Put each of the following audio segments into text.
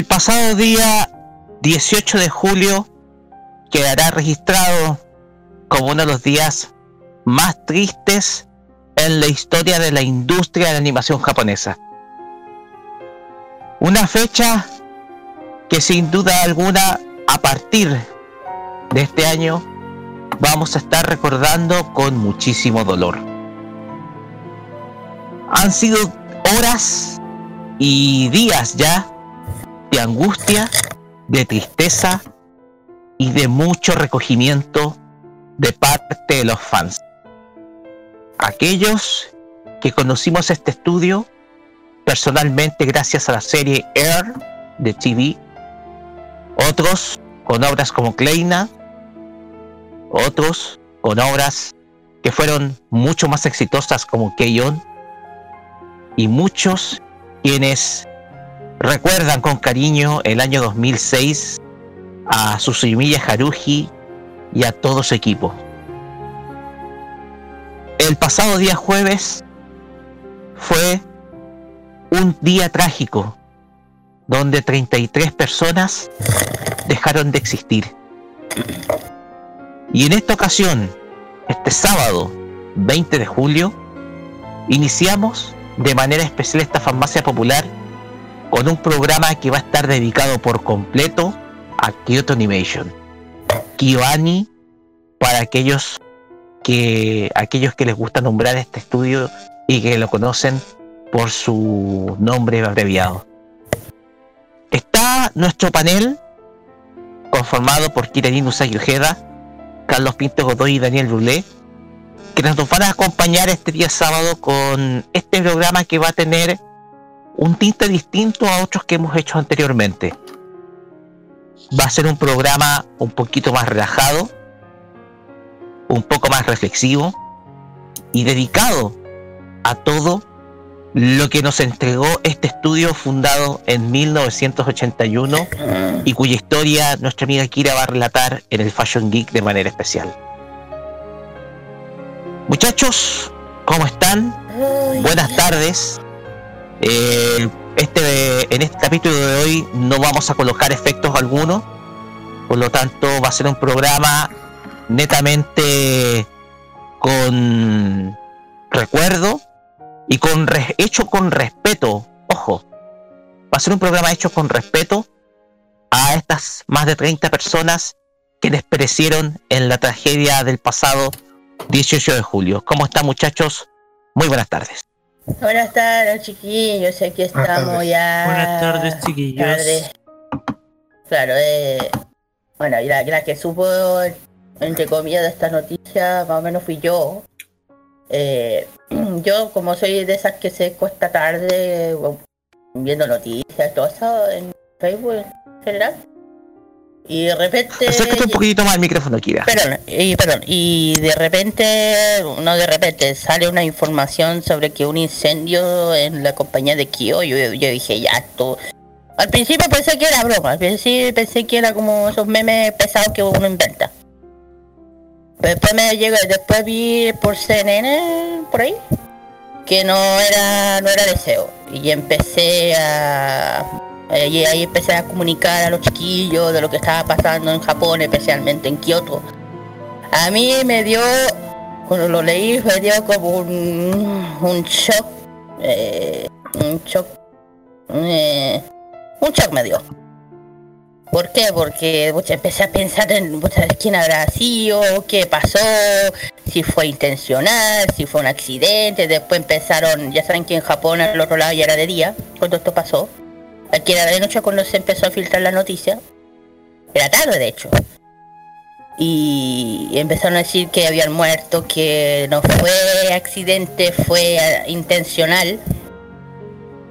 El pasado día 18 de julio quedará registrado como uno de los días más tristes en la historia de la industria de la animación japonesa. Una fecha que sin duda alguna a partir de este año vamos a estar recordando con muchísimo dolor. Han sido horas y días ya de angustia, de tristeza y de mucho recogimiento de parte de los fans. Aquellos que conocimos este estudio personalmente gracias a la serie Air de TV, otros con obras como Kleina, otros con obras que fueron mucho más exitosas como Keion y muchos quienes recuerdan con cariño el año 2006 a Susimiya Haruji y a todo su equipo. El pasado día jueves fue un día trágico donde 33 personas dejaron de existir. Y en esta ocasión, este sábado 20 de julio, iniciamos de manera especial esta farmacia popular con un programa que va a estar dedicado por completo a Kyoto Animation. Kiwani para aquellos que aquellos que les gusta nombrar este estudio y que lo conocen por su nombre abreviado. Está nuestro panel conformado por Kiranin Usagi Ojeda, Carlos Pinto Godoy y Daniel Brulé, que nos van a acompañar este día sábado con este programa que va a tener un tinte distinto a otros que hemos hecho anteriormente. Va a ser un programa un poquito más relajado, un poco más reflexivo y dedicado a todo lo que nos entregó este estudio fundado en 1981 y cuya historia nuestra amiga Kira va a relatar en el Fashion Geek de manera especial. Muchachos, ¿cómo están? Buenas tardes. Eh, este en este capítulo de hoy no vamos a colocar efectos algunos, por lo tanto va a ser un programa netamente con recuerdo y con hecho con respeto. Ojo, va a ser un programa hecho con respeto a estas más de 30 personas que perecieron en la tragedia del pasado 18 de julio. ¿Cómo están muchachos? Muy buenas tardes. Buenas tardes, chiquillos. Aquí estamos ya. Buenas tardes, chiquillos. Claro, eh, bueno, y la, que supo, entre comillas, de esta noticia, más o menos fui yo. Eh, yo, como soy de esas que se cuesta tarde viendo noticias, todo eso en Facebook en general, Y de repente... Acércate un poquitito más al micrófono, Kira. Perdón, y, perdón, y de repente, no de repente, sale una información sobre que un incendio en la compañía de Kio. Yo, yo dije, ya, esto... Al principio pensé que era broma, al principio pensé que era como esos memes pesados que uno inventa. Pero después me llegó, después vi por CNN, por ahí, que no era, no era deseo. Y empecé a y ahí empecé a comunicar a los chiquillos de lo que estaba pasando en Japón, especialmente en Kioto. A mí me dio, cuando lo leí, me dio como un, un shock, eh, un shock, eh, un shock me dio. ¿Por qué? Porque empecé a pensar en quién habrá sido, qué pasó, si fue intencional, si fue un accidente. Después empezaron, ya saben que en Japón al otro lado ya era de día cuando esto pasó. Aquí era de noche cuando se empezó a filtrar la noticia. Era tarde, de hecho. Y empezaron a decir que habían muerto, que no fue accidente, fue intencional.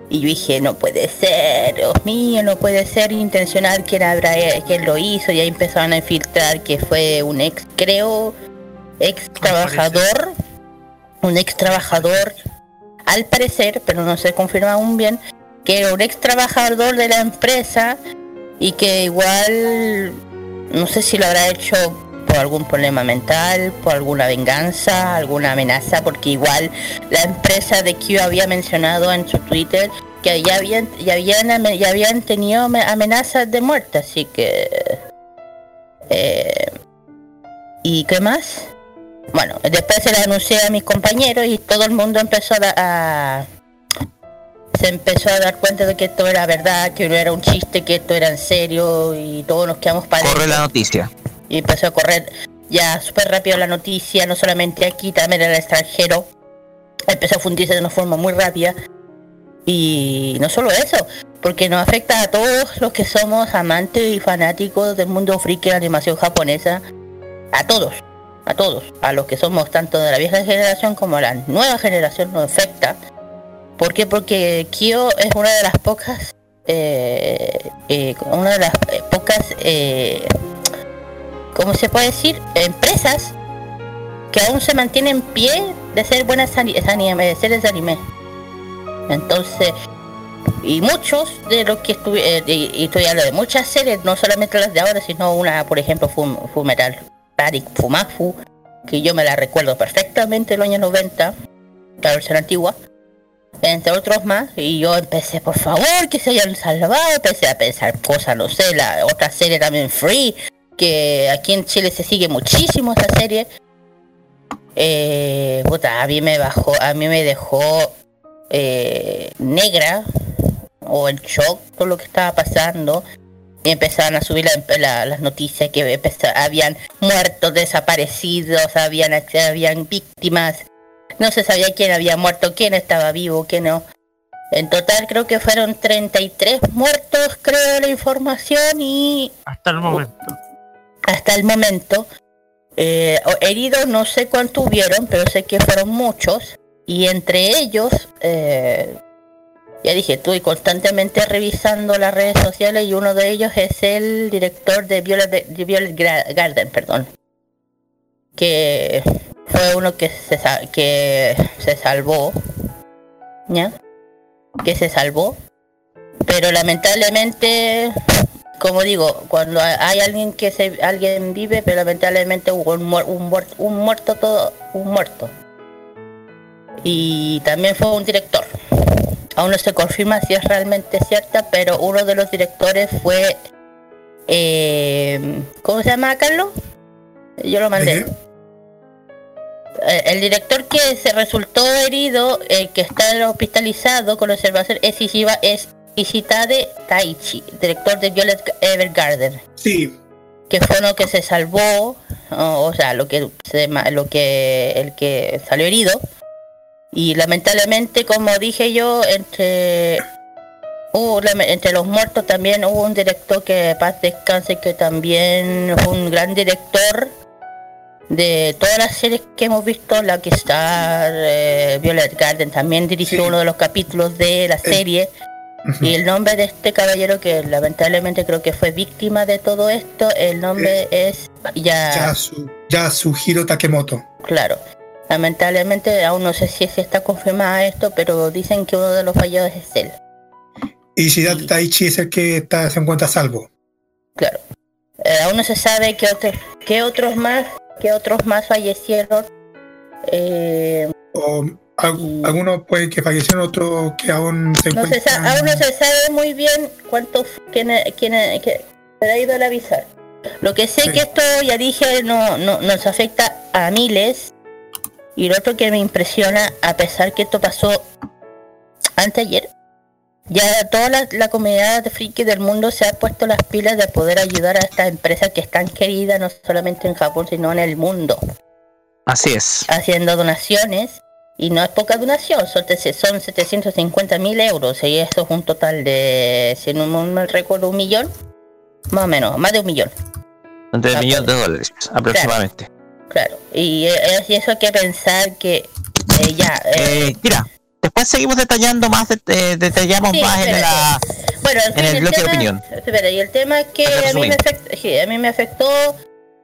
Y yo dije, no puede ser, Dios mío, no puede ser intencional quién habrá quién lo hizo. Y ahí empezaron a filtrar que fue un ex, creo, ex trabajador, un ex trabajador, al parecer, pero no se confirma aún bien, que era un ex trabajador de la empresa y que igual no sé si lo habrá hecho por algún problema mental, por alguna venganza, alguna amenaza, porque igual la empresa de Q había mencionado en su Twitter que ya habían, ya habían, ya habían tenido amenazas de muerte, así que... Eh, ¿Y qué más? Bueno, después se lo anuncié a mis compañeros y todo el mundo empezó a se empezó a dar cuenta de que esto era verdad, que no era un chiste, que esto era en serio y todos nos quedamos para Corre la noticia. Y empezó a correr ya súper rápido la noticia, no solamente aquí, también en el extranjero. Empezó a fundirse de una forma muy rápida. Y no solo eso, porque nos afecta a todos los que somos amantes y fanáticos del mundo friki de animación japonesa. A todos, a todos, a los que somos tanto de la vieja generación como la nueva generación nos afecta ¿Por qué? Porque Kyo es una de las pocas, eh, eh, una de las eh, pocas, ¿cómo se puede decir? Empresas que aún se mantienen en pie de ser buenas anime, de series de anime. Entonces, y muchos de los que estuve, y estoy hablando de muchas series, no solamente las de ahora, sino una, por ejemplo, Fumeral Parik Fumafu, que yo me la recuerdo perfectamente en los años 90, la versión antigua entre otros más, y yo empecé, por favor, que se hayan salvado, empecé a pensar cosas, no sé, la otra serie también Free, que aquí en Chile se sigue muchísimo esa serie. Eh, puta, a mí me bajó, a mí me dejó eh, negra o en shock todo lo que estaba pasando y empezaron a subir las noticias que habían muertos, desaparecidos, habían, habían víctimas no se sabía quién había muerto, quién estaba vivo, quién no. En total creo que fueron 33 muertos, creo, la información y... Hasta el momento. Hasta el momento. Eh, heridos no sé cuántos hubieron, pero sé que fueron muchos. Y entre ellos, eh, ya dije, estoy constantemente revisando las redes sociales y uno de ellos es el director de Violet, de Violet Garden, perdón. Que fue uno que se, que se salvó, ¿ya? Que se salvó, pero lamentablemente, como digo, cuando hay alguien que se, alguien vive, pero lamentablemente hubo un, un, un muerto todo, un muerto. Y también fue un director. Aún no se confirma si es realmente cierta, pero uno de los directores fue, eh, ¿cómo se llama Carlos? Yo lo mandé. Eh, el director que se resultó herido, el que está hospitalizado con observación, es, Ishiba, es Ishitade Taichi, director de Violet Evergarden. Sí. Que fue uno que se salvó, o, sea, lo que, lo que el que salió herido. Y lamentablemente, como dije yo, entre entre los muertos también hubo un director que paz descanse que también fue un gran director de todas las series que hemos visto, la que está eh, Violet Garden también dirigió uno de los capítulos de la serie. Y el nombre de este caballero que lamentablemente creo que fue víctima de todo esto, el nombre es ya Yasu, Yasuhiro Takemoto. Claro. Lamentablemente aún no sé si se está confirmado esto, pero dicen que uno de los fallados es él. Y Shidata Taichi es el que está, se encuentra a salvo. Claro. Eh, aún no se sabe qué otros, qué otros más, qué otros más fallecieron. Eh, O al- algunos puede que fallecieron, otros que aún se no se aún no se sabe muy bien cuántos quién, quién, que se ha ido al avisar. Lo que sé Sí. que esto ya dije no, no nos afecta a miles. Y lo otro que me impresiona, a pesar que esto pasó anteayer, ya toda la, la comunidad de friki del mundo se ha puesto las pilas de poder ayudar a estas empresas que están queridas no solamente en Japón sino en el mundo, Así es. haciendo donaciones. Y no es poca donación, son, son 750 mil euros y eso es un total de, si no mal recuerdo, un millón, más o menos, más de un millón. Entre Ah, el millón de dólares aproximadamente. Claro, y eh, y eso hay que pensar que eh, ya... eh, Eh, mira, después seguimos detallando más, det- eh, detallamos Sí, más en la... Bueno, en en fin, el bloque de tema, opinión. Espera, y el tema que a mí, me afectó, sí, a mí me afectó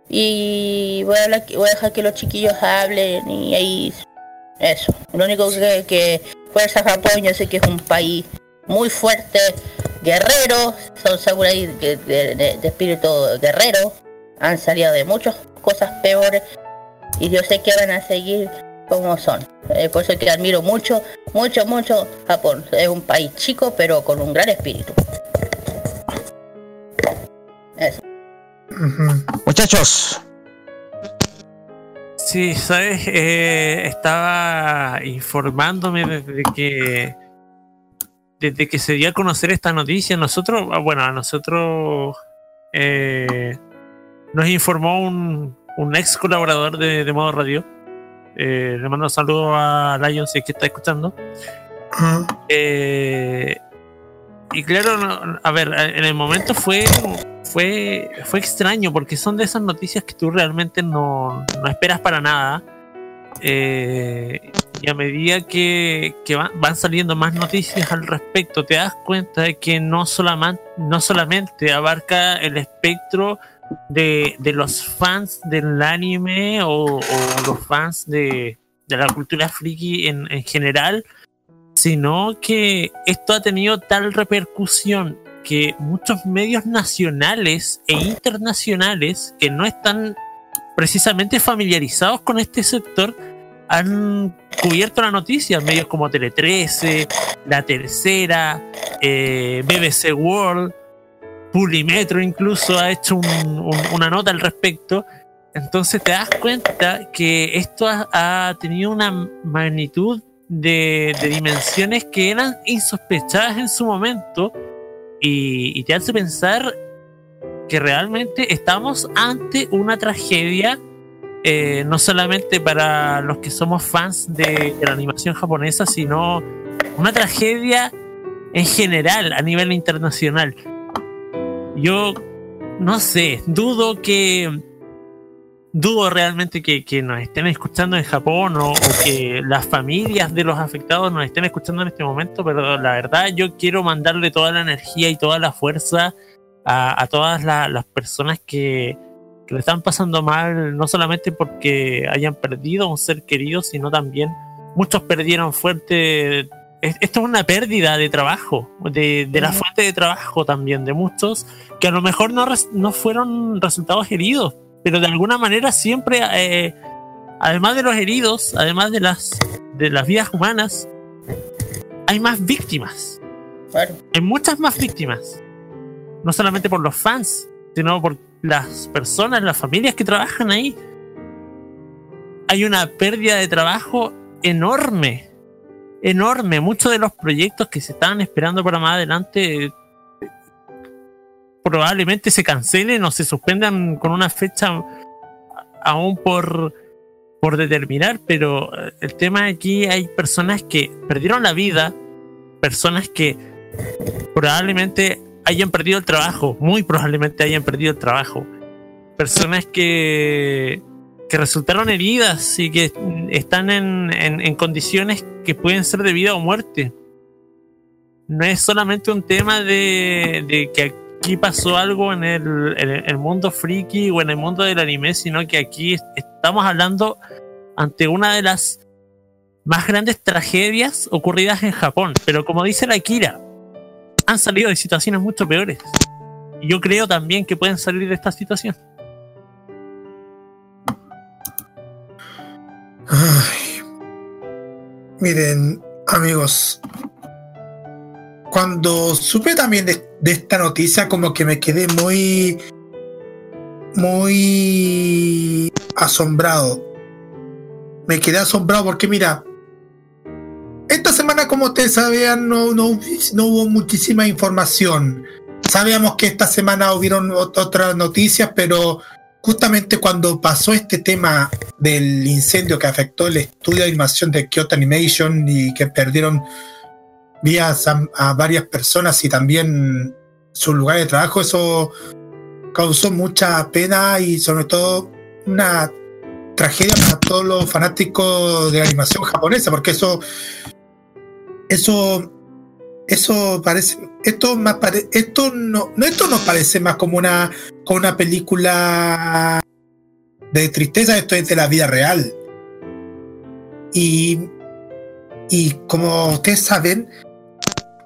y voy a, voy a dejar que los chiquillos hablen y ahí eso. Lo único que, que Fuerza Japón, yo sé que es un país muy fuerte, guerreros, son samuráis de, de- de- de espíritu guerrero, han salido de muchas cosas peores y yo sé que van a seguir como son. Eh, por eso que admiro mucho, mucho, mucho Japón. Es un país chico pero con un gran espíritu. Eso. Muchachos, Sí, sabes, Eh, estaba informándome desde que desde que se dio a conocer esta noticia. Nosotros, ah, bueno, a nosotros eh, nos informó un, un ex colaborador de, de modo radio. Eh, le mando un saludo a Lion si es que está escuchando. Eh, y claro, no- a ver, en el momento fue, fue, fue extraño porque son de esas noticias que tú realmente no, no esperas para nada. Eh, y a medida que, que van, van saliendo más noticias al respecto, te das cuenta de que no, solamente no solamente abarca el espectro de, de los fans del anime o, los fans de, de la cultura friki en, en general, sino que esto ha tenido tal repercusión que muchos medios nacionales e internacionales que no están precisamente familiarizados con este sector han cubierto la noticia, medios como Tele 13, La Tercera, eh, BBC World, Pulimetro incluso ha hecho un- un- una nota al respecto. Entonces te das cuenta que esto ha, tenido una magnitud de, dimensiones que eran insospechadas en su momento y, te hace pensar que realmente estamos ante una tragedia eh, no solamente para los que somos fans de la animación japonesa, sino una tragedia en general a nivel internacional. Yo no sé, dudo que dudo realmente que, que nos estén escuchando en Japón o, que las familias de los afectados nos estén escuchando en este momento, pero la verdad yo quiero mandarle toda la energía y toda la fuerza a, todas la- las personas que, que le están pasando mal, no solamente porque hayan perdido a un ser querido, sino también muchos perdieron fuerte. Es- Esto es una pérdida de trabajo, de, de la fuente de trabajo también, de muchos que a lo mejor no, res- no fueron resultados heridos, pero de alguna manera siempre, eh, además de los heridos, además de las, de las vidas humanas, hay más víctimas Bueno, hay muchas más víctimas. No solamente por los fans, sino por las personas, las familias que trabajan ahí. Hay una pérdida de trabajo enorme. Enorme. Muchos de los proyectos que se estaban esperando para más adelante probablemente se cancelen o se suspendan con una fecha aún por, por determinar. Pero eh, el tema aquí hay personas que perdieron la vida, personas que probablemente hayan perdido el trabajo, muy probablemente hayan perdido el trabajo. Personas que, que resultaron heridas y que están en, en- en condiciones que pueden ser de vida o muerte. no es solamente un tema de, de que aquí pasó algo en el, en el mundo friki o en el mundo del anime, sino que aquí estamos hablando ante una de las más grandes tragedias ocurridas en Japón. Pero como dice la Kira, han salido de situaciones mucho peores. Y yo creo también que pueden salir de esta situación. Ay. Miren, amigos, cuando supe también de, esta noticia, como que me quedé muy, muy asombrado. Me quedé asombrado porque mira, esta semana, como ustedes sabían, no, no, no hubo muchísima información. Sabíamos que esta semana hubieron otras noticias, pero justamente cuando pasó este tema del incendio que afectó el estudio de animación de Kyoto Animation y que perdieron vías a, varias personas y también su lugar de trabajo, eso causó mucha pena y sobre todo una tragedia para todos los fanáticos de la animación japonesa, porque eso eso eso parece esto más esto no, esto nos parece más como una como una película de tristeza esto es de la vida real. Y y como ustedes saben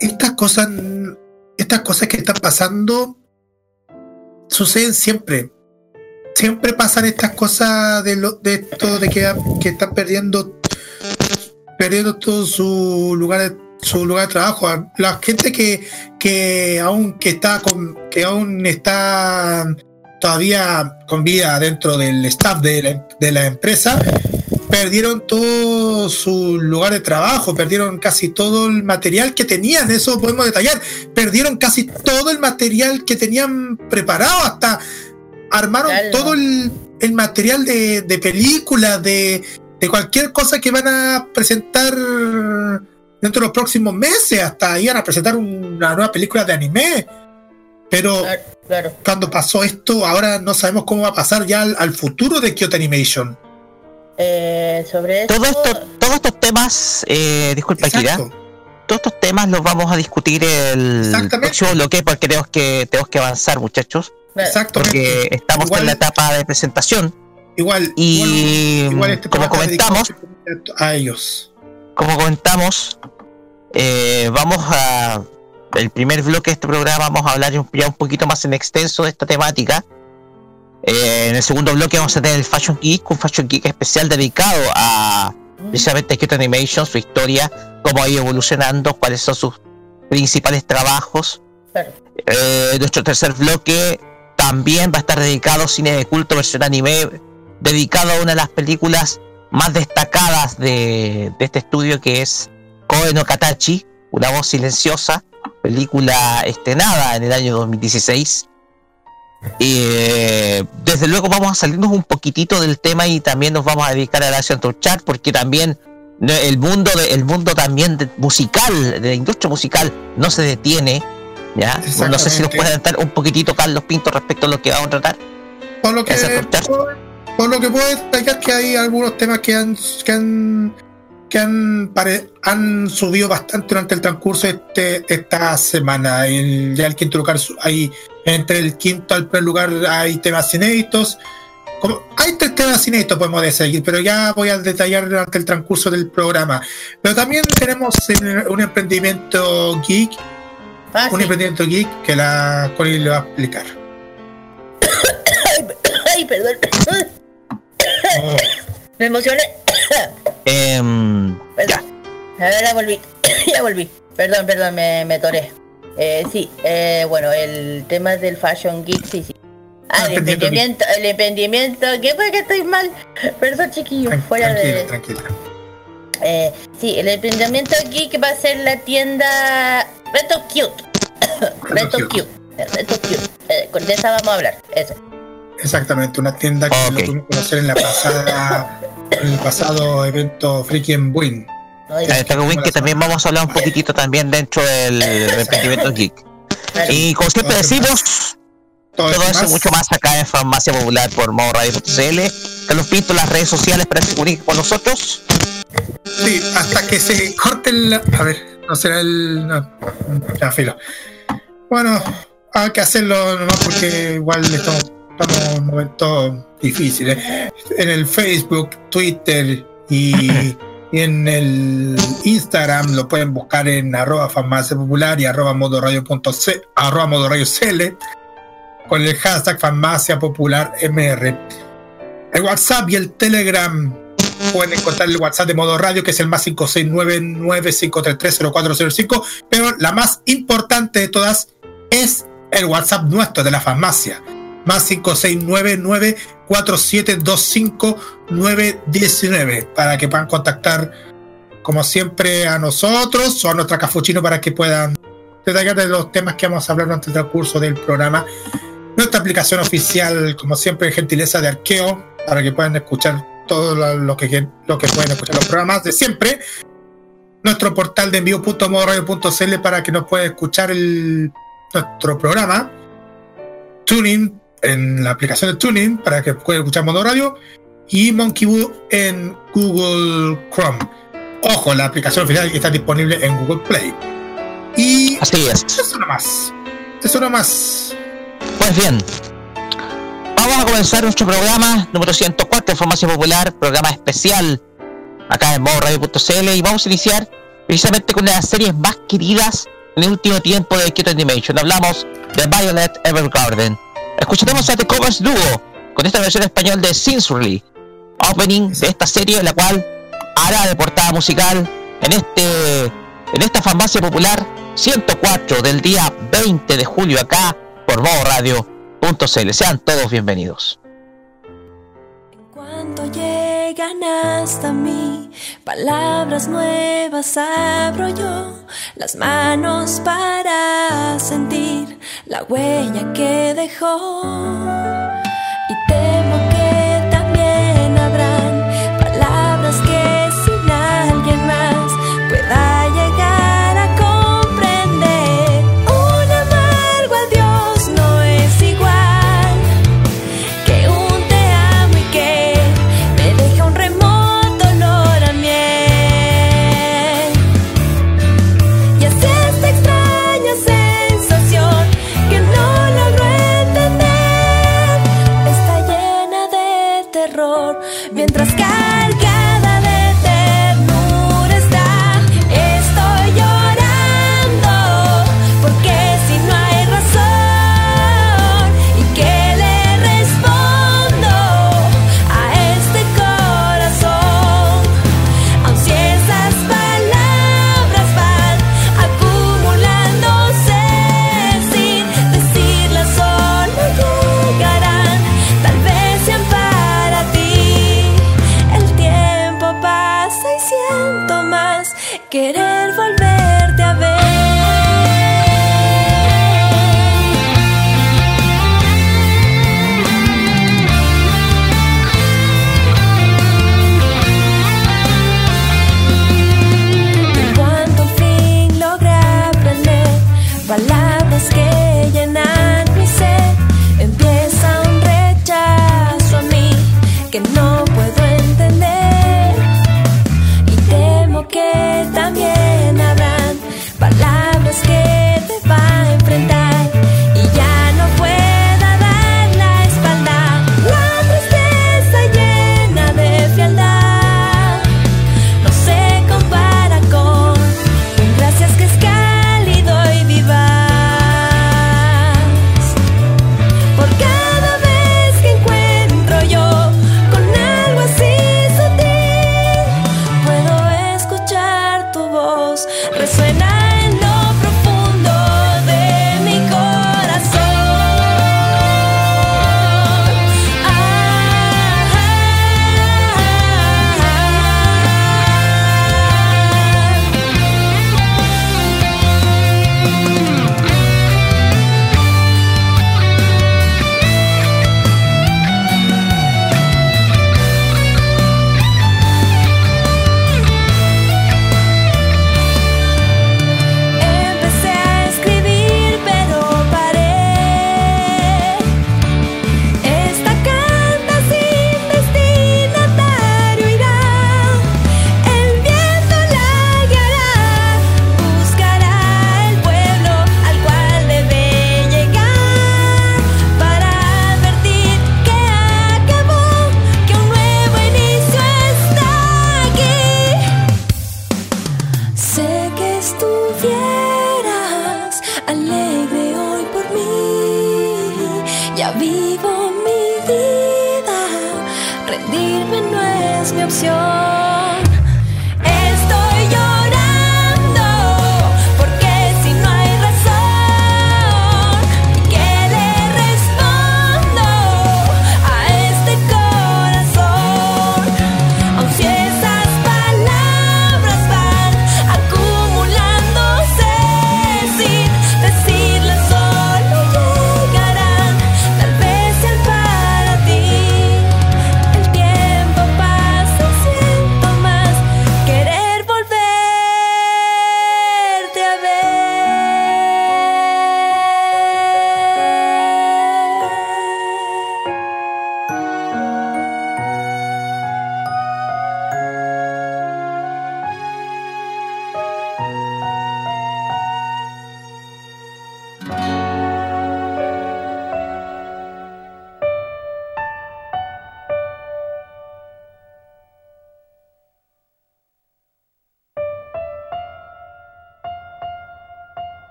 estas cosas estas cosas que están pasando suceden siempre. Siempre pasan estas cosas de lo, de esto de que, que están perdiendo perdiendo todo su lugar su lugar de trabajo. La gente que, que aún que está con, que aún está todavía con vida dentro del staff de la, de la empresa, perdieron todo su lugar de trabajo, perdieron casi todo el material que tenían, eso podemos detallar, perdieron casi todo el material que tenían preparado, hasta armaron todo el, el material de, de películas, de, de cualquier cosa que van a presentar dentro de los próximos meses, hasta iban a presentar una nueva película de anime. Pero claro, claro. cuando pasó esto, ahora no sabemos cómo va a pasar ya al, al futuro de Kyoto Animation. Eh, sobre esto... Todo esto, todos estos temas, eh, disculpa Kira, todos estos temas los vamos a discutir el próximo bloque porque tenemos que, tenemos que avanzar muchachos. Exacto. Porque estamos igual, en la etapa de presentación. Igual, y igual, igual este como comentamos a ellos como comentamos, eh, vamos a. El primer bloque de este programa vamos a hablar ya un poquito más en extenso de esta temática. Eh, en el segundo bloque vamos a tener el Fashion Geek, un Fashion Geek especial dedicado a precisamente Kyoto Animation, su historia, cómo ha ido evolucionando, cuáles son sus principales trabajos. Eh, nuestro tercer bloque también va a estar dedicado a cine de culto versión anime, dedicado a una de las películas más destacadas de, de, este estudio que es Koe no Katachi, una voz silenciosa, película estrenada en el año 2016. Eh, desde luego vamos a salirnos un poquitito del tema y también nos vamos a dedicar a la Action Chat porque también el mundo de, el mundo también de, musical, de la industria musical no se detiene. ¿ya? No sé si nos puede dar un poquitito Carlos Pinto respecto a lo que vamos a tratar. Por lo que, por lo que puedo destacar que hay algunos temas que han que han que han, pare, han subido bastante durante el transcurso de este, esta semana. El, ya el quinto lugar hay entre el quinto al primer lugar hay temas inéditos. Como, hay tres temas inéditos podemos decir, pero ya voy a detallar durante el transcurso del programa. Pero también tenemos un emprendimiento geek, ah, un sí. emprendimiento geek que la Cori le va a explicar. Ay, perdón. Me emocioné. Eh, ya. Ahora volví. ya volví. Perdón, perdón, me, me toré. Eh, sí, eh, bueno, el tema del Fashion Geek, sí, sí. Ah, el emprendimiento, el emprendimiento, ¿qué fue que estoy mal? Perdón, chiquillo, Tran fuera tranquila, de... Tranquila, eh, sí, el emprendimiento geek va a ser la tienda Reto Cute. Reto Cute. Reto Cute. Eh, de esa vamos a hablar, eso. Exactamente, una tienda que okay. lo tuvimos que conocer en la pasada, en el pasado evento Freaky en Win. No, Win que también vamos a hablar un poquitito también dentro del, emprendimiento geek. Y como siempre decimos, todo, todo eso y mucho más acá en Farmacia Popular por modoradio.cl. Carlos Pinto, las redes sociales para que se comuniquen con nosotros. Sí, hasta que se corte el. A ver. no será el. No, ya, filo. Bueno, hay que hacerlo nomás porque igual estamos, estamos en momentos difíciles. En el Facebook, Twitter y, y en el Instagram lo pueden buscar en arroba farmacia popular y arroba modoradio.c arroba modoradio CL con el hashtag farmacia popular MR. El WhatsApp y el Telegram pueden encontrar el WhatsApp de modo radio que es el más 56995330405 pero la más importante de todas es el WhatsApp nuestro de la farmacia más 56947259919 para que puedan contactar como siempre a nosotros o a nuestra cafuchino para que puedan detallar de los temas que vamos a hablar durante el transcurso del programa nuestra aplicación oficial como siempre gentileza de Arqueo para que puedan escuchar todo lo, que, lo que pueden escuchar los programas de siempre. Nuestro portal de envío.modoradio.cl para que nos puedan escuchar el, nuestro programa. Tuning en la aplicación de Tuning para que puedan escuchar Modo Radio. Y Monkey Boo en Google Chrome. Ojo, la aplicación oficial está disponible en Google Play. Y Así es. eso nomás. Eso nomás. Pues bien, vamos a comenzar nuestro programa número 104 de Farmacia Popular, programa especial acá en modoradio.cl y vamos a iniciar precisamente con una de las series más queridas en el último tiempo de Kyoto Animation. Hablamos de Violet Evergarden. Escucharemos a The Covers Duo con esta versión español de Sincerely, opening de esta serie, la cual hará de portada musical en este en esta farmacia popular 104 del día 20 de julio acá por modoradio.cl. Sean todos bienvenidos. Llegan hasta mí, palabras nuevas abro yo, las manos para sentir la huella que dejó. Y temo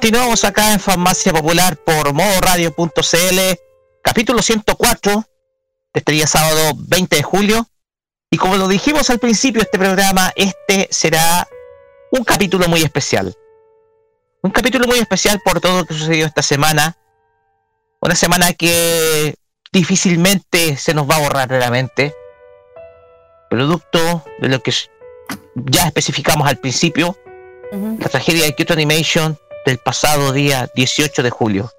Continuamos acá en Farmacia Popular por modoradio.cl, capítulo 104, de este día sábado 20 de julio. Y como lo dijimos al principio de este programa, este será un capítulo muy especial. Un capítulo muy especial por todo lo que sucedió esta semana. Una semana que difícilmente se nos va a borrar de la mente. Producto de lo que ya especificamos al principio, la tragedia de Kyoto Animation del pasado día 18 de julio,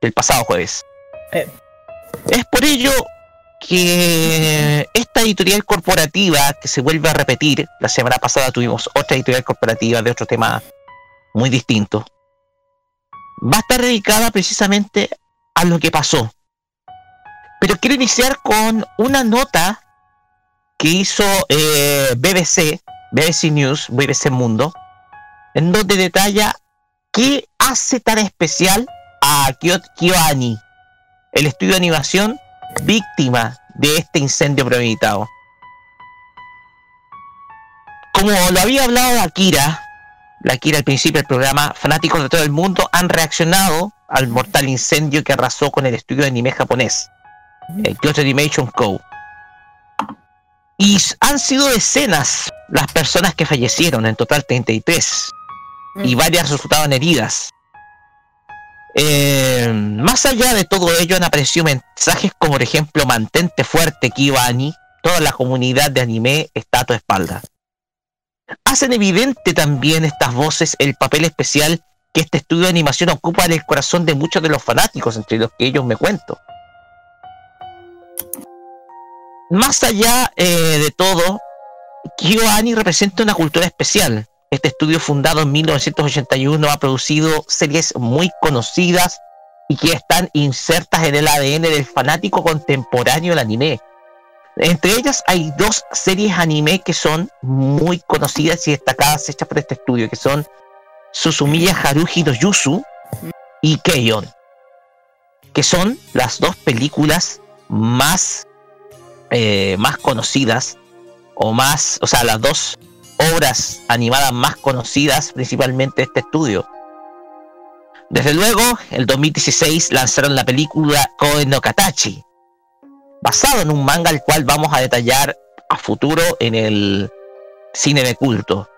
del pasado jueves. Eh. Es por ello que esta editorial corporativa que se vuelve a repetir, la semana pasada tuvimos otra editorial corporativa de otro tema muy distinto, va a estar dedicada precisamente a lo que pasó. Pero quiero iniciar con una nota que hizo eh, BBC, BBC News, BBC Mundo, en donde detalla qué hace tan especial a Kyo- KyoAni, el estudio de animación víctima de este incendio premeditado. Como lo había hablado Akira, la Akira al principio del programa, fanáticos de todo el mundo han reaccionado al mortal incendio que arrasó con el estudio de anime japonés, el Kyoto Animation Co. Y han sido decenas las personas que fallecieron, en total 33 y varias resultaban heridas. Eh, más allá de todo ello han aparecido mensajes como por ejemplo mantente fuerte Kibani, toda la comunidad de anime está a tu espalda. Hacen evidente también estas voces el papel especial que este estudio de animación ocupa en el corazón de muchos de los fanáticos, entre los que ellos me cuento. Más allá eh, de todo, KyoAni representa una cultura especial. Este estudio fundado en 1981 ha producido series muy conocidas y que están insertas en el ADN del fanático contemporáneo del anime. Entre ellas hay dos series anime que son muy conocidas y destacadas hechas por este estudio, que son Susumiya Haruhi no Yusu y Keion, que son las dos películas más, eh, más conocidas o más, o sea, las dos obras animadas más conocidas principalmente este estudio. Desde luego, el 2016 lanzaron la película Koen no Katachi, basado en un manga al cual vamos a detallar a futuro en el cine de culto.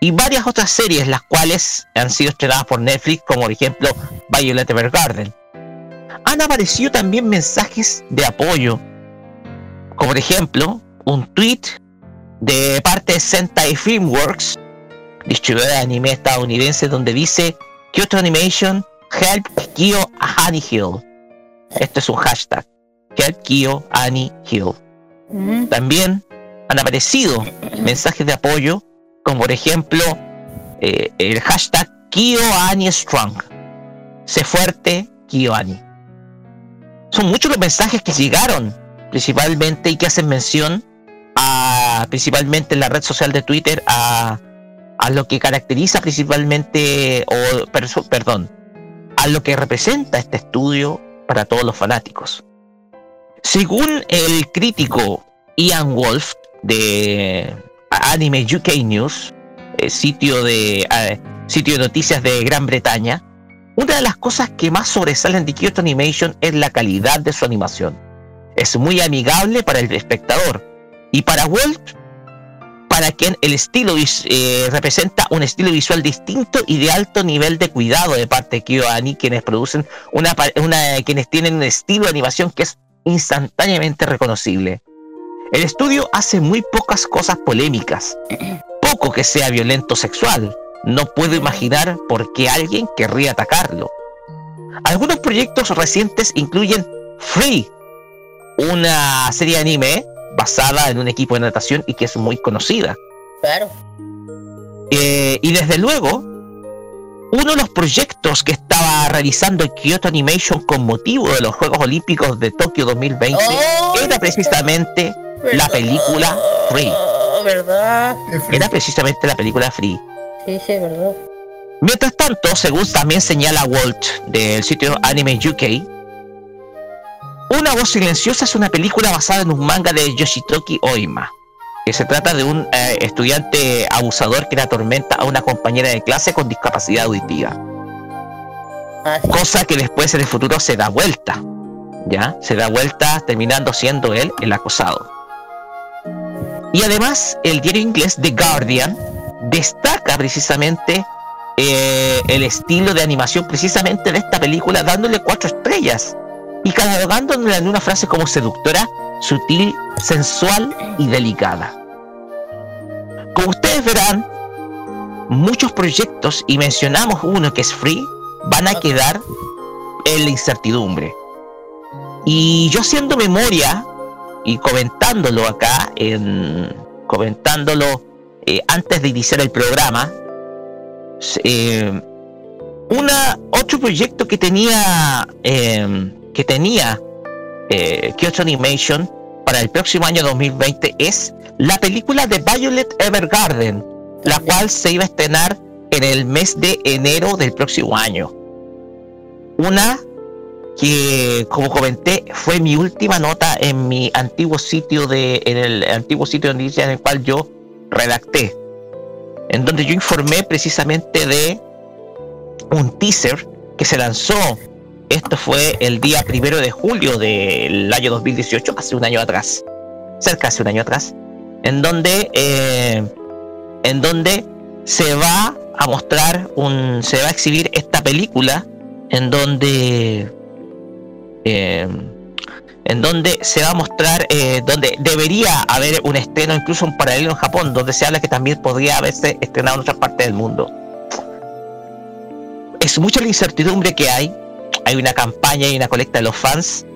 Y varias otras series las cuales han sido estrenadas por Netflix, como por ejemplo Violet Evergarden. Han aparecido también mensajes de apoyo, como por ejemplo un tweet de parte de Sentai Filmworks, distribuidora de anime estadounidense, donde dice Kyoto Animation Help Kyo Annie Hill. Este es un hashtag. Help Kyo Annie Hill. Mm. También han aparecido mensajes de apoyo, como por ejemplo eh, el hashtag Kyo Annie Strong. Sé fuerte, Kyo Annie. Son muchos los mensajes que llegaron, principalmente, y que hacen mención principalmente en la red social de Twitter, a, a lo que caracteriza principalmente, o perdón, a lo que representa este estudio para todos los fanáticos. Según el crítico Ian Wolf de Anime UK News, eh, sitio, de, eh, sitio de noticias de Gran Bretaña, Una de las cosas que más sobresalen de Kyoto Animation es la calidad de su animación. Es muy amigable para el espectador y para Walt, para quien el estilo eh, representa un estilo visual distinto y de alto nivel de cuidado de parte de KyoAni, quienes producen una, una quienes tienen un estilo de animación que es instantáneamente reconocible. El estudio hace muy pocas cosas polémicas, poco que sea violento sexual. No puedo imaginar por qué alguien querría atacarlo. Algunos proyectos recientes incluyen Free, una serie de anime basada en un equipo de natación y que es muy conocida. Claro. Eh, y desde luego, uno de los proyectos que estaba realizando Kyoto Animation con motivo de los Juegos Olímpicos de Tokio 2020 Oh, era precisamente la película Free. Oh, ¿Verdad? Era precisamente la película Free. Sí, sí, verdad. Mientras tanto, según también señala Walt del sitio Anime UK, Una voz silenciosa es una película basada en un manga de Yoshitoki Oima, que se trata de un eh, estudiante abusador que le atormenta a una compañera de clase con discapacidad auditiva, cosa que después en el futuro se da vuelta, ¿ya? Se da vuelta terminando siendo él el acosado. Y además, el diario inglés The Guardian destaca precisamente eh, el estilo de animación precisamente de esta película, dándole cuatro estrellas y catalogándola en una frase como seductora, sutil, sensual y delicada. Como ustedes verán, muchos proyectos, y mencionamos uno que es Free, van a quedar en la incertidumbre. Y yo haciendo memoria y comentándolo acá, en, comentándolo eh, antes de iniciar el programa, eh, una, otro proyecto que tenía eh, que tenía eh, Kyoto Animation para el próximo año 2020 es la película de Violet Evergarden, la cual se iba a estrenar en el mes de enero del próximo año. Una que, como comenté, fue mi última nota en mi antiguo sitio de, en el antiguo sitio de noticias en el cual yo redacté, en donde yo informé precisamente de un teaser que se lanzó. Esto fue el día primero de julio del año 2018, hace un año atrás, cerca de un año atrás, en donde, eh, en donde se va a mostrar un, se va a exhibir esta película, en donde, eh, en donde se va a mostrar, eh, donde debería haber un estreno, incluso un paralelo en Japón, donde se habla que también podría haberse estrenado en otras partes del mundo es mucha la incertidumbre que hay. Hay una campaña y una colecta de los fans.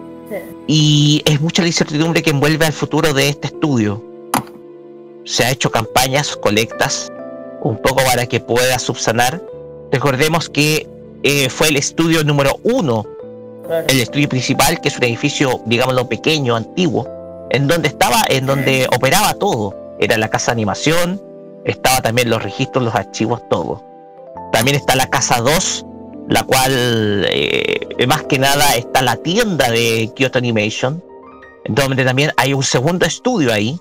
Y es mucha la incertidumbre que envuelve al futuro de este estudio. Se ha hecho campañas, colectas, un poco para que pueda subsanar. Recordemos que eh, fue el estudio número uno, Claro. el estudio principal, que es un edificio, digámoslo, pequeño, antiguo, en donde estaba, en donde operaba todo. Era la casa de animación, estaba también los registros, los archivos, todo. También está la casa 2, la cual eh, más que nada está la tienda de Kyoto Animation, donde también hay un segundo estudio ahí,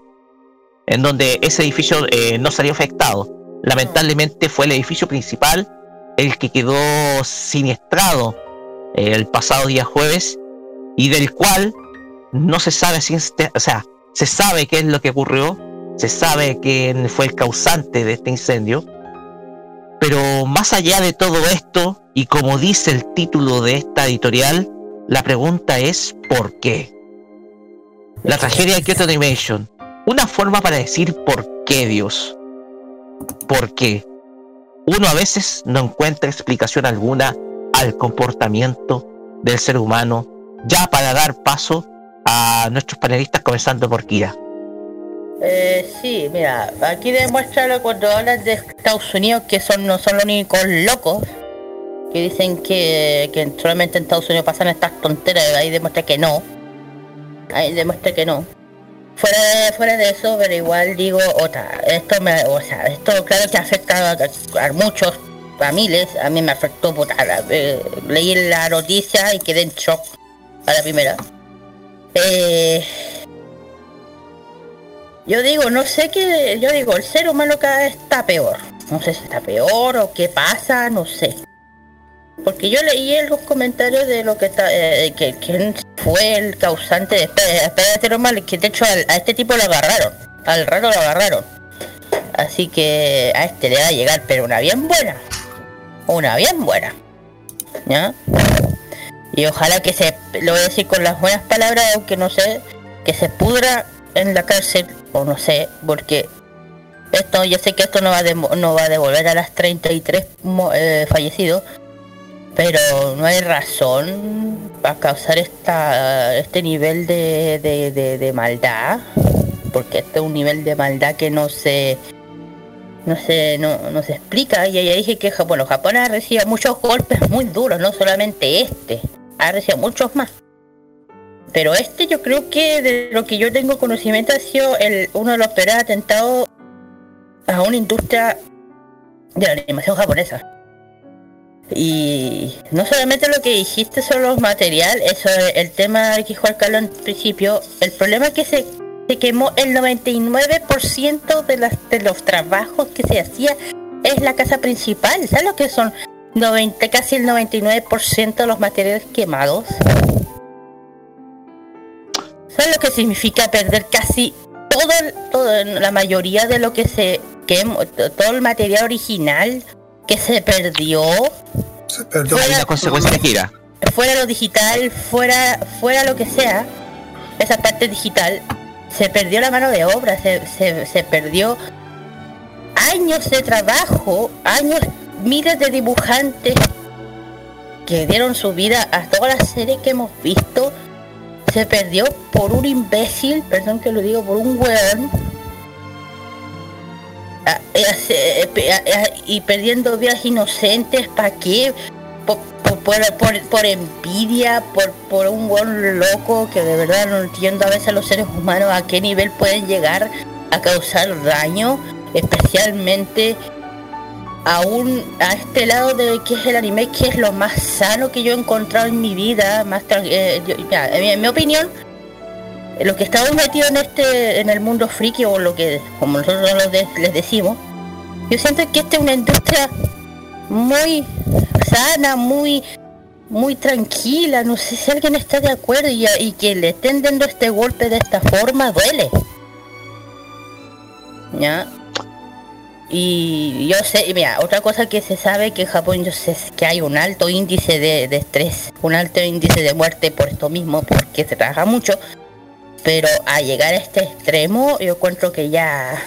en donde ese edificio eh, no salió afectado. Lamentablemente fue el edificio principal el que quedó siniestrado eh, el pasado día jueves y del cual no se sabe si, o sea, se sabe qué es lo que ocurrió, se sabe quién fue el causante de este incendio, pero más allá de todo esto, y como dice el título de esta editorial, la pregunta es ¿por qué? La tragedia de Kyoto Animation. Una forma para decir por qué Dios. ¿Por qué? Uno a veces no encuentra explicación alguna al comportamiento del ser humano, ya para dar paso a nuestros panelistas, comenzando por Kira. Eh, sí, mira, aquí demuestra cuando hablan de Estados Unidos que son no son los únicos locos que dicen que, que solamente en Estados Unidos pasan estas tonteras, ahí demuestra que no. Ahí demuestra que no. Fuera de, fuera de eso, pero igual digo otra, esto me, o sea, esto claro que afecta a, a muchos, a miles, a mí me afectó puta, eh, leí la noticia y quedé en shock a la primera. Eh, yo digo, no sé qué, yo digo, el ser humano cada vez está peor. No sé si está peor o qué pasa, no sé. Porque yo leí en los comentarios de lo que está, eh, que quién fue el causante de espérate nomás, que de hecho a, este tipo lo agarraron, al raro lo agarraron. Así que a este le va a llegar, pero una bien buena, una bien buena, ¿ya? Y ojalá que se, lo voy a decir con las buenas palabras, aunque no sé, que se pudra en la cárcel, o no sé, porque esto, yo sé que esto no va a, demo- no va a devolver a las 33 mo- eh, fallecidos, pero no hay razón para causar esta, este nivel de, de, de- de maldad, porque este es un nivel de maldad que no se no se, no, no se explica. Y ya dije que bueno, Japón ha recibido muchos golpes muy duros, no solamente este, ha recibido muchos más. Pero este yo creo que de lo que yo tengo conocimiento ha sido el, uno de los peores atentados a una industria de la animación japonesa. Y no solamente lo que dijiste sobre los materiales, eso el tema que dijo Carlos en principio, el problema es que se, se quemó el 99% de, las, de los trabajos que se hacía es la casa principal. ¿Sabes lo que son 90, casi el 99% de los materiales quemados? ¿Sabes lo que significa perder casi todo, todo la mayoría de lo que se quemó, todo el material original que se perdió? Se perdió. Hay una consecuencia de gira. fuera lo digital, fuera, fuera lo que sea, esa parte digital, se perdió la mano de obra, se, se, se perdió años de trabajo, años, miles de dibujantes que dieron su vida a todas las series que hemos visto, se perdió por un imbécil, perdón que lo digo, por un weón. Ah, eh, eh, ah, ah, y perdiendo vidas inocentes, ¿para qué? por, por, por, por- envidia, por, por un buen loco que de verdad no entiendo a veces los seres humanos a qué nivel pueden llegar a causar daño, especialmente aún a este lado de que es el anime, que es lo más sano que yo he encontrado en mi vida, más eh, yo- mira, en, mi, opinión, los que estamos metidos en este, en el mundo friki o lo que, como nosotros les decimos, yo siento que esta es una industria muy sana, muy muy tranquila, no sé si alguien está de acuerdo y, y que le estén dando este golpe de esta forma duele. ¿Ya? Y yo sé, mira, otra cosa que se sabe que en Japón yo sé que hay un alto índice de, de estrés, un alto índice de muerte por esto mismo, porque se trabaja mucho, pero a llegar a este extremo yo encuentro que ya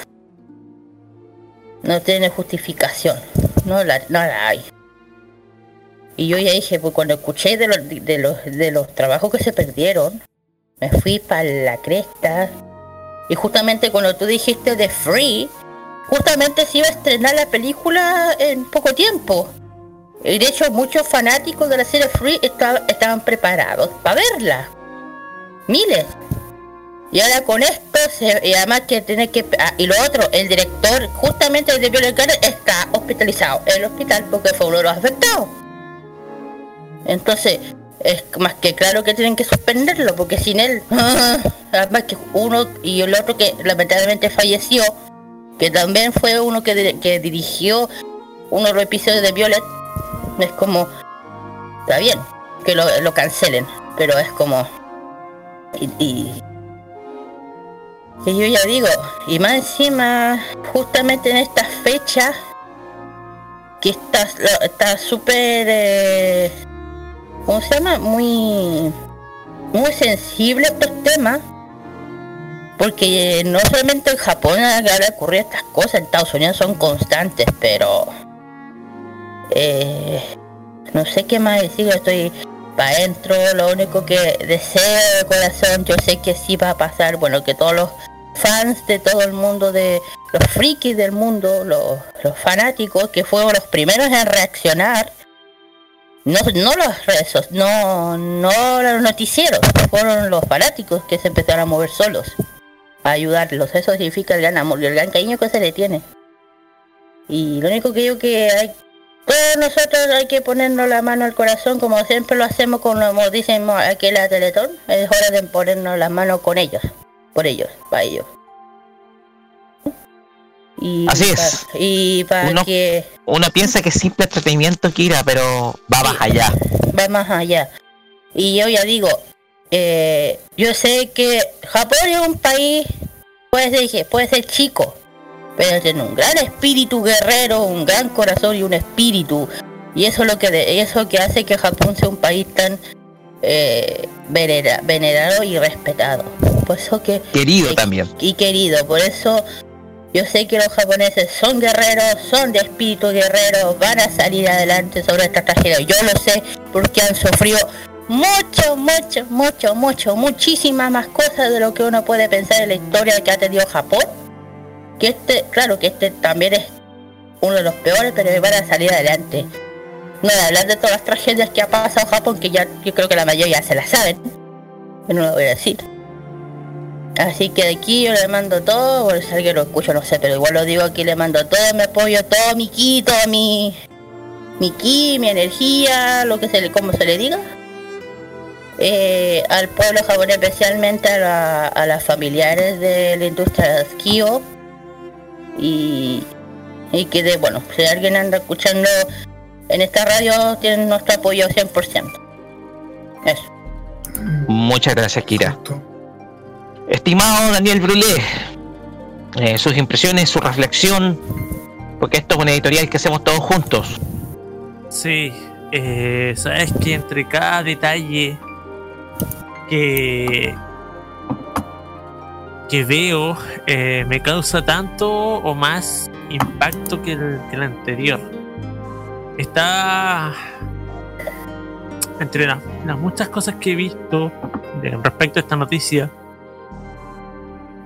no tiene justificación, no la, no la hay. Y yo ya dije, pues cuando escuché de los, de los, de los trabajos que se perdieron, me fui para la cresta. Y justamente cuando tú dijiste de Free, justamente se iba a estrenar la película en poco tiempo. Y de hecho muchos fanáticos de la serie Free esta- estaban preparados para verla. Miles. Y ahora con esto, se- y además que tiene que... ah, y lo otro, el director justamente de Violet está hospitalizado en el hospital porque fue uno de los afectados. Entonces, es más que claro que tienen que suspenderlo, porque sin él, además que uno y el otro que lamentablemente falleció, que también fue uno que, que dirigió uno de los episodios de Violet, es como, está bien, que lo, lo cancelen, pero es como, y, y, y yo ya digo, y más encima, justamente en estas fechas, que está está súper eh, ¿cómo se llama? Muy, muy sensible a estos temas. Porque no solamente en Japón ahora ocurrir estas cosas, en Estados Unidos son constantes, pero eh, no sé qué más decir, estoy para adentro, lo único que deseo de corazón, yo sé que sí va a pasar, bueno, que todos los fans de todo el mundo, de los frikis del mundo, los, los fanáticos, que fueron los primeros en reaccionar, no, no los so- no, no los noticieros, fueron los fanáticos que se empezaron a mover solos, a ayudarlos. Eso significa el gran amor y el gran cariño que se le tiene. Y lo único que digo que hay, todos nosotros hay que ponernos la mano al corazón, como siempre lo hacemos, como dicen aquí en la Teletón, es hora de ponernos la mano con ellos, por ellos, para ellos. Y Así pa- es. Y para Uno- que Uno piensa que es simple entretenimiento, Kira, pero va más allá. va más allá. Y yo ya digo, eh, yo sé que Japón es un país, puede ser, puede ser chico, pero tiene un gran espíritu guerrero, un gran corazón y un espíritu. Y eso es lo que eso que hace que Japón sea un país tan eh, venera- venerado y respetado. Por eso que Querido también. y querido. Por eso yo sé que los japoneses son guerreros, son de espíritu guerrero, van a salir adelante sobre esta tragedia. Yo lo sé porque han sufrido mucho, mucho, mucho, mucho, muchísimas más cosas de lo que uno puede pensar en la historia que ha tenido Japón. Que este, claro que este también es uno de los peores, pero van a salir adelante. No de hablar de todas las tragedias que ha pasado Japón, que ya yo creo que la mayoría se las saben. Yo no lo voy a decir. Así que de aquí yo le mando todo, o si alguien lo escucha, no sé, pero igual lo digo aquí, le mando todo mi apoyo, todo mi ki, todo mi, mi ki, mi energía, lo que se le, como se le diga. Eh, al pueblo japonés, especialmente a, la- a las familiares de la industria de esquío. Y, y que de, bueno, si alguien anda escuchando en esta radio, tienen nuestro apoyo 100%. Eso. Muchas gracias, Kira. Estimado Daniel Brulé, eh, sus impresiones, su reflexión, porque esto es una editorial que hacemos todos juntos. Sí, eh, sabes que entre cada detalle que que veo eh, me causa tanto o más impacto que el, que el anterior. Está entre las, las muchas cosas que he visto de- respecto a esta noticia.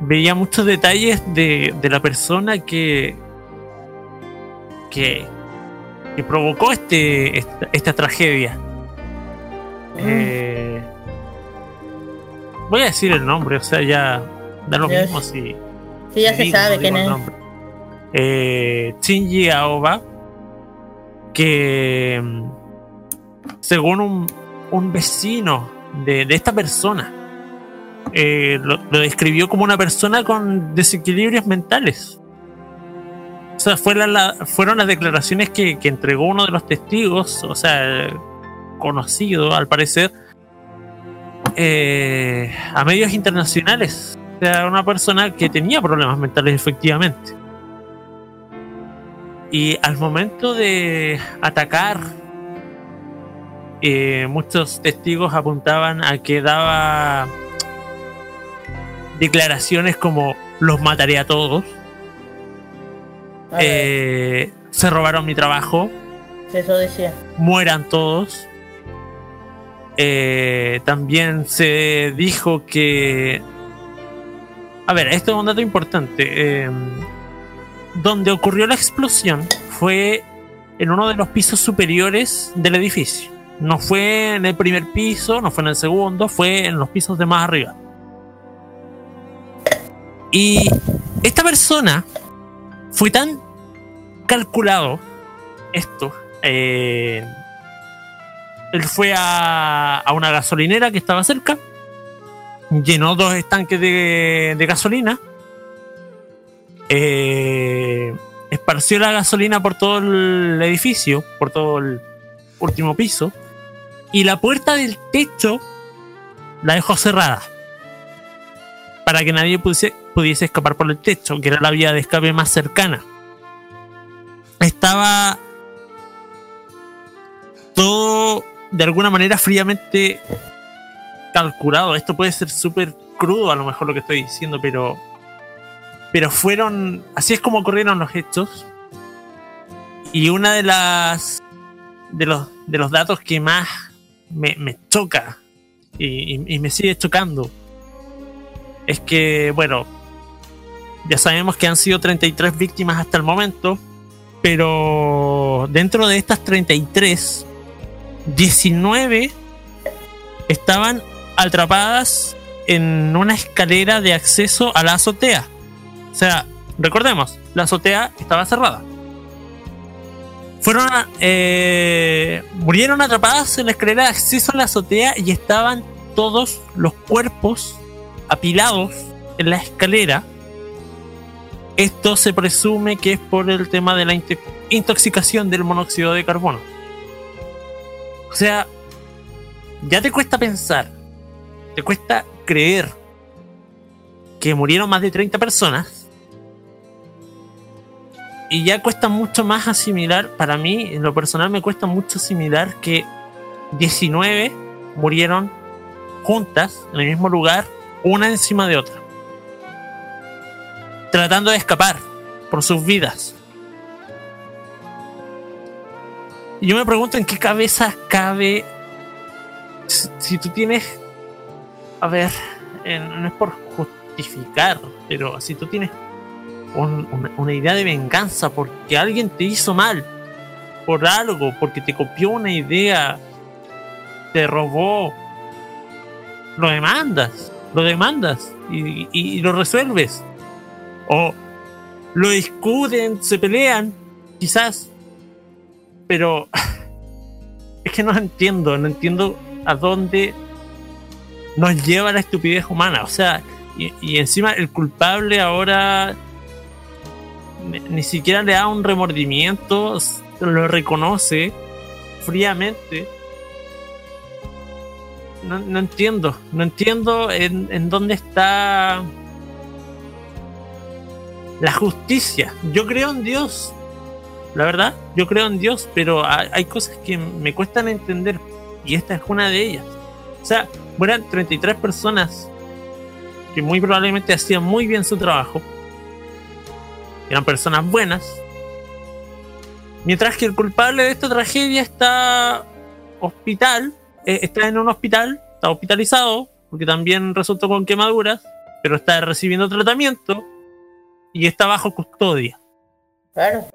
Veía muchos detalles de, de la persona que que, que provocó este, esta, esta tragedia. Eh, voy a decir el nombre, o sea, ya da lo mismo si. Sí, ya si se digo, sabe no quién es. Eh, Shinji Aoba, que mm, según un, un vecino de, de esta persona, eh, lo, lo describió como una persona con desequilibrios mentales. O sea, fue la- la- fueron las declaraciones que, que entregó uno de los testigos, o sea, conocido al parecer, eh, a medios internacionales. O sea, una persona que tenía problemas mentales efectivamente. Y al momento de atacar, eh, muchos testigos apuntaban a que daba declaraciones como los mataré a todos, A eh, se robaron mi trabajo, eso decía. mueran todos. Eh, también se dijo que... A ver, esto es un dato importante. eh, donde ocurrió la explosión fue en uno de los pisos superiores del edificio. No fue en el primer piso, no fue en el segundo, fue en los pisos de más arriba. Y esta persona fue tan calculado esto. eh, él fue a, a una gasolinera que estaba cerca, llenó dos estanques de, de gasolina, eh, esparció la gasolina por todo el edificio, por todo el último piso, y la puerta del techo la dejó cerrada para que nadie pudiese, pudiese escapar por el techo, que era la vía de escape más cercana. Estaba todo de alguna manera fríamente calculado. Esto puede ser súper crudo a lo mejor lo que estoy diciendo, pero pero fueron así es como ocurrieron los hechos. Y una de las de los de los datos que más me, me choca y, y- y me sigue chocando es que, bueno, ya sabemos que han sido 33 víctimas hasta el momento, pero dentro de estas 33, 19 estaban atrapadas en una escalera de acceso a la azotea. O sea, recordemos, la azotea estaba cerrada. Fueron, eh, murieron atrapadas en la escalera de acceso a la azotea y estaban todos los cuerpos apilados en la escalera esto se presume que es por el tema de la intoxicación del monóxido de carbono. O sea, ya te cuesta pensar, te cuesta creer que murieron más de 30 personas. Y ya cuesta mucho más asimilar, para mí, en lo personal me cuesta mucho asimilar que 19 murieron juntas en el mismo lugar, una encima de otra. Tratando de escapar por sus vidas. Yo me pregunto en qué cabeza cabe si, si tú tienes, a ver, no es por justificar, pero si tú tienes un- una, una idea de venganza porque alguien te hizo mal, por algo, porque te copió una idea, te robó, lo demandas, lo demandas y- y lo resuelves. O lo discuten, se pelean, quizás. Pero es que no entiendo, no entiendo a dónde nos lleva la estupidez humana. O sea, y, y encima el culpable ahora ni, siquiera le da un remordimiento, lo reconoce fríamente. No, no entiendo, no entiendo en, en dónde está la justicia. Yo creo en Dios, la verdad, yo creo en Dios, pero hay, cosas que me cuestan entender y esta es una de ellas. O sea, mueran 33 personas que muy probablemente hacían muy bien su trabajo, eran personas buenas, mientras que el culpable de esta tragedia está hospital, eh, está en un hospital, está hospitalizado, porque también resultó con quemaduras, pero está recibiendo tratamiento y está bajo custodia. Claro.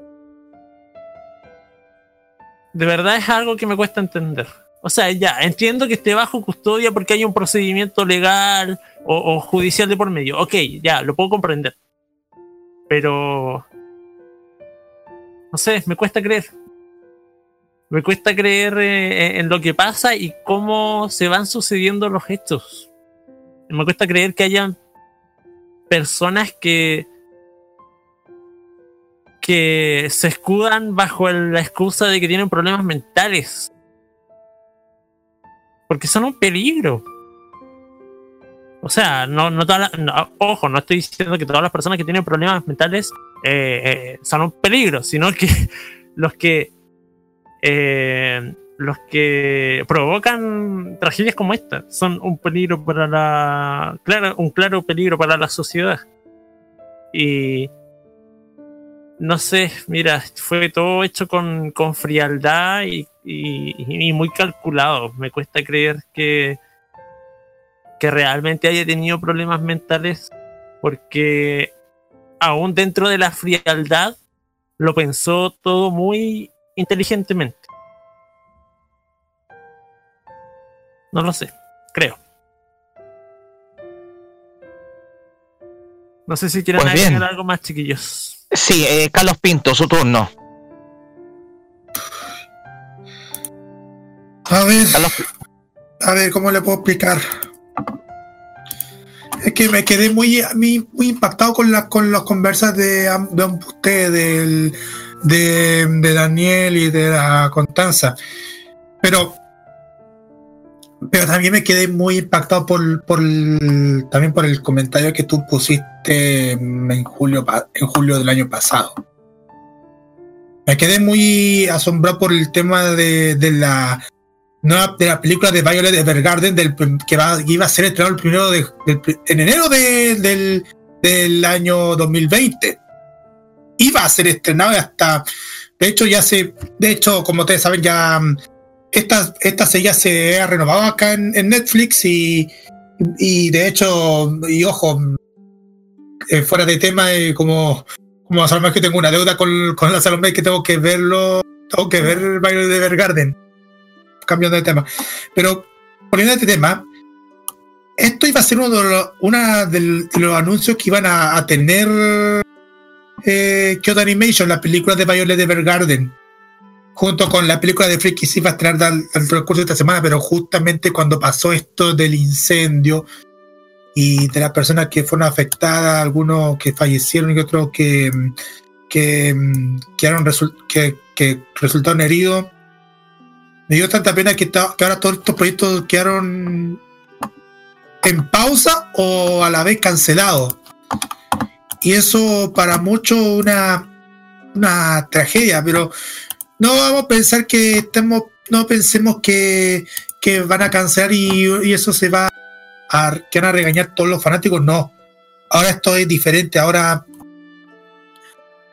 De verdad es algo que me cuesta entender. O sea, ya, entiendo que esté bajo custodia porque hay un procedimiento legal o, judicial de por medio. Ok, ya, lo puedo comprender. Pero... No sé, me cuesta creer. Me cuesta creer eh, en lo que pasa y cómo se van sucediendo los hechos. Me cuesta creer que hayan personas que que se escudan bajo la excusa de que tienen problemas mentales. Porque son un peligro. O sea, no, no todas las- no, ojo, no estoy diciendo que todas las personas que tienen problemas mentales eh, eh, son un peligro, sino que los que eh, los que provocan tragedias como esta son un peligro para la claro, un claro peligro para la sociedad. Y no sé, mira, fue todo hecho con, con frialdad y, y- muy calculado. Me cuesta creer que, que realmente haya tenido problemas mentales porque aún dentro de la frialdad lo pensó todo muy inteligentemente. No lo sé, creo. No sé si quieren Pues agregar algo más, chiquillos. Sí, eh, Carlos Pinto, su turno. A ver, Carlos, a ver, ¿cómo le puedo explicar? Es que me quedé muy, muy, muy impactado con las con las conversas de, de ustedes, del- de, de Daniel y de la Constanza. Pero, pero también me quedé muy impactado por, el- también por el comentario que tú pusiste en julio, en julio del año pasado. Me quedé muy asombrado por el tema de, de la nueva de la película de Violet Evergarden del, que, va, iba a ser estrenado el primero de, en enero de- del, año 2020. Iba a ser estrenado hasta, de hecho ya se, de hecho como ustedes saben ya esta, esta serie se ha renovado acá en, Netflix y, y de hecho, y ojo, eh, fuera de tema, eh, como, como a Salomé que tengo una deuda con, con la Salomé que tengo que verlo, tengo que ver Violet Evergarden cambiando de tema. Pero poniendo este tema, esto iba a ser uno de los, de los anuncios que iban a, a tener eh, Kyoto Animation, la película de Violet Evergarden, junto con la película de Freaky se iba a estrenar al, al de esta semana, pero justamente cuando pasó esto del incendio y de las personas que fueron afectadas, algunos que fallecieron y otros que, quedaron resul- que, que resultaron heridos. Me dio tanta pena que ahora todos estos proyectos quedaron en pausa o a la vez cancelados. Y eso para muchos una, una tragedia, pero no vamos a pensar que estemos, no pensemos que, que van a cancelar y, eso se va a, que van a regañar todos los fanáticos, no. Ahora esto es diferente, ahora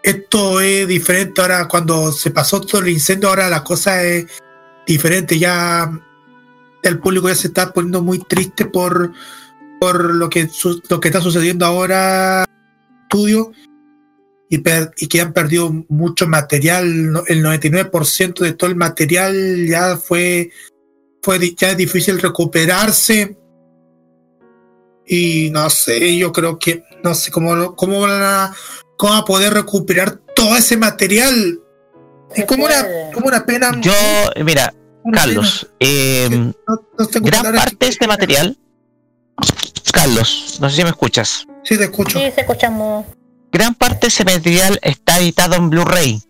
esto es diferente, ahora cuando se pasó todo el incendio, ahora la cosa es diferente, ya el público ya se está poniendo muy triste por, por lo que su- lo que está sucediendo ahora estudio y, per- y que han perdido mucho material el 99% de todo el material ya fue fue di- ya es difícil recuperarse. Y no sé yo creo que no sé cómo lo- cómo van a cómo van a poder recuperar todo ese material. Es como una como una pena Yo, mira, Carlos, eh. No- no tengo gran parte de este material, Carlos, no sé si me escuchas, sí te escucho. Sí, se escuchamos. Gran parte de ese material está editado en Blu-ray,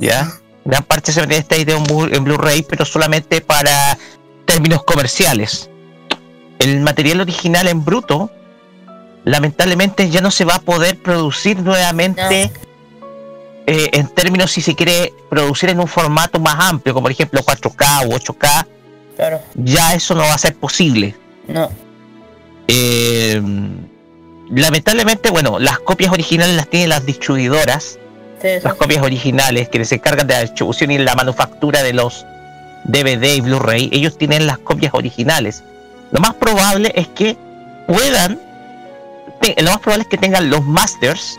¿ya? Gran parte de ese material está editado en Blu- en Blu-ray, pero solamente para términos comerciales. El material original en bruto, lamentablemente ya no se va a poder producir nuevamente eh, en términos si se quiere producir en un formato más amplio, como por ejemplo 4K o 8K, Claro. ya eso no va a ser posible. No. Eh, lamentablemente, bueno, las copias originales las tienen las distribuidoras, Sí, sí. las copias originales que se encargan de la distribución y la manufactura de los DVD y Blu-ray, ellos tienen las copias originales. Lo más probable es que puedan, lo más probable es que tengan los masters,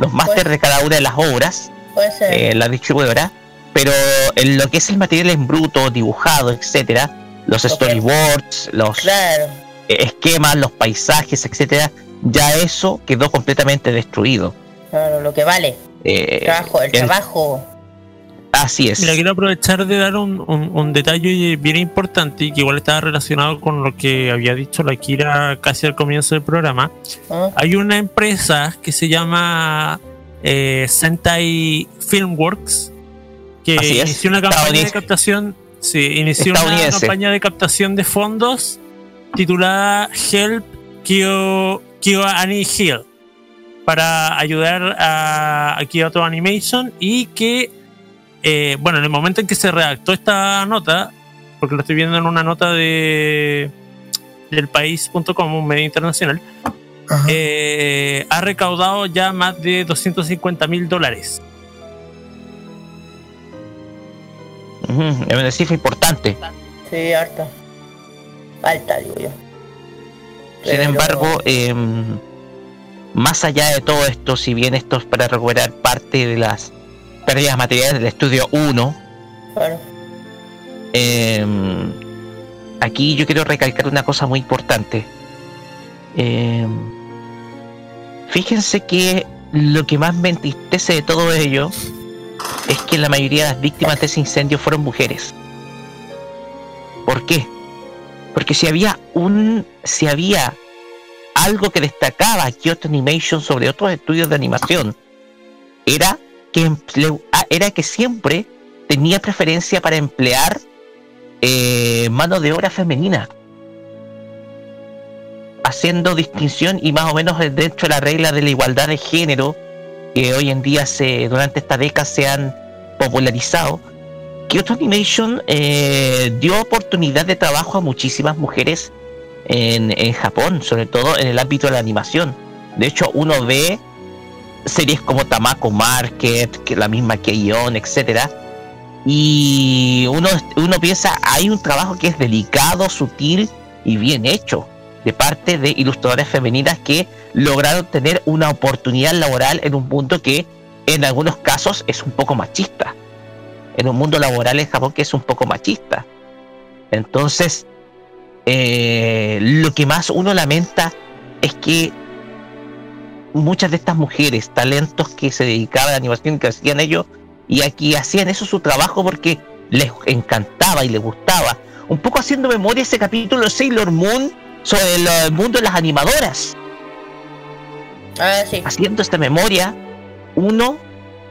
los masters de cada una de las obras, Puede ser. eh, la distribuidora, pero en lo que es el material en bruto, dibujado, etcétera, los storyboards, los claro. eh, esquemas, los paisajes, etcétera, ya eso quedó completamente destruido. Claro, lo que vale. Eh, El trabajo, el el- trabajo. Así es. Mira, quiero aprovechar de dar un, un- un detalle bien importante y que igual estaba relacionado con lo que había dicho la Kira casi al comienzo del programa. ¿no? Hay una empresa que se llama eh, Sentai Filmworks que Así es, inició una campaña de captación. Sí, inició una campaña de captación de fondos titulada Help Kyo, Kyo Ani Hill para ayudar a, a Kyoto Animation y que, eh, bueno, en el momento en que se redactó esta nota, porque lo estoy viendo en una nota de del país.com, un medio internacional, eh, ha recaudado ya más de 250 mil dólares. Es una cifra importante. Sí, harta. Alta, digo yo. Sin embargo, eh, más allá de todo esto, si bien esto es para recuperar parte de las pérdidas materiales del estudio 1, Claro. eh, aquí yo quiero recalcar una cosa muy importante. Eh, fíjense que lo que más me entristece de todo ello es que la mayoría de las víctimas de ese incendio fueron mujeres. ¿Por qué? Porque si había un, si había algo que destacaba a Kyoto Animation sobre otros estudios de animación, era que ah, era que siempre tenía preferencia para emplear eh, mano de obra femenina, haciendo distinción y más o menos dentro de la regla de la igualdad de género que hoy en día se durante esta década se han popularizado. Kyoto Animation eh, dio oportunidad de trabajo a muchísimas mujeres en, Japón, sobre todo en el ámbito de la animación. De hecho, uno ve series como Tamako Market, la misma Keion, etcétera, y uno, uno piensa, hay un trabajo que es delicado, sutil y bien hecho de parte de ilustradoras femeninas que lograron tener una oportunidad laboral en un mundo que en algunos casos es un poco machista. En un mundo laboral en Japón que es un poco machista. Entonces, eh, lo que más uno lamenta es que muchas de estas mujeres, talentos que se dedicaban a la animación, que hacían ellos, y aquí hacían eso su trabajo porque les encantaba y les gustaba. Un poco haciendo memoria ese capítulo de Sailor Moon sobre el mundo de las animadoras. Ah, sí. Haciendo esta memoria, uno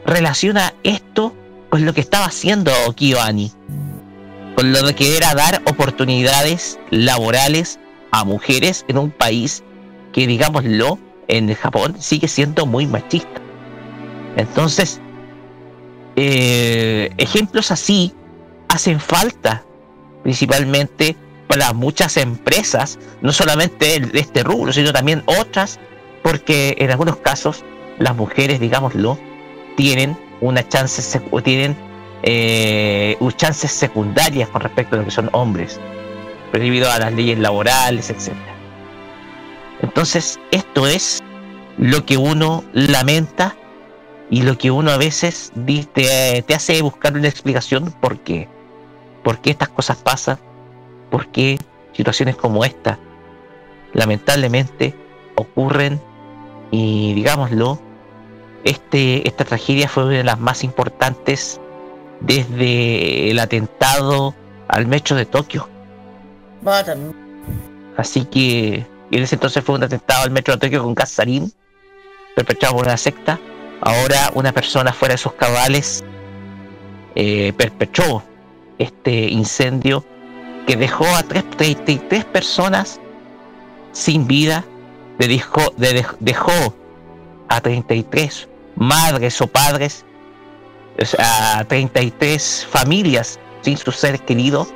relaciona esto con lo que estaba haciendo KyoAni. Con lo que era dar oportunidades laborales a mujeres en un país que, digámoslo, en Japón sigue siendo muy machista. Entonces, eh, ejemplos así hacen falta, principalmente para muchas empresas, no solamente de este rubro, sino también otras, porque en algunos casos las mujeres, digámoslo, tienen una chance, sec- tienen eh, chances secundarias con respecto a lo que son hombres, debido a las leyes laborales, etc. Entonces, esto es lo que uno lamenta y lo que uno a veces te, te hace buscar una explicación por qué. ¿Por qué estas cosas pasan? ¿Por qué situaciones como esta lamentablemente ocurren? Y digámoslo, este, esta tragedia fue una de las más importantes desde el atentado al metro de Tokio. Así que en ese entonces fue un atentado al metro de Tokio con gas sarín, perpetrado por una secta. Ahora una persona fuera de sus cabales eh, perpetró este incendio que dejó a tres- 33 personas sin vida, de dejó, de- dej- dejó a 33 madres o padres, a 33 familias sin su ser querido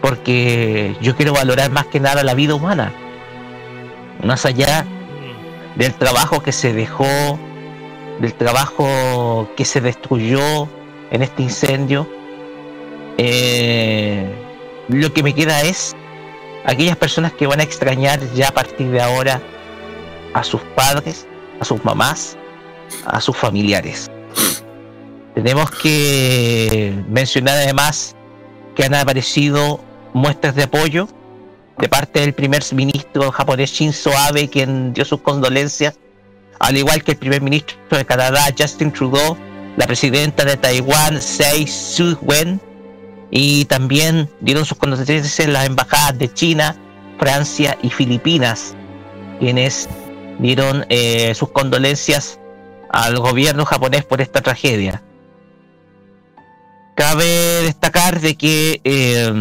porque yo quiero valorar más que nada la vida humana. Más allá del trabajo que se dejó, del trabajo que se destruyó en este incendio, eh, lo que me queda es aquellas personas que van a extrañar ya a partir de ahora a sus padres, a sus mamás, a sus familiares. Tenemos que mencionar además que han aparecido muestras de apoyo de parte del primer ministro japonés Shinzo Abe, quien dio sus condolencias, al igual que el primer ministro de Canadá Justin Trudeau, la presidenta de Taiwán Tsai Ing-wen, y también dieron sus condolencias en las embajadas de China, Francia y Filipinas, quienes dieron eh, sus condolencias al gobierno japonés por esta tragedia. Cabe destacar de que eh,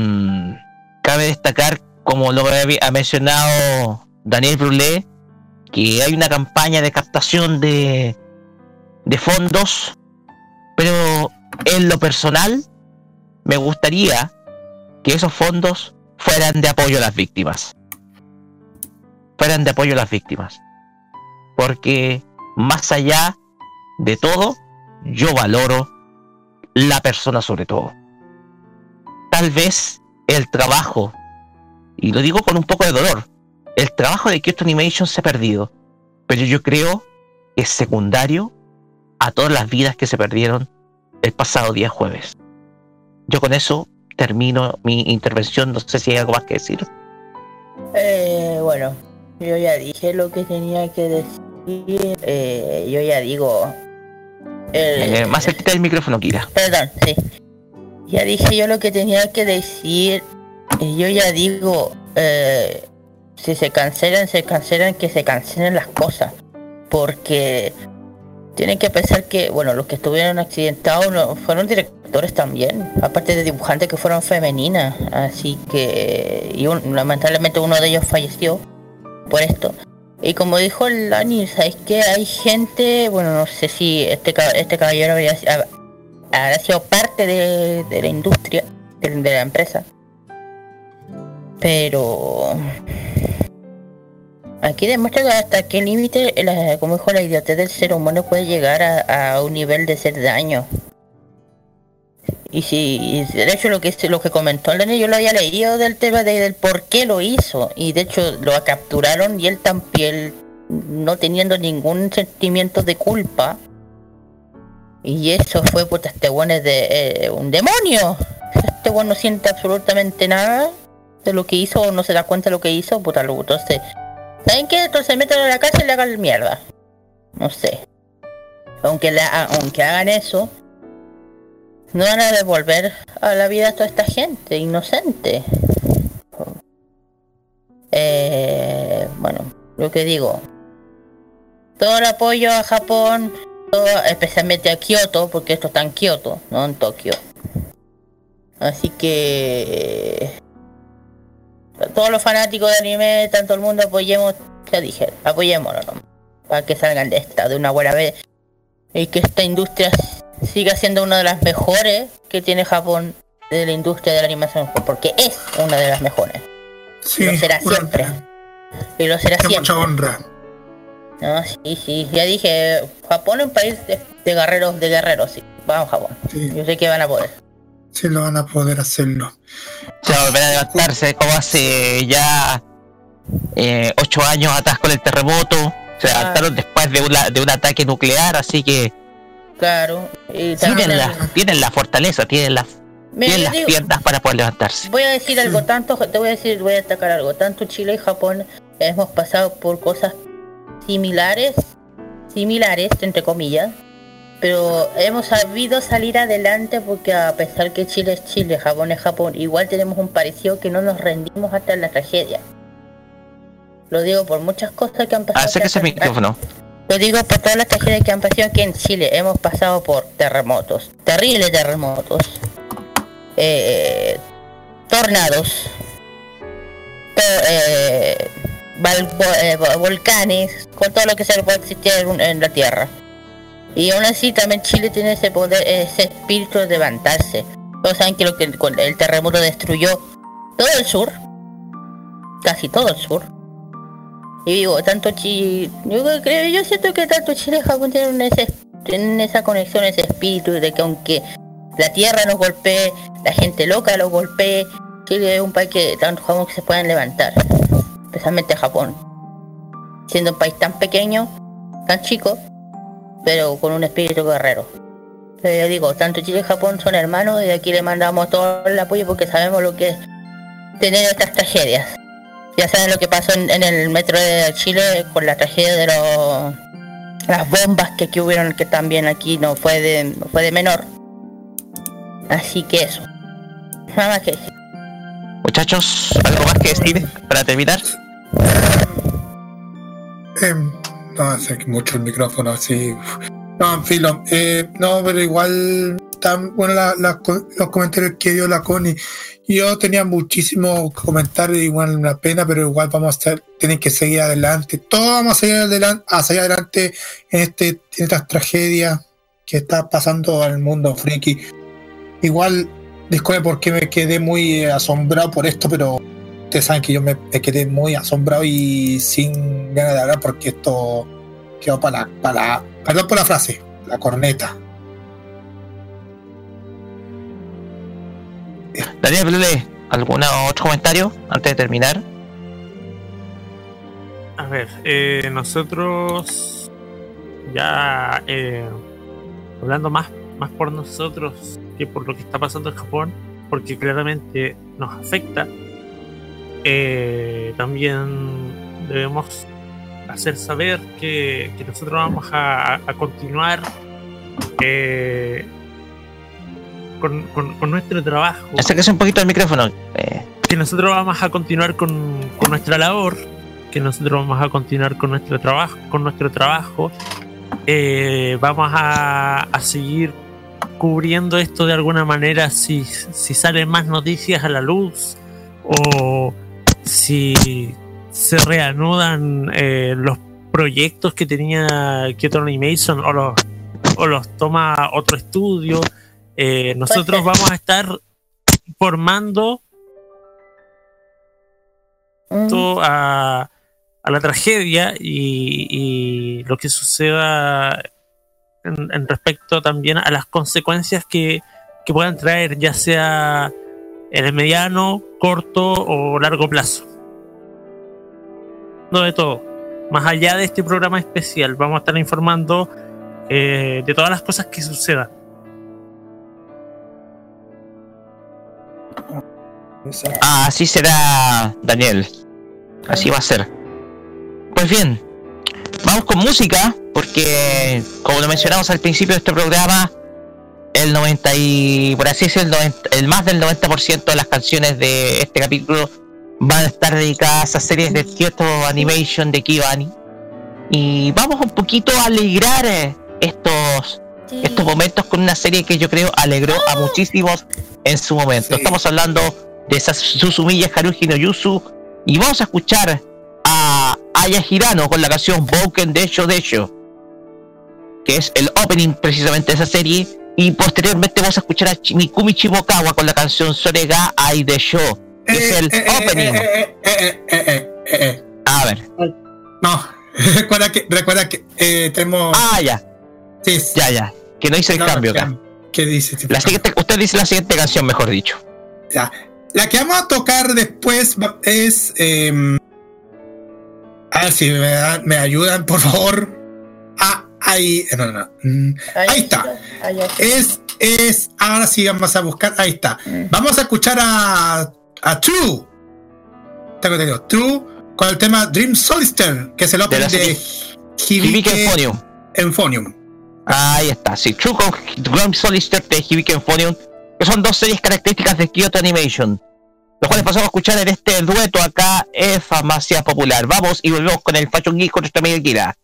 cabe destacar, como lo ha mencionado Daniel Brulé, que hay una campaña de captación de, de fondos, pero en lo personal me gustaría que esos fondos fueran de apoyo a las víctimas. Fueran de apoyo a las víctimas. Porque más allá de todo, yo valoro la persona sobre todo. Tal vez el trabajo, y lo digo con un poco de dolor, el trabajo de Kyoto Animation se ha perdido, pero yo creo que es secundario a todas las vidas que se perdieron el pasado día jueves. Yo con eso termino mi intervención, no sé si hay algo más que decir. Eh, bueno, yo ya dije lo que tenía que decir. Eh, yo ya digo. eh, Eh, más cerquita del micrófono, Kira. Perdón, sí. Ya dije yo lo que tenía que decir. Y yo ya digo, eh, si se cancelan, se cancelan, que se cancelen las cosas. Porque tienen que pensar que, bueno, los que estuvieron accidentados no, fueron directores también, aparte de dibujantes que fueron femeninas. Así que, y un- lamentablemente uno de ellos falleció por esto. Y como dijo el Lani, ¿sabes que Hay gente, bueno, no sé si este, este caballero habría, hab- habrá sido parte de, de la industria, de, la empresa. Pero aquí demuestra hasta qué límite, como dijo la idiotez del ser humano puede llegar a un nivel de ser daño. Y si, y de hecho lo que lo que comentó Dani, yo lo había leído del tema de- del por qué lo hizo. Y de hecho lo capturaron y él también, no teniendo ningún sentimiento de culpa. Y eso fue, puta, este bueno es de eh, un demonio. Este bueno no siente absolutamente nada de lo que hizo o no se da cuenta de lo que hizo, puta, lo entonces, ¿saben qué? Entonces métanlo a la cárcel y le hagan mierda. No sé. Aunque, la, aunque hagan eso, no van a devolver a la vida a toda esta gente inocente. Eh, bueno, lo que digo. Todo el apoyo a Japón, especialmente a Kioto, porque esto está en Kioto, no en Tokio. Así que todos los fanáticos de anime, tanto el mundo apoyemos, ya dije, apoyémoslo para que salgan de esta de una buena vez y que esta industria siga siendo una de las mejores que tiene Japón de la industria de la animación, porque es una de las mejores. Sí, lo será siempre. honra. Y lo será siempre. mucha honra. No, sí, sí, ya dije, Japón es un país de, de guerreros, de guerreros, sí. Vamos Japón. Sí, Yo sé que van a poder. sí lo van a poder hacerlo. Se va a volver a levantarse como hace ya eh, ocho años atrás con el terremoto. Se Ah. levantaron después de, una- de un ataque nuclear, así que Claro. Y también tienen el- la, tienen la fortaleza, tienen, Mira, las digo- piernas para poder levantarse. Voy a decir algo, tanto, te voy a decir, voy a destacar algo, tanto Chile y Japón hemos pasado por cosas similares, similares, entre comillas, pero hemos sabido salir adelante porque a pesar que Chile es Chile, Japón es Japón, igual tenemos un parecido que no nos rendimos hasta la tragedia. Lo digo por muchas cosas que han pasado. Acérquese aquí- micrófono. Lo digo por todas las tragedias que han pasado aquí en Chile. Hemos pasado por terremotos, terribles terremotos, eh, tornados, to- eh, eh, vo- volcanes, con todo lo que se puede existir en, la Tierra. Y aún así también Chile tiene ese poder, ese espíritu de levantarse. Todos saben que lo que el, el terremoto destruyó todo el sur, casi todo el sur. Y digo, tanto Chile, yo creo, yo siento que tanto Chile y Japón tienen, ese, tienen esa conexión, ese espíritu de que aunque la tierra nos golpee, la gente loca los golpee, Chile es un país que tanto Japón que se pueden levantar, especialmente Japón, siendo un país tan pequeño, tan chico, pero con un espíritu guerrero. Pero yo digo, tanto Chile y Japón son hermanos y aquí le mandamos todo el apoyo porque sabemos lo que es tener estas tragedias. Ya saben lo que pasó en, en el metro de Chile con la tragedia de los las bombas que aquí hubieron que también aquí no fue de no fue de menor. Así que eso. Nada más que decir. Muchachos, ¿algo más que decir para terminar? Em, no acerque mucho el micrófono, así. No, filo. Eh, no, pero igual están bueno la- los comentarios que dio la Connie. Yo tenía muchísimos comentarios, igual una pena, pero igual vamos a hacer, tienen que seguir adelante. Todos vamos a seguir adelante, a seguir adelante en, este, en estas tragedias que está pasando el mundo friki. Igual, disculpe porque me quedé muy asombrado por esto, pero ustedes saben que yo me, quedé muy asombrado y sin ganas de hablar porque esto quedó para para perdón por la frase, la corneta. Daniel Blule, ¿algún otro comentario antes de terminar? A ver, eh, nosotros ya eh, hablando más, más por nosotros que por lo que está pasando en Japón, porque claramente nos afecta, eh, también debemos hacer saber que, que nosotros vamos a, a continuar con, con- con nuestro trabajo Acérquese un poquito al micrófono. eh, que nosotros vamos a continuar con, con nuestra labor, que nosotros vamos a continuar con nuestro trabajo, con nuestro trabajo, eh, vamos a, a seguir cubriendo esto de alguna manera si, si salen más noticias a la luz o si se reanudan eh, los proyectos que tenía Kyoto Animation o los, o los toma otro estudio. Eh, nosotros Pues, vamos a estar informando Mm, a, a la tragedia y, y lo que suceda en, en respecto también a las consecuencias que, que puedan traer, ya sea en el mediano, corto o largo plazo. No de todo. Más allá de este programa especial, vamos a estar informando eh, de todas las cosas que sucedan. Ah, así será, Daniel. Así va a ser. Pues bien, vamos con música, porque como lo mencionamos al principio de este programa, el 90 y por así decirlo, el, 90 el más del 90% de las canciones de este capítulo van a estar dedicadas a series de Kyoto Animation de Kibani. Y vamos un poquito a alegrar eh, estos, Sí. estos momentos con una serie que yo creo alegró a muchísimos en su momento. Sí. Estamos hablando de esas Susumiya Haruhi no Yusu y vamos a escuchar a Aya Hirano con la canción Boken Desho Desho, que es el opening precisamente de esa serie. Y posteriormente vamos a escuchar a Mikumi Chimokawa con la canción Sorega Ai Desho, que es el eh, opening. eh. A ver, No, recuerda que, recuerda que eh, tenemos. ah, ya, sí, sí. ya, ya, que no hice el No, cambio ¿qué- acá. ¿Qué dice? La siguiente, usted dice la siguiente canción, mejor dicho. Ya. La que vamos a tocar después es. Eh, a ver si me, dan- me ayudan, por favor. Ah, ahí. No, no, no. Mm, Ahí está. Ahí está. Es, es. Ahora sí vamos a buscar. Ahí está. Mm. Vamos a escuchar a. A True. Tengo entendido. True con el tema Dream Solstice, que es el opening de, serie Hibike Euphonium. Euphonium. Ahí está, sí. True con Grand Solister de Hibike Euphonium, que son dos series características de Kyoto Animation. Los cuales pasamos a escuchar en este dueto acá en Farmacia Popular. Vamos y volvemos con el Fashion Geek con nuestra amiga Kira.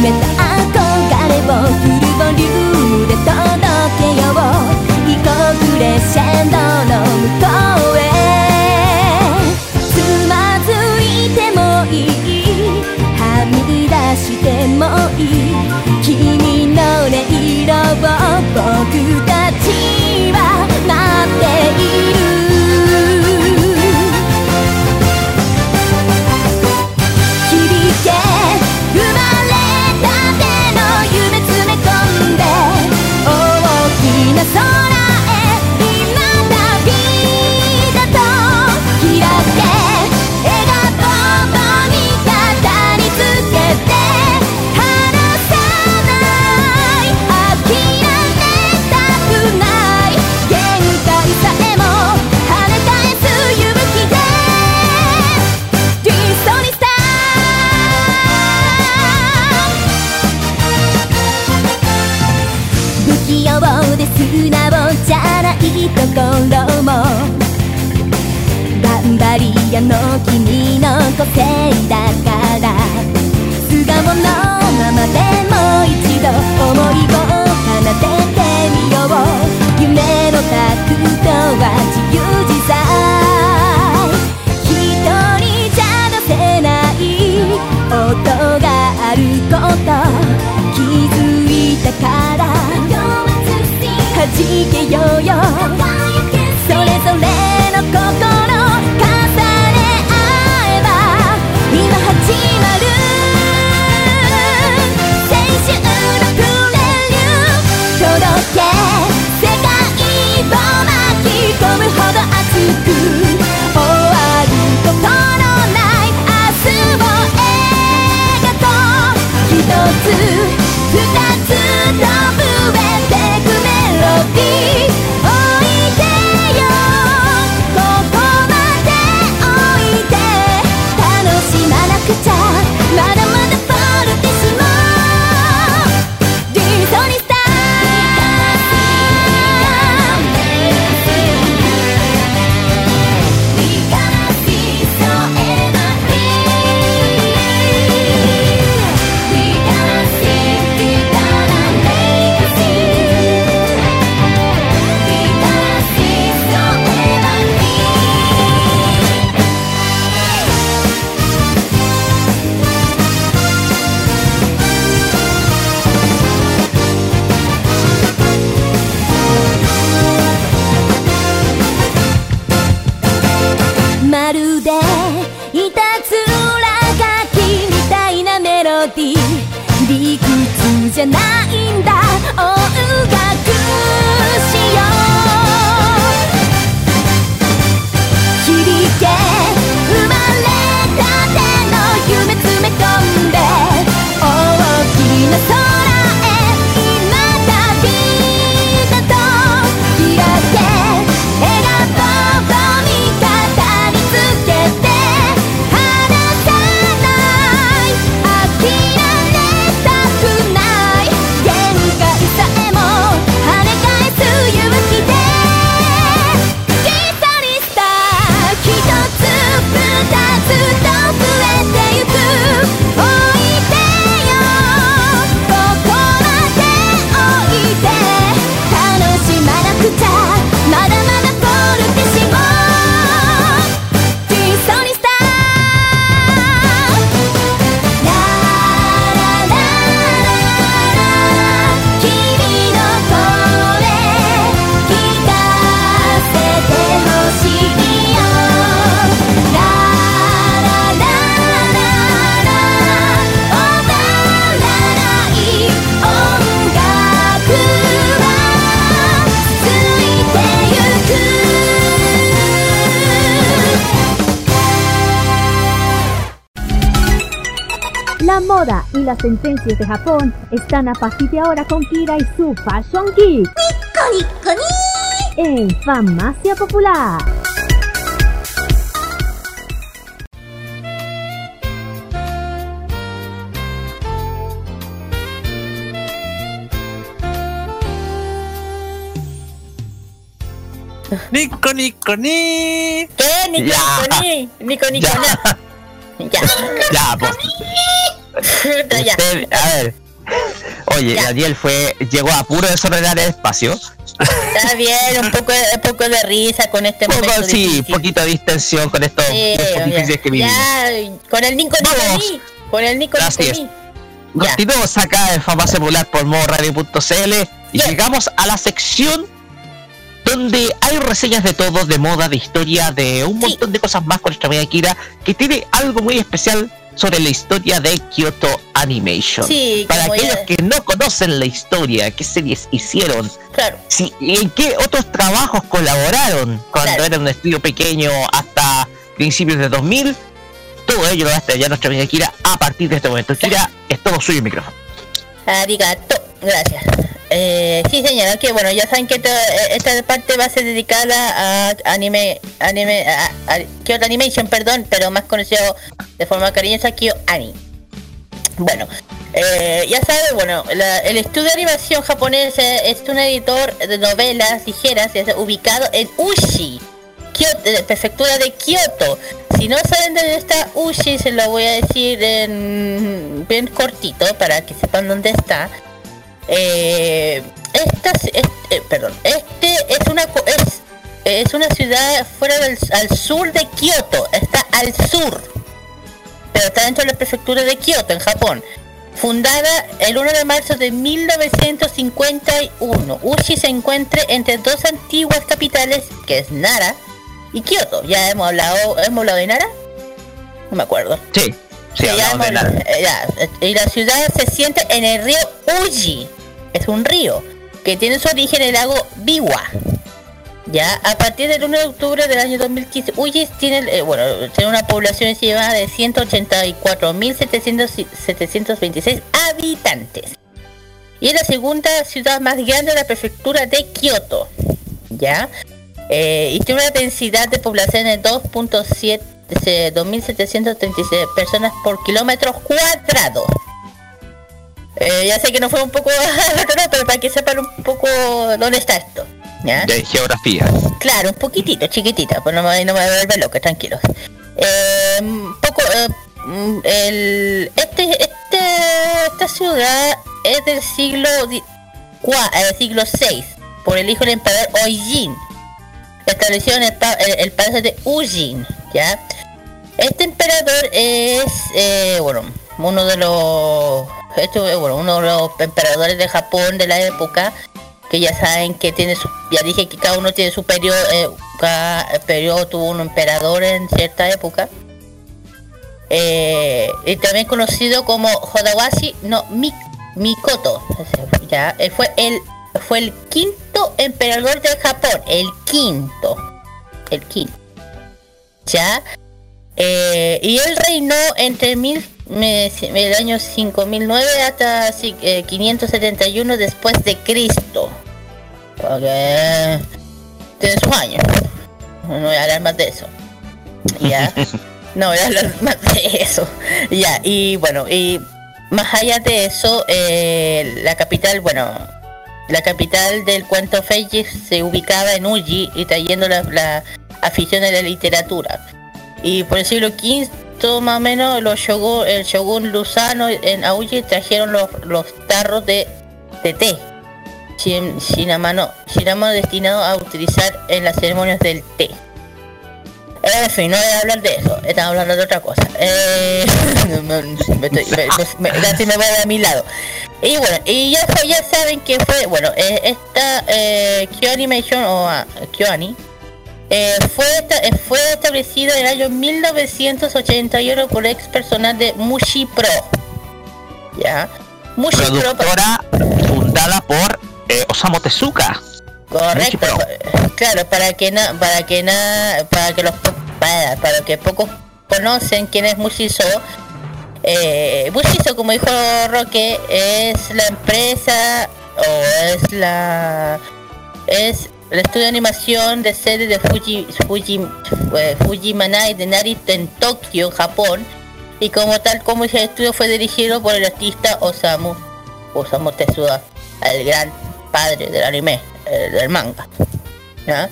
めた憧れをフルボリュームで届けよう異国レシェの向こうへつまずいてもいいはみ出してもいい君の音色を僕たちは待っている。頃も頑張り屋の君の個性だから。素顔のままでもう一度思いを奏でてみよう。夢のタクトは自由自在。一人じゃ出せない音があること。気づいたから。弾けようよ。las sentencias de Japón están a partir de ahora con Kira y su Fashion Geek. En Farmacia Popular. Nico, Nico, ni. ¿Qué? Nico, Nico, ni. Nico, Nico, Ya. Ya. Ya, pues. Ya. Usted, a ver. Oye, Ya. Daniel fue, llegó a puro desordenar el espacio. Está bien, un poco, un poco de risa con este Poco, momento sí, difícil. poquito de distensión con estos Sí, difíciles que vivimos. ya, con el Nico. Nicolí, con el Nico. Nicolí. Continuamos acá en Farmacia Popular por modoradio.cl y Yes. llegamos a la sección donde hay reseñas de todo, de moda, de historia, de un Sí. montón de cosas más con nuestra amiga Kira, que tiene algo muy especial sobre la historia de Kyoto Animation. Sí, Para aquellos ya- que no conocen la historia, qué series hicieron, Claro, si, en qué otros trabajos colaboraron cuando Claro. era un estudio pequeño hasta principios de 2000, todo ello lo va a estallar nuestra amiga Kira a partir de este momento. Kira, es todo suyo el micrófono. arigato, gracias. Eh, sí, señora, que bueno, ya saben que eh, esta parte va a ser dedicada a anime, anime, a, a Kyoto Animation, perdón, pero más conocido de forma cariñosa Kyoto Ani. Bueno, eh, ya saben, bueno, la- el estudio de animación japonés eh, es un editor de novelas ligeras es ubicado en Ushi, Kyoto, prefectura de Kyoto. Si no saben dónde está Ushi, se lo voy a decir en, bien cortito para que sepan dónde está. Eh, esta, es- es- eh, perdón, este es una es, es una ciudad fuera del al sur de Kioto, está al sur, pero está dentro de la prefectura de Kioto, en Japón. Fundada el 1 de marzo de 1951, Ushi se encuentra entre dos antiguas capitales, que es Nara y Kioto. Ya hemos hablado, hemos hablado de Nara, no me acuerdo. Sí, sí, Sí, ya hablamos de eh, ya, eh, y la ciudad se siente en el río Uji. Es un río que tiene su origen en el lago Biwa. Ya, a partir del 1 de octubre del año 2015, Uji tiene, eh, bueno, tiene una población estimada de 184.726 habitantes. Y es la segunda ciudad más grande de la prefectura de Kioto. ¿Ya? Eh, y tiene una densidad de población de 2.7 de 2.736 personas por kilómetro cuadrado. Eh, ya sé que no fue un poco pero para que sepan un poco dónde está esto. ¿ya? De geografía. Claro, un poquitito, chiquitita, pues no me, no me voy a volver loca, tranquilos. Eh, un poco, eh, mm, el, este, este, esta ciudad es del siglo, cua- eh, siglo VI, por el hijo del emperador Oijin, establecido en el, el, el palacio de Ujin, ¿ya? Este emperador es, eh, bueno, uno de los, esto, eh, bueno, uno de los emperadores de Japón de la época, que ya saben que tiene su, ya dije que cada uno tiene su periodo, eh, cada periodo tuvo un emperador en cierta época. Eh, y también conocido como Hodawashi no Mi- Mikoto. Ya, eh, fue el fue el quinto emperador de Japón, el quinto. El quinto. Ya. Y él reinó entre mil, el año 5009 hasta ci- eh, 571 después de Cristo. Porque tiene sus años. No voy a hablar más de eso. Ya. No voy a hablar más de eso. Ya, y bueno, y más allá de eso, eh, la capital, bueno, la capital del cuento Feiji se ubicaba en Uji y trayendo la, la afición a la literatura. Y por el siglo V más o menos los shogun, el shogun Luzano en Aoji trajeron los, los tarros de, de té. Shin- Shinamano, Shinamano destinado a utilizar en las ceremonias del té. En fin, no voy a hablar de eso, estamos hablando de otra cosa. Eh, me, me- voy a mi lado. Y bueno, y ya, ya saben que fue, bueno, eh, esta eh, Kyo Animation o ah, KyoAni eh, fue, eh, fue establecido en el año 1981 por ex personal de Mushi Pro. ¿Ya? Mushi Pro, Productora fundada por eh, Osamu Tezuka. correcto. Pro. Claro, para que na, para que na, para que los para que pocos conocen quién es Mushiso. Eh, Mushiso, como dijo Roque, es la empresa o es la es el estudio de animación de sede de Fuji, Fuji, eh, Fujimanai de Narita en Tokio, Japón. Y como tal, como ese estudio fue dirigido por el artista Osamu, Osamu Tezuka, el gran padre del anime, eh, del manga. ¿ya?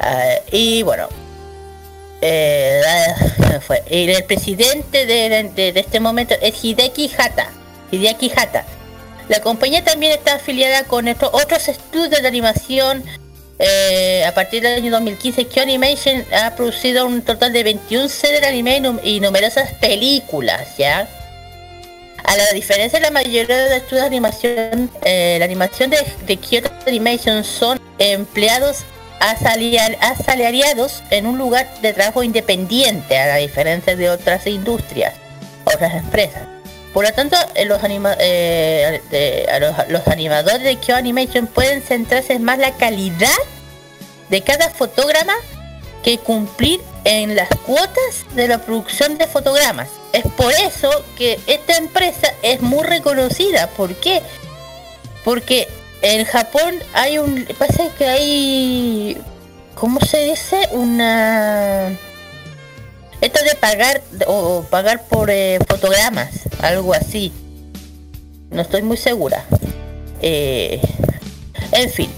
Ah, y bueno, eh, fue. Y el presidente de, de- este momento es Hideki Hata. Hideaki Hata. La compañía también está afiliada con otros estudios de animación. eh, a partir del año 2015, Kyo Animation ha producido un total de 21 series de anime y num- y numerosas películas. A la diferencia de la mayoría de estudios de animación, eh, la animación de, de Kyoto Animation son empleados asalariados en un lugar de trabajo independiente, a la diferencia de otras industrias, otras empresas. Por lo tanto, eh, eh, los, animadores de Kyoto Animation pueden centrarse en más la calidad de cada fotograma que cumplir en las cuotas de la producción de fotogramas. Es por eso que esta empresa es muy reconocida. ¿Por qué? Porque en Japón hay un... Pasa que hay... ¿Cómo se dice? Una... Esto de pagar o pagar por eh, fotogramas, algo así. No estoy muy segura. Eh, en fin.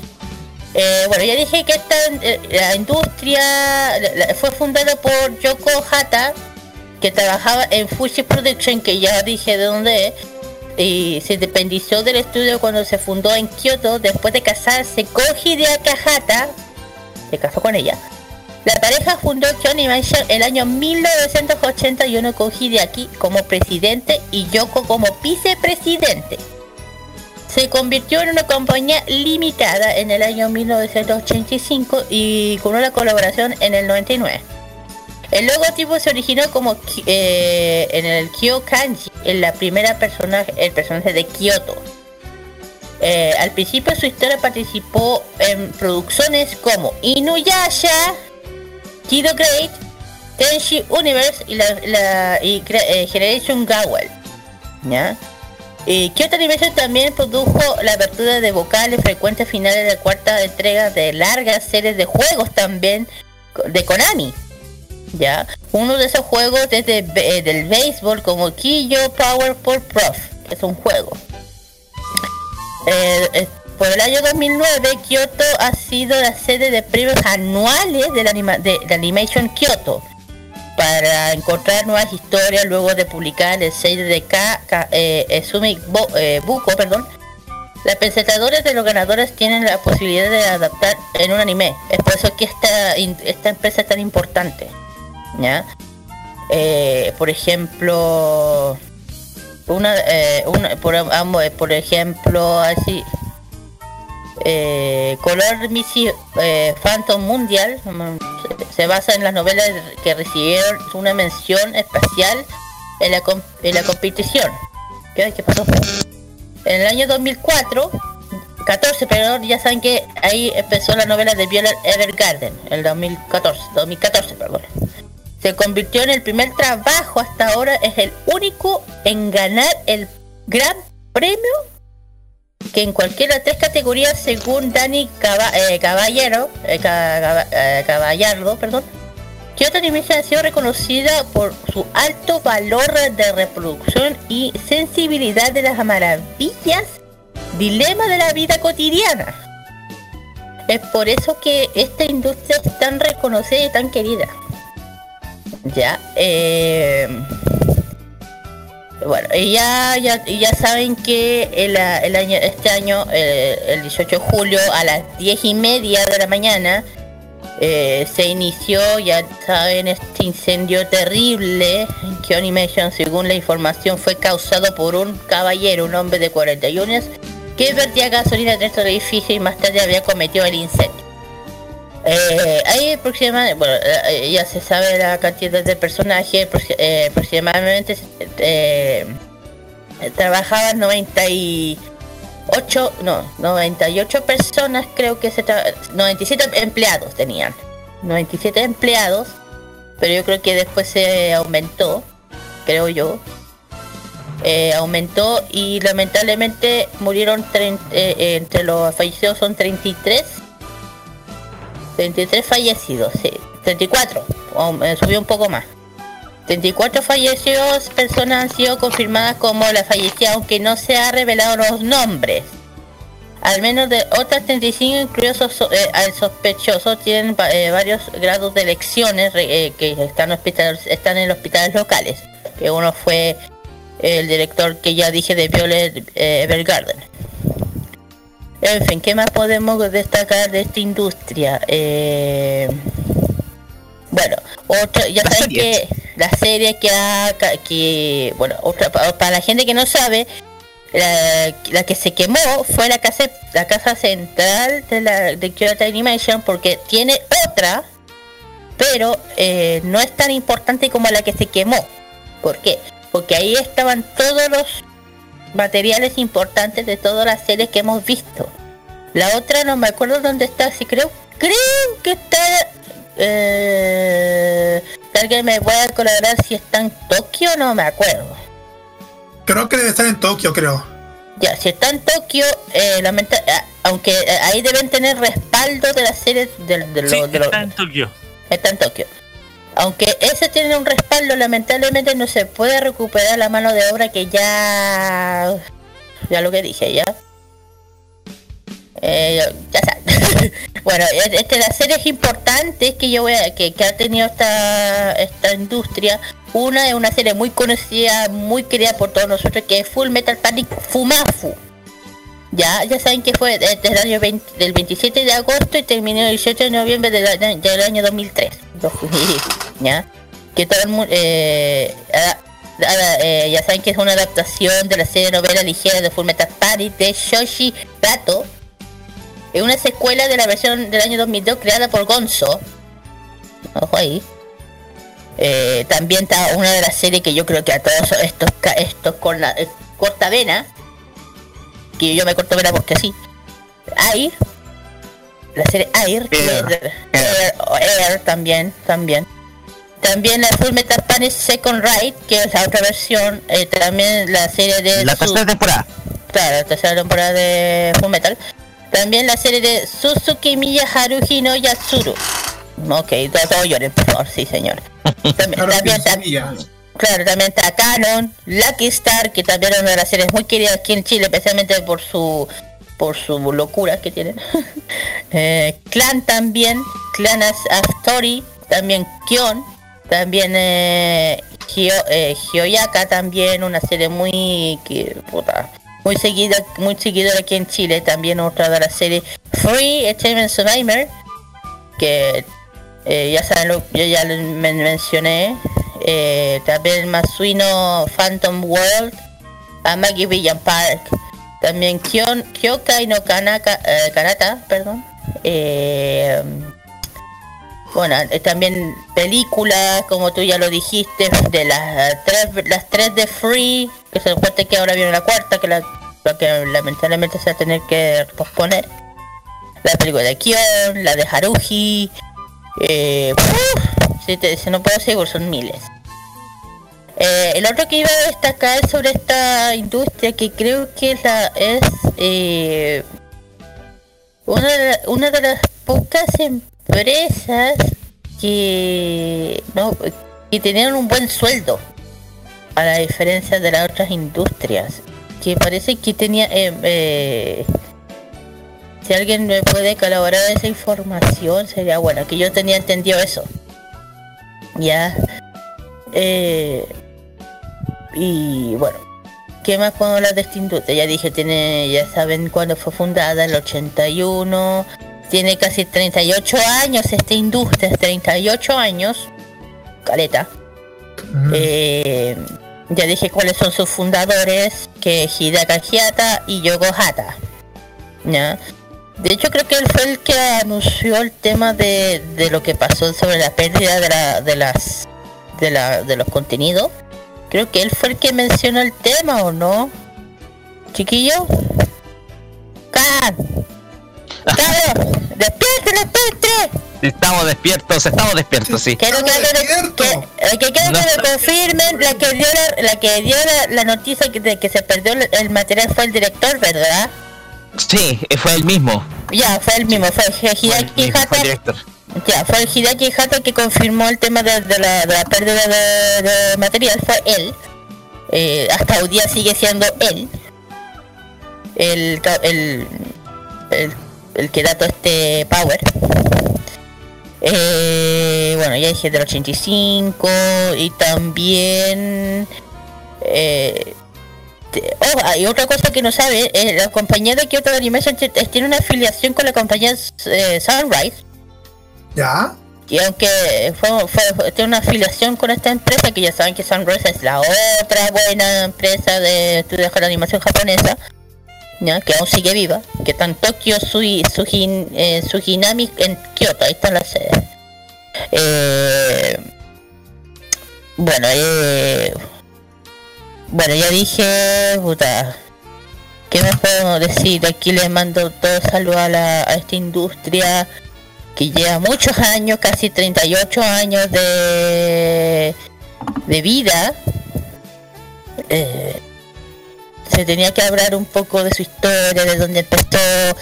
Eh, bueno, ya dije que esta la industria fue fundada por Yoko Hata, que trabajaba en Fuji Production, que ya dije de dónde es, y se independizó del estudio cuando se fundó en Kyoto después de casarse con Hideaki Hata, se casó con ella. La pareja fundó Kyo Animation el año 1981 con Hideaki como presidente y Yoko como vicepresidente se convirtió en una compañía limitada en el año 1985 y con una colaboración en el 99. El logotipo se originó como eh, en el Kyo Kanji, en la primera personaje, el personaje de Kyoto. Eh, al principio de su historia participó en producciones como Inuyasha, Kido Great, Tenshi Universe y, la, la- y eh, Generation Gawel. ¿Ya? Y Kyoto Animation también produjo la apertura de vocales frecuentes finales de la cuarta entrega de largas series de juegos también de Konami. Ya, uno de esos juegos desde eh, del béisbol como Kiyo Powerpool Prof, que es un juego. Eh, por el año 2009, Kyoto ha sido la sede de premios anuales de, la anima- de, de Animation Kyoto para encontrar nuevas historias luego de publicar el sello de K, K- eh, eh, Sumi Bo- eh, perdón. Las presentadoras de los ganadores tienen la posibilidad de adaptar en un anime. Es por eso que esta, esta empresa es tan importante. ¿ya? Eh, por ejemplo, una, eh, una- por, por ejemplo, así, eh, Color Missy eh, Phantom Mundial mm, se, basa en las novelas que recibieron una mención especial en la, en la competición. ¿Qué, qué pasó? En el año 2004, 14, perdón, ya saben que ahí empezó la novela de Violet Evergarden, el 2014, 2014, perdón. Se convirtió en el primer trabajo hasta ahora, es el único en ganar el gran premio que en cualquiera de tres categorías según Dani eh, Caballero, eh, eh, Caballardo, perdón, Kyoto Animation ha sido reconocida por su alto valor de reproducción y sensibilidad de las maravillas, dilema de la vida cotidiana. Es por eso que esta industria es tan reconocida y tan querida. Ya, eh, bueno, ya, ya, ya saben que el, el año, este año, eh, el 18 de julio, a las 10 y media de la mañana, eh, se inició, ya saben, este incendio terrible Kyo Animation, según la información, fue causado por un caballero, un hombre de 41 años, que vertía gasolina dentro del edificio y más tarde había cometido el incendio. Eh, hay aproximadamente, bueno, eh, ya se sabe la cantidad de personajes, eh, aproximadamente eh, trabajaban 98, no, 98 personas, creo que se tra- 97 empleados tenían, 97 empleados, pero yo creo que después se aumentó, creo yo. Eh, aumentó y lamentablemente murieron 30, entre los fallecidos son 33 33 fallecidos, sí, 34, o, eh, subió un poco más. 34 fallecidos personas han sido confirmadas como la fallecida, aunque no se ha revelado los nombres. al menos de otras 35 incluidos eh, al sospechoso tienen eh, varios grados de elecciones re- eh, que están, hospital, están en hospitales locales. Que uno fue el director que ya dije de Violet Evergarden. En fin, ¿qué más podemos destacar de esta industria? Eh, bueno, otra, ya La saben serie. que la serie que, ha, que bueno, otra, pa- para la gente que no sabe, la, la que se quemó fue la casa, la casa central de la de Kyoto Animation porque tiene otra, pero eh, no es tan importante como la que se quemó. ¿Por qué? Porque ahí estaban todos los materiales importantes de todas las series que hemos visto. La otra no me acuerdo dónde está, si creo, creo que está... Eh, ¿Alguien me puede colaborar si está en Tokio? No me acuerdo. Creo que debe estar en Tokio, creo. Ya, si está en Tokio, eh, lamenta- ah, aunque eh, ahí deben tener respaldo de las series del de, lo- Sí, de lo- está en Tokio. está en Tokio. Aunque ese tiene un respaldo, lamentablemente no se puede recuperar la mano de obra que ya... Ya lo que dije, ya. Eh, ya sabes. bueno, es- este, las series importantes que yo voy a, que, que ha tenido esta, esta industria, una es una serie muy conocida, muy querida por todos nosotros, que es Full Metal Panic Fumafu. Ya, ya saben que fue desde el año 20 del 27 de agosto y terminó el 18 de noviembre del, año- del año 2003. ya, que todo el mundo, eh, eh, ya saben que es una adaptación de la serie de novela ligera de Full Metal Panic de Shoshi Gato. Es una secuela de la versión del año 2002 creada por Gonzo. Ojo ahí. Eh, también está una de las series que yo creo que a todos estos estos con la eh, corta vena que yo me corto vena porque así Air la serie Air, que Air, Air, o Air también también también la Full Metal Panic Second Ride que es la otra versión eh, también la serie de La Su- tercera temporada. Claro, la tercera temporada de Full Metal. También la serie de Suzuki Miya Haruhi no Yatsuru. Ok, todo, todo lloren, por favor, sí señor. También, también. Claro, también está Canon, Lucky Star, que también es una de las series muy queridas aquí en Chile, especialmente por su por su locura que tienen. Eh, Clan también, Clan as Story, también Kion, también eh, eh, también, una serie muy puta, muy seguida, muy seguidora aquí en Chile, también otra de las series Free Entertainment Survivor, que eh, ya saben, lo, yo ya les men- mencioné, eh, también Masuino Phantom World, Amagi Villan Park, también Kyon, Kyokai no Kanaka, eh, Kanata, perdón, eh, bueno, eh, también películas, como tú ya lo dijiste, de las eh, tres, las tres de Free, que se cuenta que ahora viene la cuarta, que la, que lamentablemente se va a tener que posponer. La película de Kion, la de Haruhi, eh, si, te- si no puedo seguir, son miles. Eh, el otro que iba a destacar sobre esta industria, que creo que es eh, una, de las pocas empresas que no que tenían un buen sueldo a la diferencia de las otras industrias que parece que tenía eh, eh, si alguien me puede colaborar esa información sería bueno que yo tenía entendido eso. Ya y bueno ¿Qué más podemos hablar de esta industria? Ya dije, tiene, ya saben cuándo fue fundada, el 81. Tiene casi 38 años esta industria, 38 años. Caleta. Mm. Eh, ya dije cuáles son sus fundadores, que es Hidaka Hiyata y Yogo Hata. ¿Ya? De hecho creo que él fue el que anunció el tema de, de lo que pasó sobre la pérdida de, la, de las de, la, de los contenidos. Creo que él fue el que mencionó el tema, ¿o no? Chiquillo. ¡Can! ¡Claro! ¡Despierte, despierte! Estamos despiertos, estamos despiertos, sí. Quiero que, que, que, que No. que me confirmen la que dio la, la que dio la, la noticia que, de que se perdió el, el material fue el director, ¿verdad? Sí, fue el mismo. Ya, fue el mismo, fue Hideaki Hata. Ya, fue el Hideaki Hata que confirmó el tema de, la, de la pérdida de, material, fue él. Eh, hasta hoy día sigue siendo él. El, el, el, que da todo este power. Eh, bueno, ya dije del 85 y también... Eh, oh, hay otra cosa que no sabe, eh, la compañía de Kyoto Animation tiene una afiliación con la compañía eh, Sunrise ¿Ya? y aunque fue, tiene una afiliación con esta empresa, que ya saben que Sunrise es la otra buena empresa de estudios de animación japonesa, que aún sigue viva, que está en Tokio, Sui, Sujin, eh, Sujinami en Kyoto, ahí está la sede. Eh, bueno, eh, bueno, ya dije, puta, ¿qué más podemos decir? Aquí les mando todo saludo a, la, a esta industria que lleva muchos años, casi 38 años de, de vida. Eh, se tenía que hablar un poco de su historia, de dónde empezó,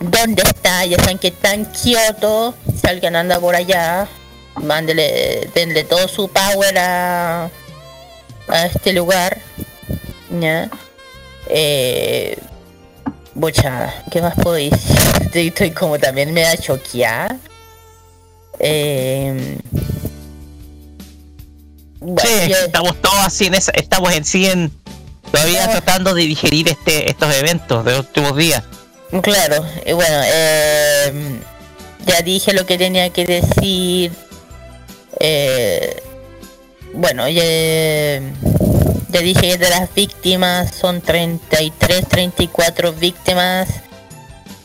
dónde está, ya saben que está en Kioto, si anda por allá, mándele, denle todo su power a, a este lugar. ¿ya? Eh, Mucha, ¿qué más puedo decir? Estoy, como también me da choquear. Eh, bueno, Sí, yo- estamos todos así en esa, estamos en sí en todavía Ah. tratando de digerir este estos eventos de los últimos días. Claro, y bueno, eh, ya dije lo que tenía que decir. Eh, bueno, ya, ya dije que de las víctimas son 33, 34 víctimas.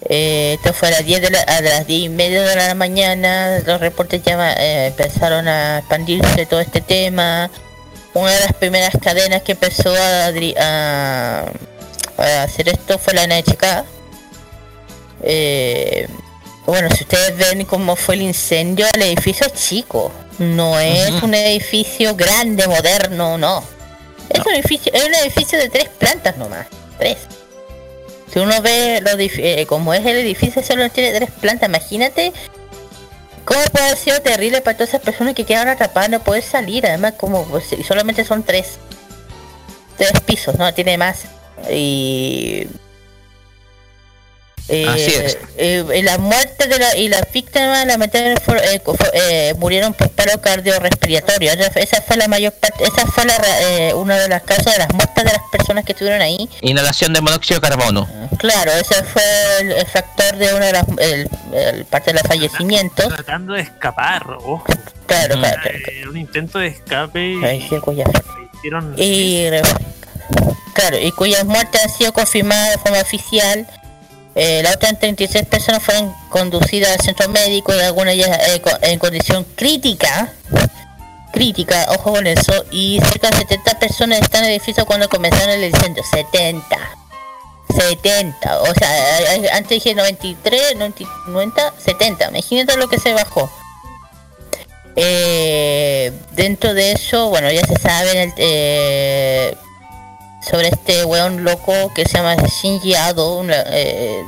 Eh, esto fue a las 10 de, la, a las 10 y media de la mañana. Los reportes ya eh, empezaron a expandirse todo este tema. Una de las primeras cadenas que empezó a, dri- a, a hacer esto fue la NHK. Eh, bueno, si ustedes ven cómo fue el incendio, el edificio es chico. No es un edificio grande, moderno, no. Es un edificio, es un edificio de tres plantas nomás. Tres. Si uno ve lo dif- eh, como es el edificio, solo tiene tres plantas. Imagínate cómo puede haber sido terrible para todas esas personas que quedaron atrapadas no poder salir. Además, como pues, solamente son tres. Tres pisos, no tiene más. Y eh, Así es. eh, eh, la muerte de la, y las víctimas lamentablemente fueron- eh, eh, murieron por paro cardiorrespiratorio. Esa, esa fue la mayor parte, esa fue la, ra- eh, una de las causas de las muertes de las personas que estuvieron ahí. Inhalación de monóxido de carbono. Claro, ese fue el, el factor de una de las el, el parte de los fallecimientos. Tratando de escapar, ojo. Claro, claro, claro. Eh, un intento de escape Ay, qué cuya- y hicieron y claro y cuyas muertes han sido confirmadas de forma oficial Eh, las otras 36 personas fueron conducidas al centro médico y algunas ya eh, en condición crítica crítica ojo con eso y cerca de 70 personas están en el edificio cuando comenzaron el incendio. 70 70 o sea eh, eh, antes dije 93 90, 90 70 imagínate lo que se bajó. Eh, dentro de eso, bueno, ya se sabe eh, sobre este weón loco que se llama Shinji Ado, una, eh,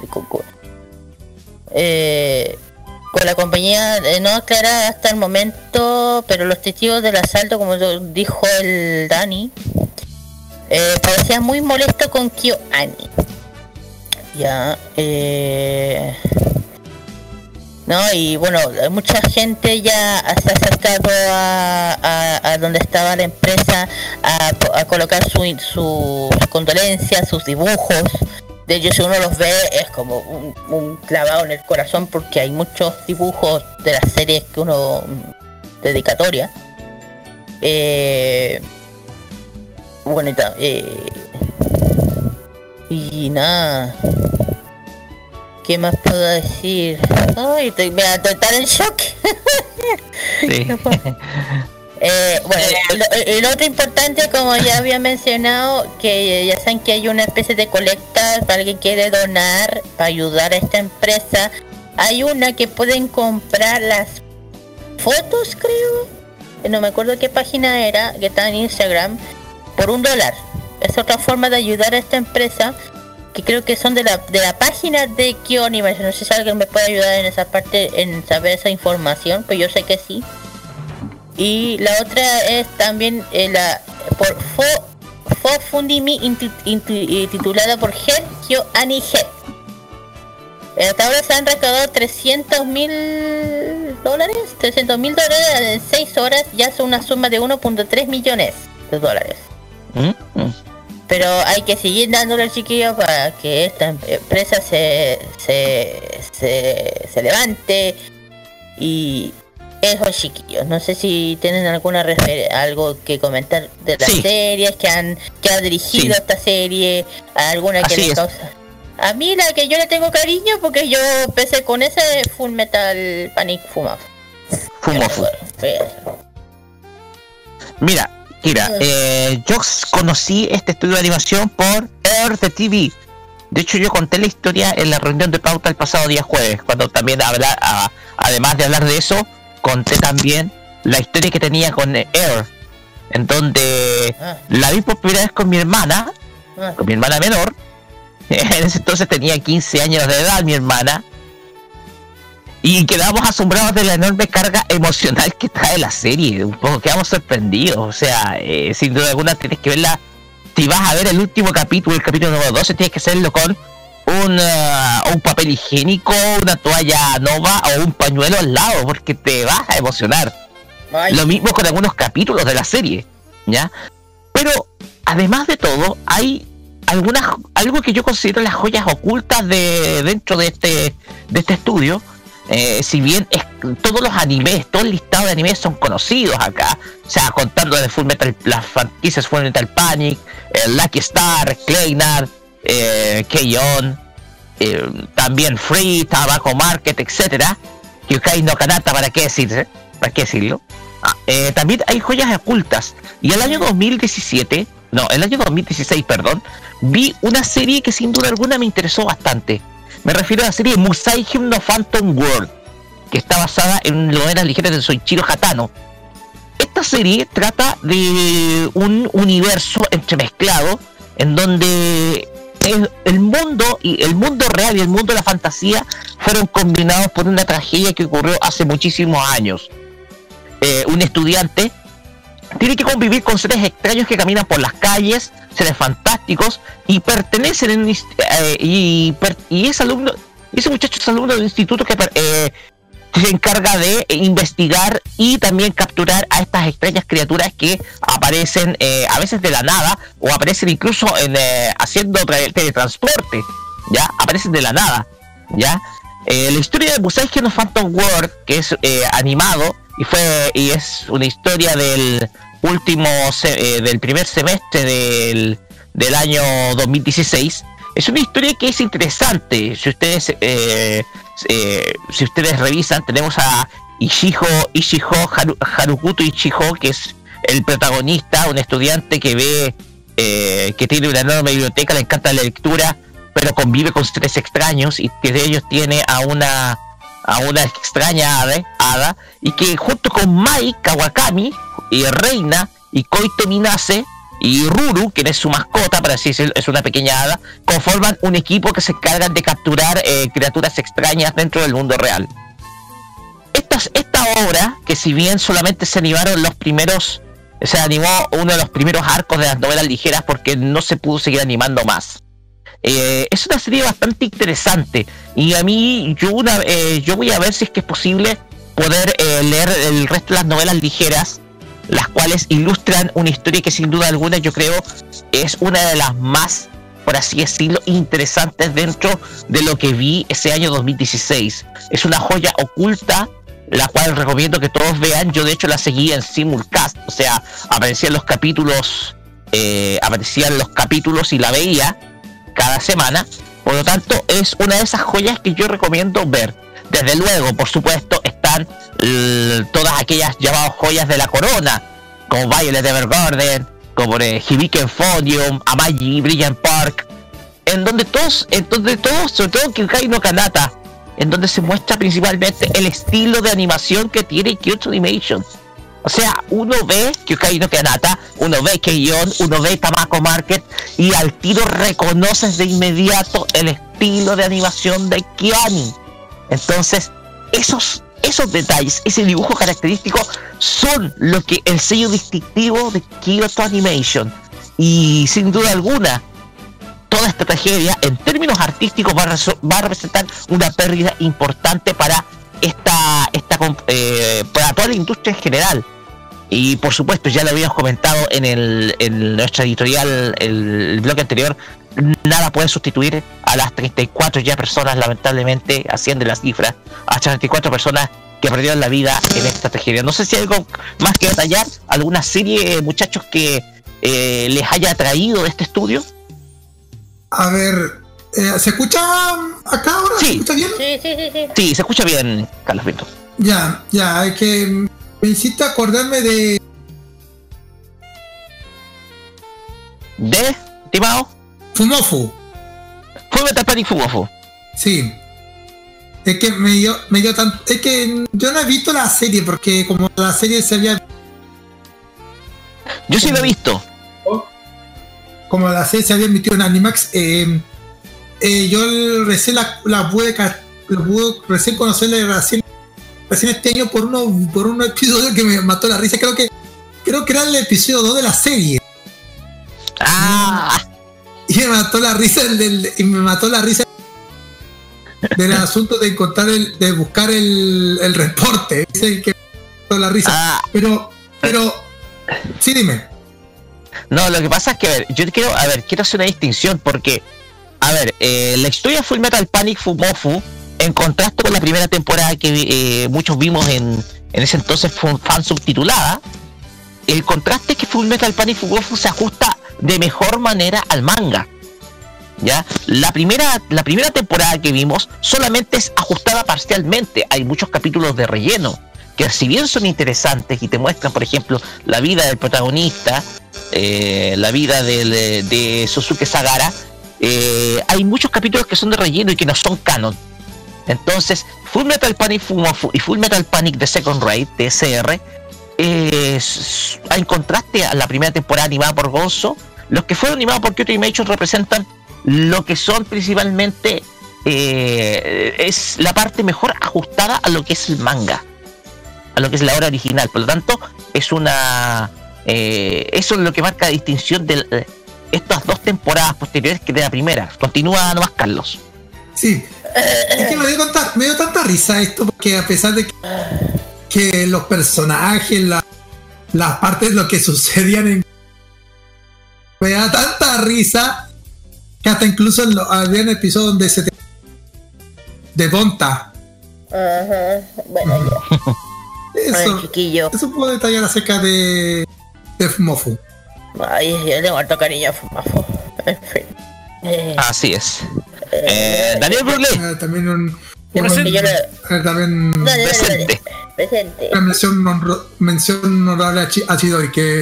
eh, con la compañía eh, no aclarada hasta el momento, pero los testigos del asalto, como dijo el Dani, eh, parecía muy molesto con Kyo Ani. Ya, ¿no? Y bueno, mucha gente ya se ha acercado a, a- donde estaba la empresa a, co- a colocar su, su, sus condolencias, sus dibujos. De ellos, si uno los ve, es como un, un clavado en el corazón porque hay muchos dibujos de las series que uno mm, dedicatoria. Eh, bueno, eh, y nada. ¿Qué más puedo decir? Ay, estoy, mira, estoy tan en shock. Sí. No. Eh, bueno, lo, y lo otro importante, como ya había mencionado, que ya saben que hay una especie de colecta para alguien quiere donar para ayudar a esta empresa. Hay una que pueden comprar las fotos, creo. Eh, No me acuerdo qué página era, que está en Instagram, por un dólar. Es otra forma de ayudar a esta empresa que creo que son de la, de la página de Animation. No sé si alguien me puede ayudar en esa parte, en saber esa información, pero yo sé que sí. Y la otra es también eh, la por Fo, Fo Fundimi titulada por Head Kyo Ani Head. Hasta ahora se han recaudado 300 mil dólares. 300 mil dólares en 6 horas ya son una suma de 1.3 millones de dólares. ¿Mm? Mm. Pero hay que seguir dándole chiquillo para que esta empresa se, se, se, se levante. Y esos chiquillos, no sé si tienen alguna refer- algo que comentar de las Sí. series que han que ha dirigido Sí. esta serie, alguna que es. causa. A mí la que yo le tengo cariño porque yo empecé con ese Full Metal Panic Fuma. Fumo, fumo. Mira, Kira, eh, yo conocí este estudio de animación por Earth TV. De hecho, yo conté la historia en la reunión de pauta el pasado día jueves, cuando también habla, a- además de hablar de eso, conté también la historia que tenía con Air, en donde Ah, la vi por primera vez con mi hermana, ah, con mi hermana menor. En ese entonces tenía 15 años de edad mi hermana. Y quedamos asombrados de la enorme carga emocional que trae la serie. Un poco quedamos sorprendidos. O sea, eh, sin duda alguna tienes que verla. Si vas a ver el último capítulo, el capítulo número 12, tienes que hacerlo con un, ah, un papel higiénico, una toalla nova o un pañuelo al lado, porque te vas a emocionar. ay, Lo mismo con algunos capítulos de la serie, ¿ya? Pero además de todo, hay algunas algo que yo considero las joyas ocultas de dentro de este de este estudio. Eh, si bien todos los animes, todo el listado de animes son conocidos acá, o sea, contando de Full Metal, las franquicias Full Metal Panic, eh, Lucky Star, Claynard, eh, Keion, eh, también Free, Tobacco Market, etcétera, Kyukai no Kanata, ¿para qué decirse? ¿Para qué decirlo? Ah, eh, también hay joyas ocultas. Y el año 2017, no, el año 2016, perdón, vi una serie que sin duda alguna me interesó bastante. Me refiero a la serie Musai no Phantom World, que está basada en novelas ligeras de Soichiro Hatano. Esta serie trata de un universo entremezclado en donde el, el mundo y el mundo real y el mundo de la fantasía fueron combinados por una tragedia que ocurrió hace muchísimos años. Eh, un estudiante tiene que convivir con seres extraños que caminan por las calles, seres fantásticos y pertenecen en eh, y, y ese alumno, ese muchacho es alumno del instituto que eh, se encarga de investigar y también capturar a estas extrañas criaturas que aparecen eh, a veces de la nada o aparecen incluso en, eh, haciendo tra- teletransporte, ya aparecen de la nada, ya. Eh, la historia de Musai no Phantom World, que es animado y fue y es una historia del último eh, del primer semestre del, del año 2016 es una historia que es interesante. Si ustedes eh, eh, si ustedes revisan tenemos a Ishijo Ishijo Haru- Harukuto Ishijo que es el protagonista un estudiante que ve eh, que tiene una enorme biblioteca le encanta la lectura pero convive con seres extraños y que de ellos tiene a una a una extraña hada, y que junto con Mai Kawakami y Reina y Koito Minase y Ruru, quien es su mascota, para así decirlo, es una pequeña hada, conforman un equipo que se encargan de capturar eh, criaturas extrañas dentro del mundo real. Estas- esta obra, que si bien solamente se animaron los primeros, se animó uno de los primeros arcos de las novelas ligeras porque no se pudo seguir animando más. Eh, es una serie bastante interesante. Y a mí yo una eh, yo voy a ver si es que es posible poder eh, leer el resto de las novelas ligeras las cuales ilustran una historia que sin duda alguna yo creo es una de las más por así decirlo interesantes dentro de lo que vi ese año 2016 es una joya oculta la cual recomiendo que todos vean. Yo de hecho la seguí en simulcast o sea aparecían los capítulos eh, aparecían los capítulos y la veía cada semana. Por lo tanto, es una de esas joyas que yo recomiendo ver. Desde luego, por supuesto, están todas aquellas llamadas joyas de la corona, como Violet Evergarden, como Hibiki Phonium, Amagi, Brilliant Park, en donde todos, en donde todos, sobre todo Kyukai no Kanata, en donde se muestra principalmente el estilo de animación que tiene Kyoto Animation. O sea, uno ve Kyukai no Kanata, uno ve Keion, uno ve Tamako Market y al tiro reconoces de inmediato el estilo de animación de Kiani. Entonces, esos, esos detalles, ese dibujo característico son lo que el sello distintivo de Kyoto Animation. Y sin duda alguna, toda esta tragedia, en términos artísticos, va a, va a representar una pérdida importante para esta, esta eh, para toda la industria en general. Y por supuesto, ya lo habíamos comentado en, el, en nuestra editorial, el, el bloque anterior, nada puede sustituir a las 34 ya personas, lamentablemente, asciende la cifra, a las 34 personas que perdieron la vida en esta tragedia. No sé si hay algo más que detallar, alguna serie, muchachos, que eh, les haya traído de este estudio. A ver, eh, ¿se escucha acá ahora? ¿Se Sí. escucha bien? Sí, sí, sí, sí. Sí, se escucha bien, Carlos Pinto. Ya, ya, hay que. Hiciste acordarme de. ¿De, estimado? Fumofu. Fue Metal Panic Fumofu. Sí. Es que me dio, me dio tan. Es que yo no he visto la serie porque como la serie se había. Yo sí lo he visto. Como la serie se había emitido en Animax, eh, eh, yo recién la, la pude, la pude recién conocerla recién, recién este año por uno por un episodio que me mató la risa. Creo que creo que era el episodio 2 de la serie. Ah, Y me mató la risa el del, y me mató la risa del asunto de encontrar el, de buscar el, el reporte. El que me mató la risa. ah, Pero, pero, sí dime. no, lo que pasa es que, a ver, yo quiero, a ver, quiero hacer una distinción porque, a ver, eh, la historia Full Metal Panic Fumofu, en contraste con la primera temporada que eh, muchos vimos en, en ese entonces fue un fan subtitulada, el contraste es que Full Metal Panic Fumofu se ajusta de mejor manera al manga. ¿Ya? La primera, la primera temporada que vimos solamente es ajustada parcialmente. Hay muchos capítulos de relleno que si bien son interesantes y te muestran, por ejemplo, la vida del protagonista, eh, la vida de Suzuki Sagara, eh, hay muchos capítulos que son de relleno y que no son canon. Entonces, Full Metal Panic y Full Metal Panic de Second Raid, TSR, eh, s- en contraste a la primera temporada animada por Gonzo, los que fueron animados por Kyoto Animation representan lo que son principalmente eh, es la parte mejor ajustada a lo que es el manga, a lo que es la obra original. Por lo tanto, es una eh, eso es lo que marca la distinción de eh, estas dos temporadas posteriores que de la primera. Continúa nomás, Carlos. Sí. Es que me dio, tanta, me dio tanta risa esto porque a pesar de que, que los personajes, la- las partes, lo que sucedían en... Me da tanta risa que hasta incluso en lo- había un episodio donde se... te- de Bonta. Ajá. Bueno, ya. Eso, chiquillo. eso puedo detallar acerca de, de Fumofu. Ay, yo le guardo cariño a Fumafo. En fin. Eh, Así es. Eh, Daniel Eh, también un... eh, también dale, dale. presente. Presente. una mención, honro- mención honorable a, Chi- a Chidori, que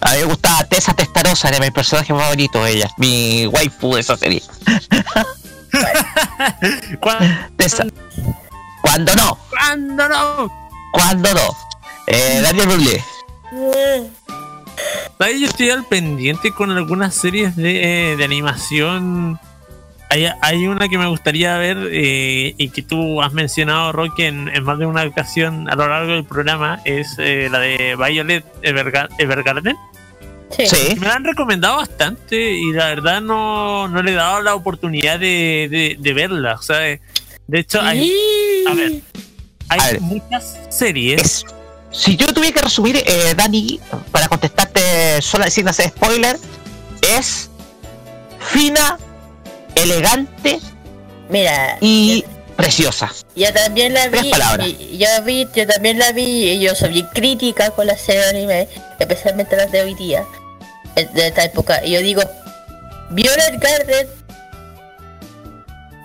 A mí me gustaba Tessa Testarosa, era mi personaje favorito, ella, mi waifu de esa serie. ¿Cuándo Tessa. Cuando no, cuándo no? cuando no. Eh, Daniel Brulé. Yo estoy al pendiente con algunas series de, de animación. Hay, hay una que me gustaría ver eh, y que tú has mencionado, Roque, en, en más de una ocasión a lo largo del programa. Es eh, la de Violet Everga- Evergarden. Sí. Sí. Me la han recomendado bastante y la verdad no, no le he dado la oportunidad de, de- de verla. O sea, de hecho, hay, a ver, hay A ver. muchas series. Es, si yo tuviera que resumir, eh, Dani, para contestarte solo sin hacer spoiler, es fina, elegante Mira, y preciosa. yo también la Tres vi. palabras. y- Yo vi, yo también la vi y yo soy bien crítica con las series de anime, especialmente las de hoy día, de esta época. Y yo digo, Violet Garden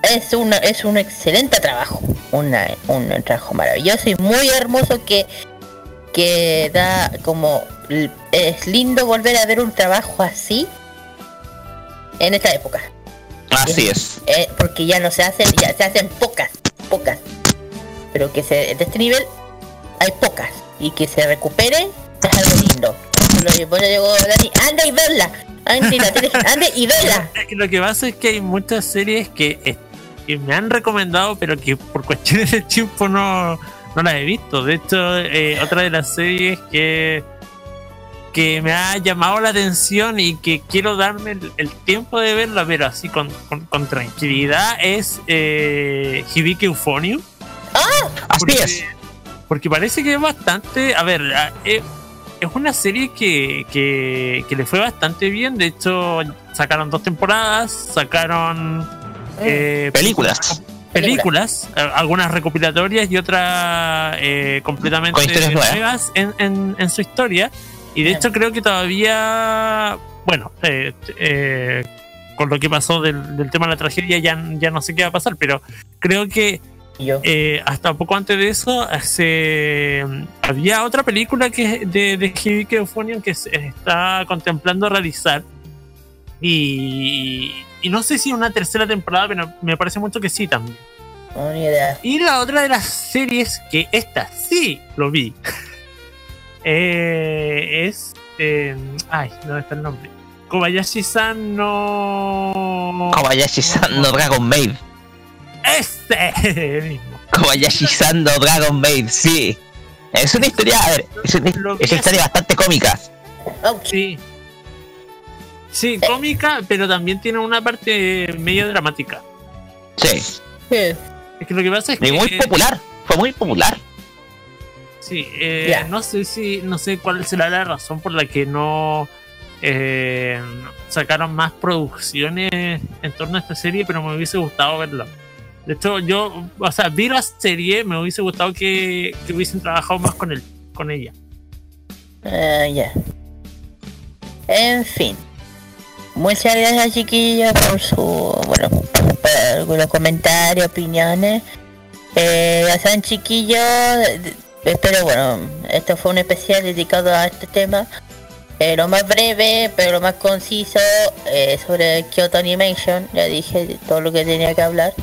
es una es un excelente trabajo, una, un trabajo maravilloso y muy hermoso que que da como l- es lindo volver a ver un trabajo así en esta época. Así es. Eh, porque ya no se hacen, ya se hacen pocas, pocas. Pero que se, de este nivel hay pocas. Y que se recupere es algo lindo. Por eso llegó Dani, anda y verla. Anda y, la tienes- anda y verla. Es que Lo que pasa es que hay muchas series que, eh, que me han recomendado, pero que por cuestiones de tiempo no, no las he visto. De hecho, eh, otra de las series que, que me ha llamado la atención y que quiero darme el, el tiempo de verla, pero así con, con- con tranquilidad, es eh, Hibiki Euphonium. Así Porque- es. Porque parece que es bastante. A ver, eh, es una serie que, que, que le fue bastante bien. De hecho, sacaron dos temporadas, sacaron. eh, Películas. Películas, algunas recopilatorias y otras eh, completamente nuevas. en, en- en su historia. Y de Bien. hecho creo que todavía, bueno, eh, eh, con lo que pasó del, del tema de la tragedia ya, ya no sé qué va a pasar, pero creo que eh, hasta poco antes de eso se, había otra película que de, de Hibiki Euphonium que se está contemplando realizar y, y no sé si una tercera temporada pero me parece mucho que sí también No, ni idea. y la otra de las series que esta sí lo vi eh, es eh, ay dónde está el nombre Kobayashi-san no Kobayashi-san no Dragon Maid. este el mismo Kobayashi-san no Dragon Maid, sí. Es una historia, a ver, es una, es una historia bastante cómica. Sí. Sí, cómica, pero también tiene una parte medio dramática. Sí. Sí. Es que lo que pasa es Y que. muy popular. Fue muy popular. Sí, eh, no sé si. No sé cuál será la razón por la que no. eh, sacaron más producciones en torno a esta serie, pero me hubiese gustado verla. De hecho, yo, o sea, vi la serie, me hubiese gustado que, que hubiesen trabajado más con él, con ella. Ah, ya. En fin. Muchas gracias chiquillos por su bueno por algunos comentarios, opiniones. Eh, ya saben chiquillos, espero bueno, esto fue un especial dedicado a este tema. Eh, lo más breve, pero lo más conciso eh, sobre Kyoto Animation. Ya dije todo lo que tenía que hablar.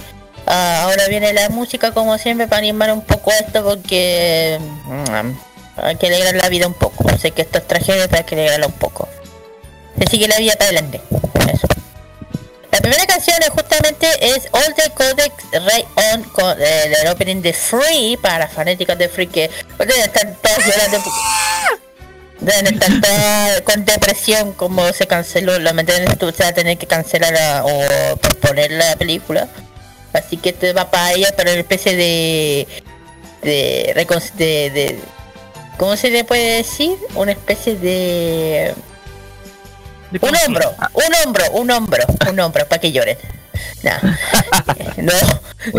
Ah, ahora viene la música como siempre para animar un poco esto porque mm, hay que alegrar la vida un poco. Sé que esto es tragedia, pero hay que alegrarla un poco. Se sigue la vida para adelante. Eso. La primera canción es justamente es All the Codex Ray On con eh, el opening de Free para fanáticos de Free que deben estar todos llorando deben estar todos con depresión como se canceló lamentablemente se va a tener que cancelar o posponer la película así que esto va para ella pero una especie de de, de, de ¿cómo se le puede decir? una especie De un hombro, un hombro, un hombro, un hombro, para que lloren. No. no.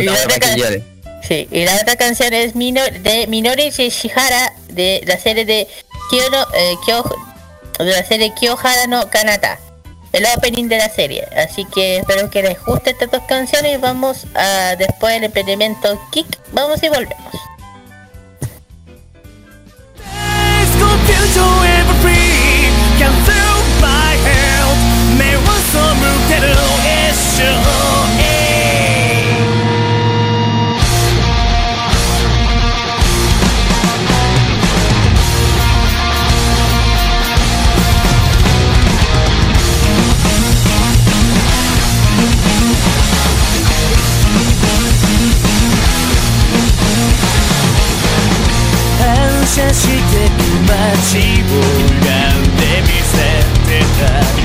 Y la, otra can- sí, y la otra canción es Minor, de Minori Shihara de la serie de Kyono, eh, Kyo- de la serie Kyohara no Kanata. El opening de la serie. Así que espero que les guste estas dos canciones. Vamos a después del emprendimiento Kick. Vamos y volvemos. 反射してく街を選んでみせてた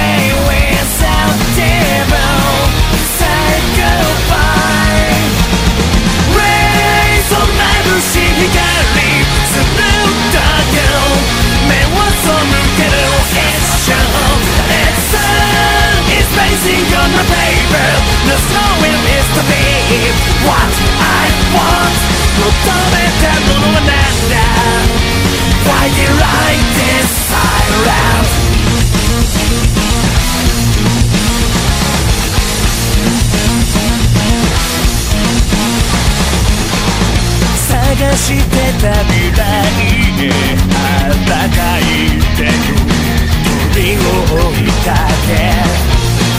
sun is facing on my paper The snowing is to be What I want 求めたものはなんだ Why you like this silence 探してた未来へあったかいてく鳥を追いかけ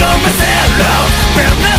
myself when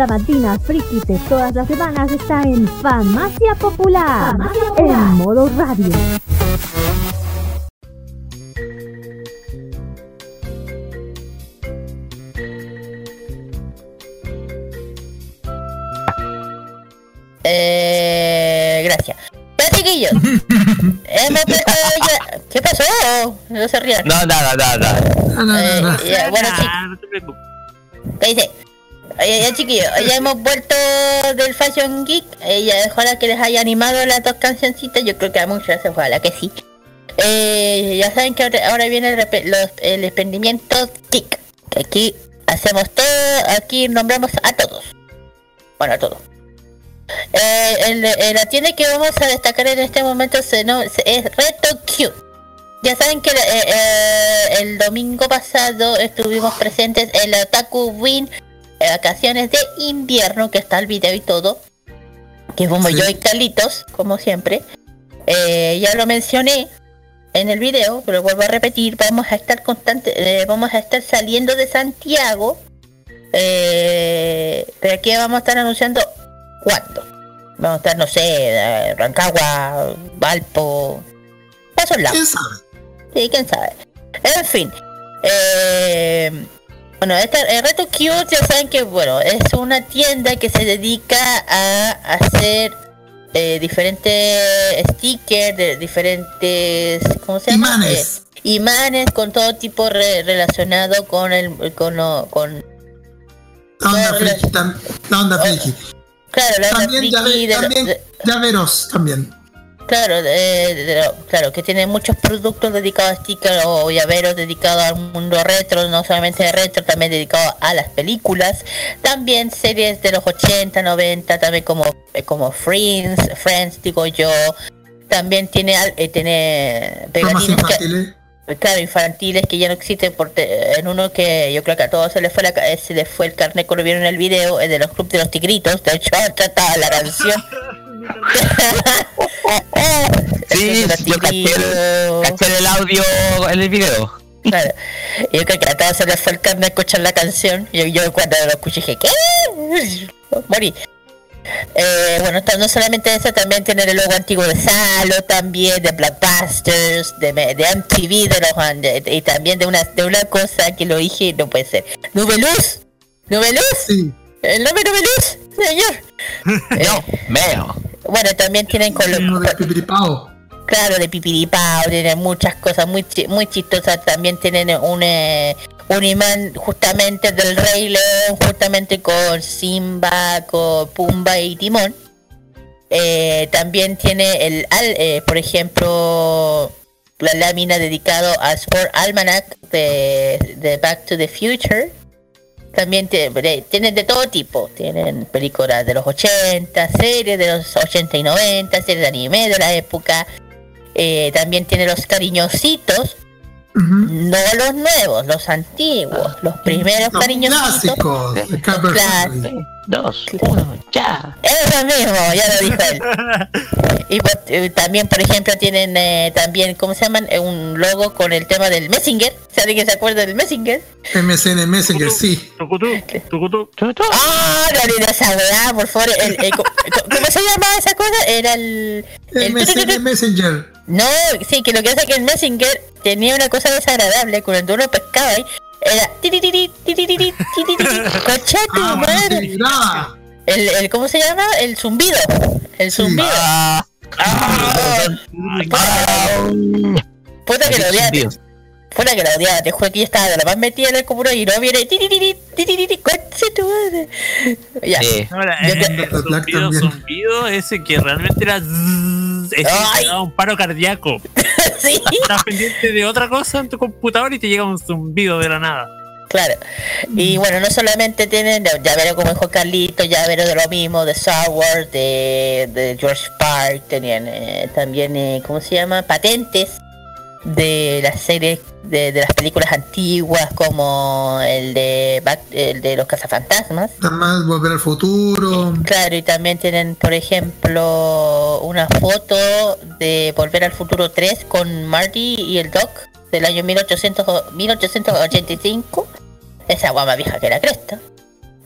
sabatina friki de todas las semanas está en Farmacia Popular, en modo radio. Eh, gracias. Chiquillos. Hemos prestado ya- ¿Qué pasó? No se rían. No, nada, nada. Eh, no. ya, bueno, sí. No te preocupes. ¿Qué dice? Oye, ya chiquillos, ya hemos vuelto del Fashion Geek. Eh, ya, ojalá que les haya animado las dos cancioncitas. Yo creo que a muchas, ojalá que sí. Eh, ya saben que ahora, viene el, los- el emprendimiento TIC. Que aquí hacemos todo, aquí nombramos a todos. Bueno, a todos. Eh, el- eh, la tienda que vamos a destacar en este momento se, no, se- es Reto Q. Ya saben que el domingo pasado estuvimos presentes en la Otaku Win vacaciones de invierno, que está el video y todo. Que Sí. yo y Carlitos, como siempre. Eh, ya lo mencioné en el video, pero vuelvo a repetir, vamos a estar constante, eh, vamos a estar saliendo de Santiago. Eh, pero aquí vamos a estar anunciando cuándo. Vamos a estar, no sé, eh, Rancagua, Valpo, esos lados. ¿Quién sabe? Sí, quién sabe. En fin. Eh, bueno, esta, el Reto Cute ya saben que bueno, es una tienda que se dedica a hacer eh, diferentes stickers, de diferentes ¿cómo se llama? Imanes. Eh, imanes con todo tipo re- relacionado con el con, lo- con La onda friki. La onda friki. claro, la También, friki llave- de lo- también de- llaveros también. Claro, de lo- claro, que tiene muchos productos dedicados a stickers o llaveros dedicados al mundo retro, no solamente de retro, también dedicado a las películas, también series de los 80, 90, también como, eh, como Friends, Friends digo yo, también tiene, al- eh, tiene pegatinas que, claro, infantiles que ya no existen porque en uno que yo creo que a todos se les fue la, ca- se les fue el carnet cuando vieron el video, el de los clubes de los tigritos, de hecho trataba la canción. Sí, de yo caché el, caché el audio en el video. Claro. Yo creo que a todos se les fue el carne a escuchar la canción. Yo, yo cuando lo escuché dije, ¿qué? Morí. Eh, bueno, no solamente eso, también tiene el logo antiguo de Salo, también de Blackbusters, de, de MTV, de los de- y también de una, de una cosa que lo dije y no puede ser. ¿Nubeluz? ¿Nubeluz? Sí. ¿El nombre Nubeluz? Señor. No, veo. Bueno, también tienen los, de Pipiripao. Claro, de pipiripao, tienen muchas cosas muy chi- muy chistosas. También tienen un, eh, un imán justamente del Rey León, justamente con Simba, con Pumba y Timón. Eh, también tiene el, al- eh, por ejemplo, la lámina dedicado a Sport Almanac de, de Back to the Future. También tienen de todo tipo. Tienen películas de los 80, series de los 80 y 90, series de anime de la época. Eh, también tiene los cariñositos. Uh -huh. No los nuevos, los antiguos, los primeros los cariñositos. Clásicos. Los clásicos. 2, 1, ya. Eso mismo, ya lo dijo él. Y, pues, eh, también, por ejemplo, tienen eh, también, ¿cómo se llaman? Eh, un logo con el tema del Messinger. ¿Saben que se acuerda del Messinger? MSN Messenger, sí. ¿Tucutú? ¿Tucutú? Oh, no esa weá, por favor. El, ¿Cómo se llamaba esa cosa? Era el. MSN Messenger. No, sí, que lo que pasa es que el Messenger tenía una cosa desagradable cuando uno pescaba ahí. Era... ¡Concha tu Ah, madre! El, el, ¿Cómo se llama? El zumbido. El zumbido. Ah, Puta que lo odiaba. Puta que lo odiaba. Te juro que yo estaba de la más metida en el computador y no viene. Ya. Sí. Ahora, el te- Black zumbido, zumbido ese que realmente era zzzz, ese daba un paro cardíaco. sí, Estás pendiente de otra cosa en tu computador y te llega un zumbido de la nada. claro. Y bueno, no solamente tienen llavero como dijo Carlito, llavero de lo mismo, de Star Wars, de, de George Park, tenían eh, también, eh, ¿cómo se llama? Patentes de las series, de, de las películas antiguas, como el de, Back- el de los cazafantasmas. Además, volver al futuro. Claro, y también tienen, por ejemplo, una foto de Volver al Futuro 3 con Marty y el Doc del año 1800, o- 1885. Esa guama vieja que la cresta.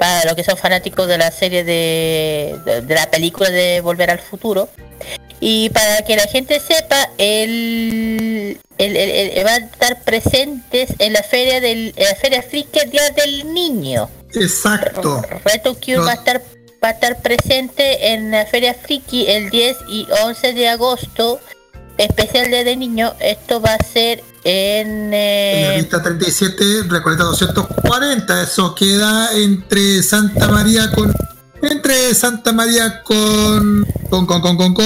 Para los que son fanáticos de la serie de, de, de la película de Volver al Futuro. Y para que la gente sepa, el- el- va a estar presentes en la feria del en la feria Friki el Día del Niño. Exacto. Reto No. va a estar va a estar presente en la Feria Friki el 10 y 11 de agosto, especial Día de Niño. Esto va a ser en En la eh, lista 37, Recoleta 240. Eso queda entre Santa María con. Entre Santa María con. Con, con, con, con, con.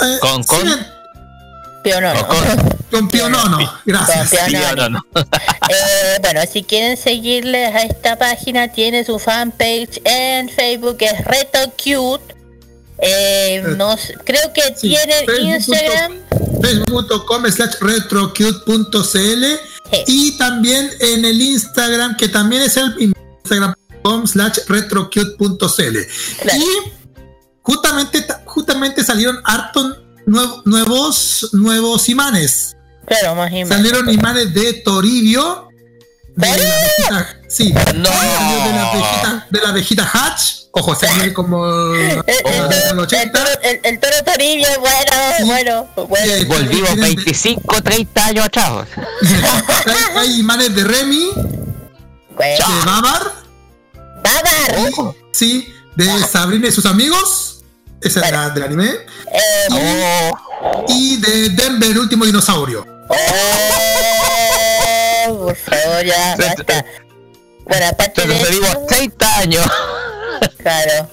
eh, Con- con- sí, Pionono. Con- con Pionono. Gracias. Con Pionono. Eh, bueno, si quieren seguirles a esta página, tiene su fanpage en Facebook, es Reto Cute. Eh, no sé, creo que Sí, Facebook.com. Instagram. facebook.com slash retrocute.cl Sí. y también en el Instagram que también es el instagram.com slash retrocute.cl Claro. y justamente ta- justamente salieron hartos nuevo- nuevos nuevos imanes Claro, más más. salieron imanes de Toribio de la abejita sí No. salió de la abejita de la abejita Hatch ojo salió como El, toro- del el 80 toro- el- el toro Toribio, bueno, bueno, bueno. Volvimos tienen de- 25, 30 años atrás. hay, hay imanes de Remy bueno. de Babar Babar. Sí, de Sabrina y sus amigos. Esa es la del anime. Eh, Oh, Y de Denver, el último dinosaurio. oh, por favor, ya, basta. Bueno, aparte de retrocedimos eso, 30 años. claro.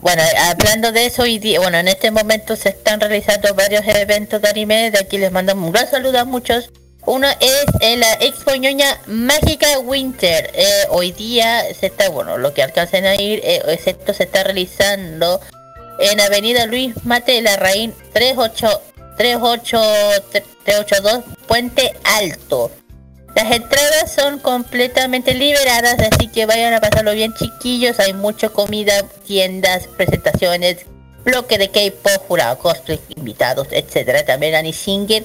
Bueno, hablando de eso, hoy día, bueno, en este momento se están realizando varios eventos de anime. De aquí les mandamos un gran saludo a muchos. Uno es en la Expo Ñoña Mágica Winter. Eh, hoy día se está, bueno, lo que alcancen a ir, eh, excepto se está realizando en Avenida Luis Mate Larraín 38, 38, 382 Puente Alto. Las entradas son completamente liberadas, así que vayan a pasarlo bien chiquillos. Hay mucha comida, tiendas, presentaciones, bloque de K-pop, jurado, cosplay, invitados, etcétera. También Annie Singer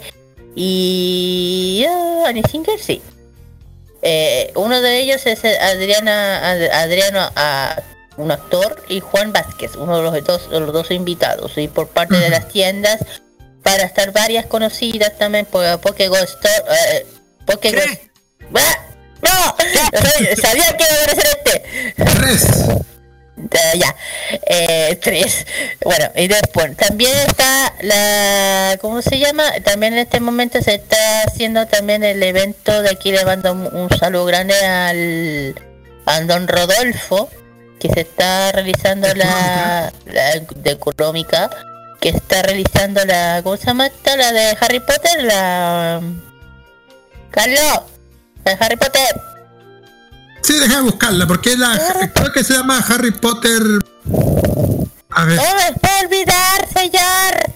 y ah, Annie Singer, sí. Eh, uno de ellos es Adriana, Ad- Adriano, un actor, y Juan Vázquez, uno de los dos, los dos invitados. Y por parte de las tiendas, para estar varias conocidas también, por Pokégol Store, eh, Pokégol... ¡Ah! ¡No! Sabía que iba a aparecer este. Tres. Ya, ya. Eh, tres. Bueno, y después también está la, ¿cómo se llama? También en este momento se está haciendo también el evento de aquí le mando un, un saludo grande al a don Rodolfo que se está realizando la, la de que está realizando la ¿cómo se llama esta? la de Harry Potter la Carlos de Harry Potter Sí, déjame buscarla, porque la, creo que se llama Harry Potter. A ver, no me puedo olvidar sellar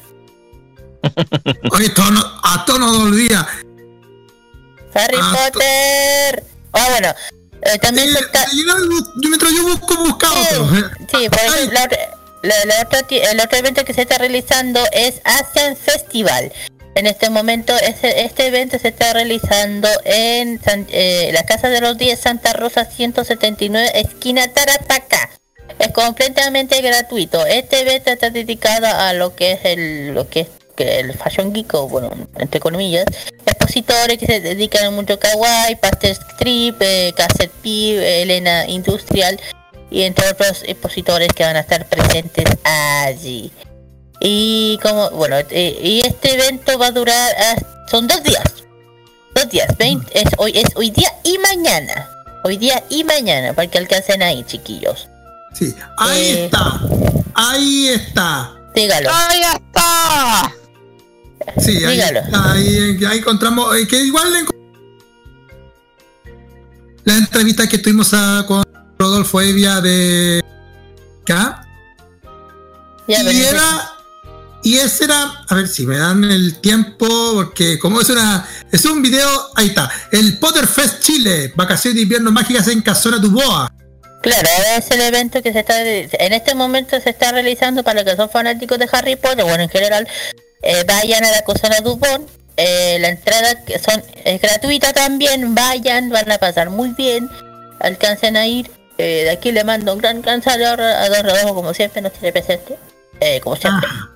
oye, todo no- a tono de olvida. Harry Potter ah bueno eh, también está yo, mientras yo busco, busca otro. eh. Sí, por ejemplo, otra ti- el otro evento que se está realizando es Asian Festival. En este momento, ese- este evento se está realizando en San- eh, la Casa de los 10 Santa Rosa 179, esquina Tarataca. Es completamente gratuito. Este evento está dedicado a lo que es el, lo que el Fashion Geek, o bueno, entre comillas, expositores que se dedican a mucho kawaii, pastel strip, eh, cassette P, Elena Industrial y entre otros expositores que van a estar presentes allí. Y como, bueno, eh, y este evento va a durar, son dos días, dos días, 20, es hoy, es hoy día y mañana, hoy día y mañana, para que alcancen ahí, chiquillos. Sí, ahí Eh. está. Ahí está. Dígalo. ¡Ahí está! Sí, ahí Dígalo. está. Ahí, ahí encontramos. eh, que igual le encont- la entrevista que tuvimos a- con Rodolfo Evia de. ¿Acá? Ya, y era. Y ese era. A ver si me dan el tiempo. Porque como es una. Es un video. Ahí está. El Potter Fest Chile. Vacaciones de invierno mágicas en Casona Duboa. Claro, es el evento que se está en este momento se está realizando para los que son fanáticos de Harry Potter, bueno en general, eh, vayan a la Cosana Dupont, eh, la entrada que son es gratuita también, vayan, van a pasar muy bien, alcancen a ir, eh, de aquí le mando un gran gran saludo a Don Rodolfo como siempre nos tiene presente, eh, como siempre. Ah,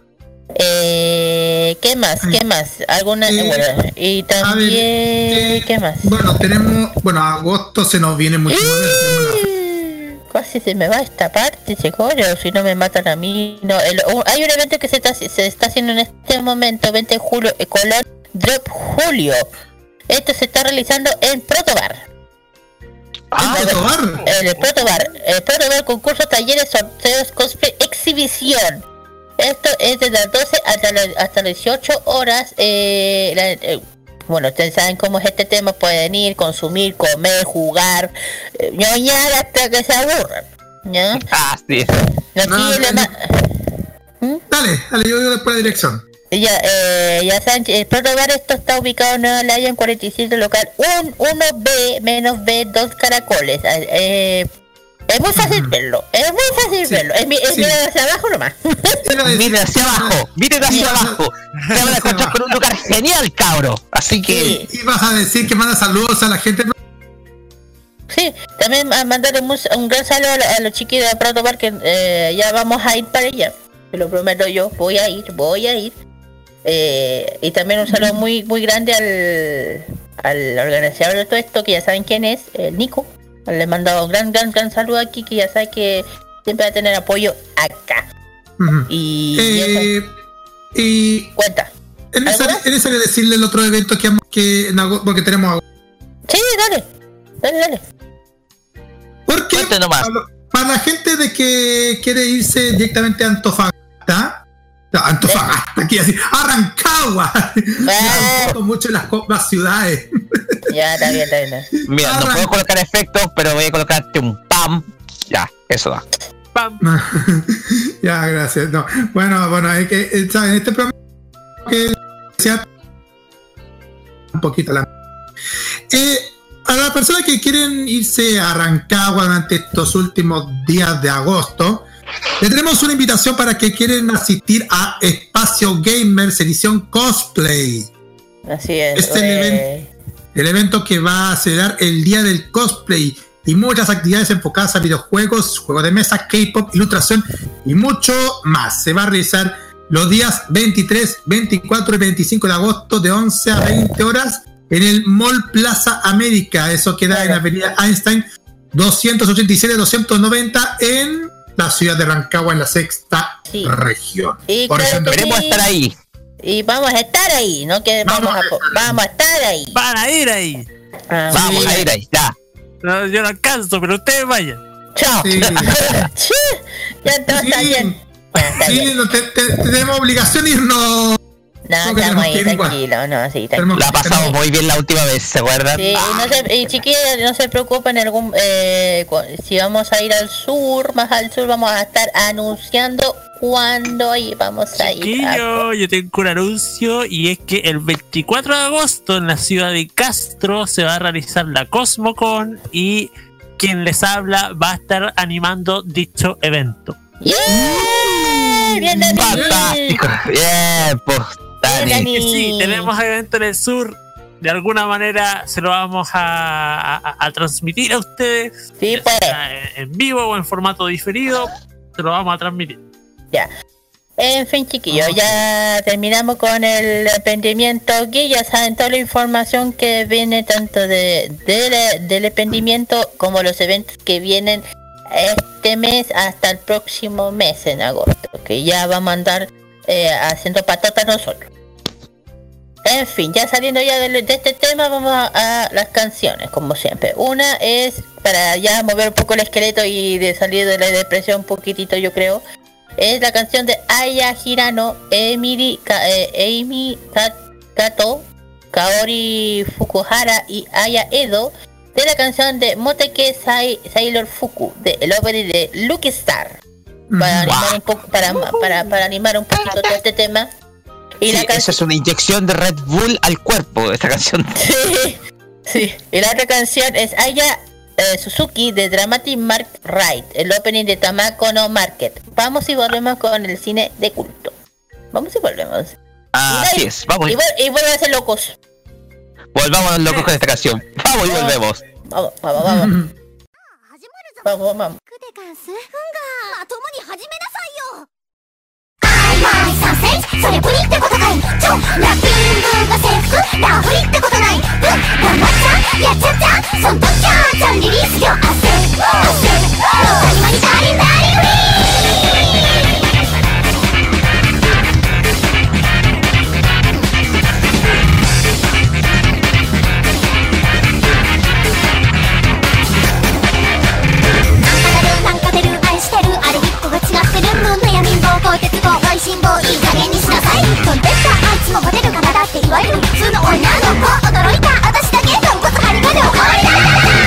Eh, ¿Qué más? ¿Qué más? ¿Alguna? Eh, bueno, y ver, también... eh, ¿Qué más? Bueno, tenemos. Bueno, agosto se nos viene mucho. la- Casi se me va esta parte, chico, si no me matan a mí. No, el- un- hay un evento que se está, se está haciendo en este momento, 20 de julio, eh, Colón Drop Julio. Esto se está realizando en Protobar. Ah, Protobar. El Protobar. El Protobar, concurso, talleres, sorteos, cosplay, exhibición. Esto es desde las 12 hasta, las- hasta las 18 horas. eh, la- eh, bueno, ustedes saben cómo es este tema. Pueden ir, consumir, comer, jugar, eh, ñoñar hasta que se aburran. ¿ya? Ah, sí. Aquí No, no, ma- Dale, dale, yo digo después la dirección. Ya, eh, ya saben, el Protobar esto está ubicado en Nueva Laya en 47 local 1B menos B, dos caracoles. Eh, es muy fácil verlo, es muy fácil Sí, verlo. Es, mi- es sí. mirar hacia abajo nomás. Miren hacia abajo, miren hacia abajo. Se van a encontrar con un lugar genial, cabro. Así que, Sí. Ibas a decir que manda saludos a la gente. Sí, también a mandarle un, un gran saludo a, los chiquillos de Protobar que eh, ya vamos a ir para allá. Te lo prometo yo, voy a ir, voy a ir. Eh, y también un saludo muy muy grande al, al organizador de todo esto, que ya saben quién es, el Nico. Le he mandado un gran, gran, gran saludo aquí, que ya sabe que siempre va a tener apoyo acá. Y, Eh, y cuenta. es necesario, decirle el otro evento que, que en agosto, porque tenemos agosto. Sí, dale, dale, dale. Porque para, para la gente de que quiere irse directamente a Antofagasta, Antofagasta, aquí así, Arrancagua, Ah. Ya, mucho en las, ciudades. Ya, está bien, está bien. mira, no puedo colocar efectos, pero voy a colocarte un pam. Ya, eso da. Pam. ya, gracias. No. Bueno, bueno, hay que, eh, ¿saben? Este programa que sea un poquito la. Eh, a las personas que quieren irse a Rancagua durante estos últimos días de agosto, le tenemos una invitación para que quieren asistir a Espacio Gamers edición Cosplay. Así es. Este eh, El evento que va a celebrar el Día del Cosplay y muchas actividades enfocadas a videojuegos, juegos de mesa, K-pop, ilustración y mucho más. Se va a realizar los días 23, 24 y 25 de agosto de 11 a 20 horas en el Mall Plaza América. Eso queda en Claro. Avenida Einstein 287-290 en la ciudad de Rancagua en la sexta Sí. región. Y Por eso que Queremos estar ahí. Y vamos a estar ahí, no que vamos, Vamos a, po- vamos a estar ahí. Van a ir ahí. Ah, Vamos sí. a ir ahí, ya. No, yo no alcanzo, pero ustedes vayan. Chao. Sí. Ya todo está bien. Ya está Sí, bien. no, te- te- tenemos obligación de irnos. No, ir igual. tranquilos, no, sí, tranquilos. La pasamos muy bien la última vez, ¿se acuerdan? Sí, y, no se, y chiquillos, no se preocupen, algún, eh, si vamos a ir al sur, más al sur, vamos a estar anunciando cuándo y vamos a ir. Chiquillo, yo tengo un anuncio y es que el 24 de agosto en la ciudad de Castro se va a realizar la Cosmocon y quien les habla va a estar animando dicho evento. ¡Yeah! ¡Bien! Fantástico. Bien, pues, Dani. Dani. Y sí, tenemos evento en el sur. De alguna manera se lo vamos a, a- a transmitir a ustedes. Sí, pues. en vivo o en formato diferido. Se lo vamos a transmitir. Ya. En fin, chiquillos, ya terminamos con el emprendimiento aquí. Ya saben toda la información que viene tanto de, de- del emprendimiento como los eventos que vienen este mes hasta el próximo mes en agosto. Que ya vamos a andar eh, haciendo patatas nosotros. En fin, ya saliendo ya de, este tema, vamos a, las canciones, como siempre. Una es para ya mover un poco el esqueleto y de salir de la depresión un poquitito, yo creo es la canción de Aya Hirano, Emily, Ka- eh, Amy Ka- Kato, Kaori Fukuhara y Aya Edo de la canción de Moteke Sai- Sailor Fuku de el opening de Lucky Star para animar un poco para, para, para animar un poquito todo este tema y Sí, la eso canción es una inyección de Red Bull al cuerpo, esta canción. sí, sí. y la otra canción es Aya eh, Suzuki de Dramatic Mark Ride, el opening de Tamako no Market. Vamos y volvemos con el cine de culto. Vamos y volvemos. Así es, vamos, Y, vuel- y vuelven a ser locos. volvamos locos con esta canción. Vamos y volvemos. Vamos, vamos, vamos. Vamos, vamos. それプリってことかい。ちょラッピングが制服。ラフリってことない。うん。頑張っちゃやっちゃったそんときゃちゃんリリースよ。焦る焦る谷間にダリンダリンウィー貧乏いい加減にしなさい。飛んでったあいつもモテるからだっていわゆる。普通の女の子驚いた。私だけ豚骨ハリコでおかわりだ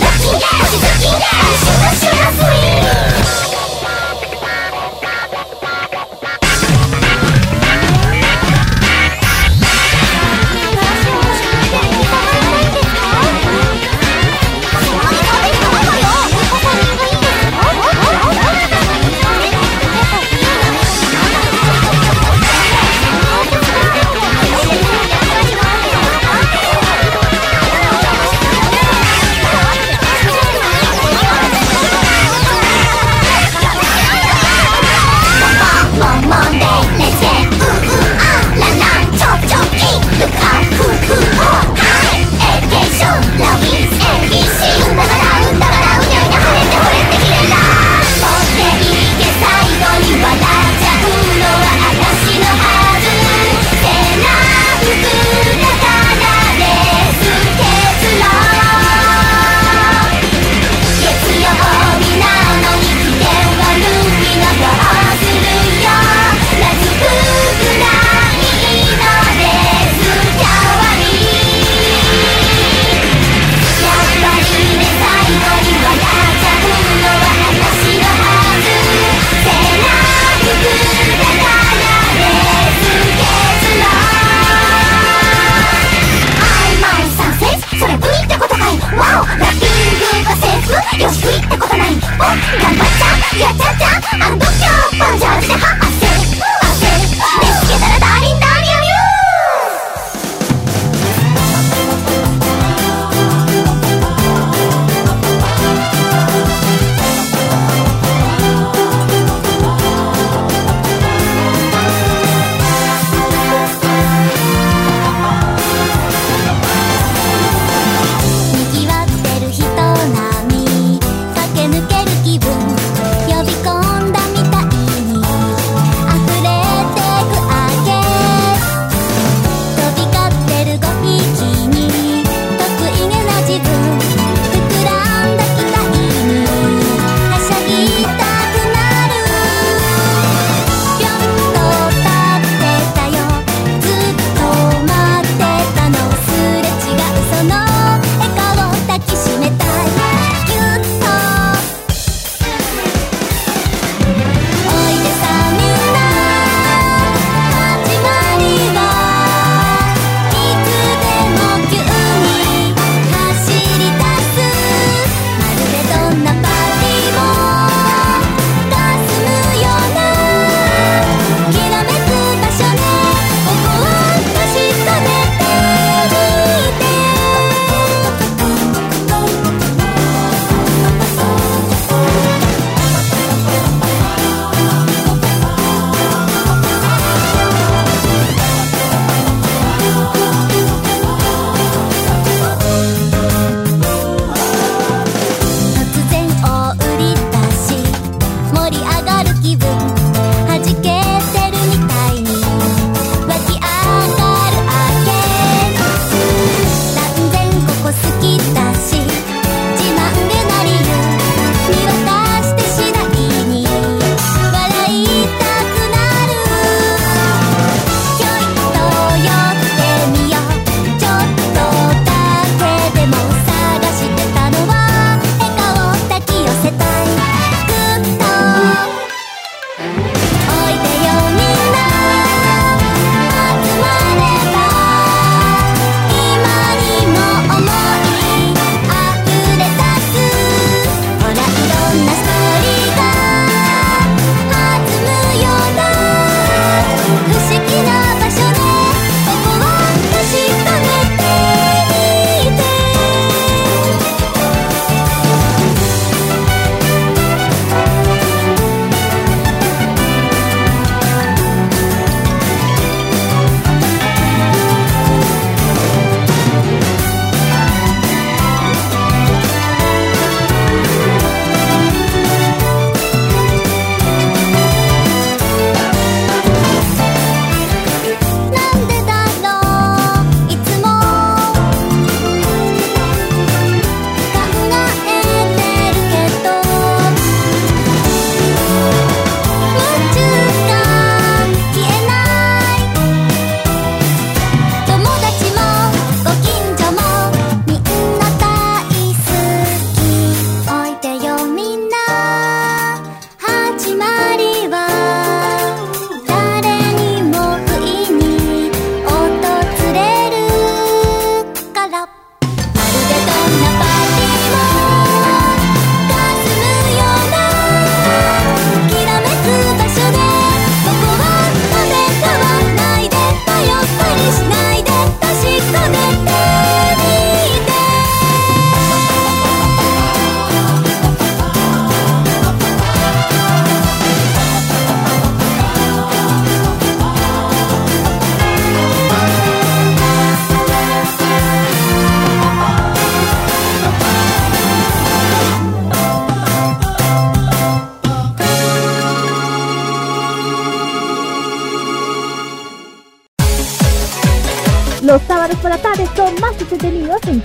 だけが気づきがしましまスイング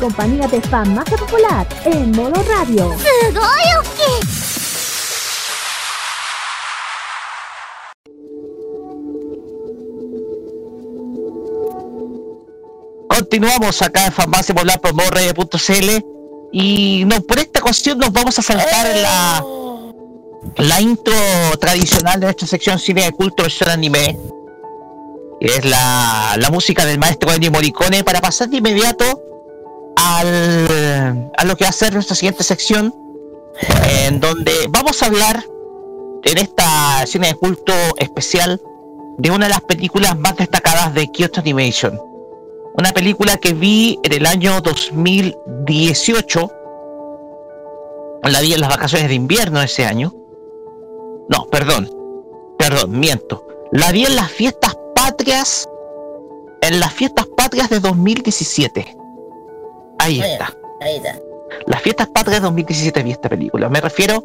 compañía de Farmacia Popular en modo radio. Continuamos acá en Farmacia Popular por modoradio.cl y no, por esta cuestión nos vamos a saltar la, la intro tradicional de nuestra sección cine de culto versión anime. Es la, la música del maestro Ennio Morricone para pasar de inmediato lo que va a ser nuestra siguiente sección en donde vamos a hablar en esta cine de culto especial de una de las películas más destacadas de Kyoto Animation. Una película que vi en el año 2018. La vi en las vacaciones de invierno de ese año. No, perdón. Perdón, miento. La vi en las fiestas patrias. En las fiestas patrias de 2017. Ahí Ahí está. Ahí está. Las fiestas patrias 2017 vi esta película. Me refiero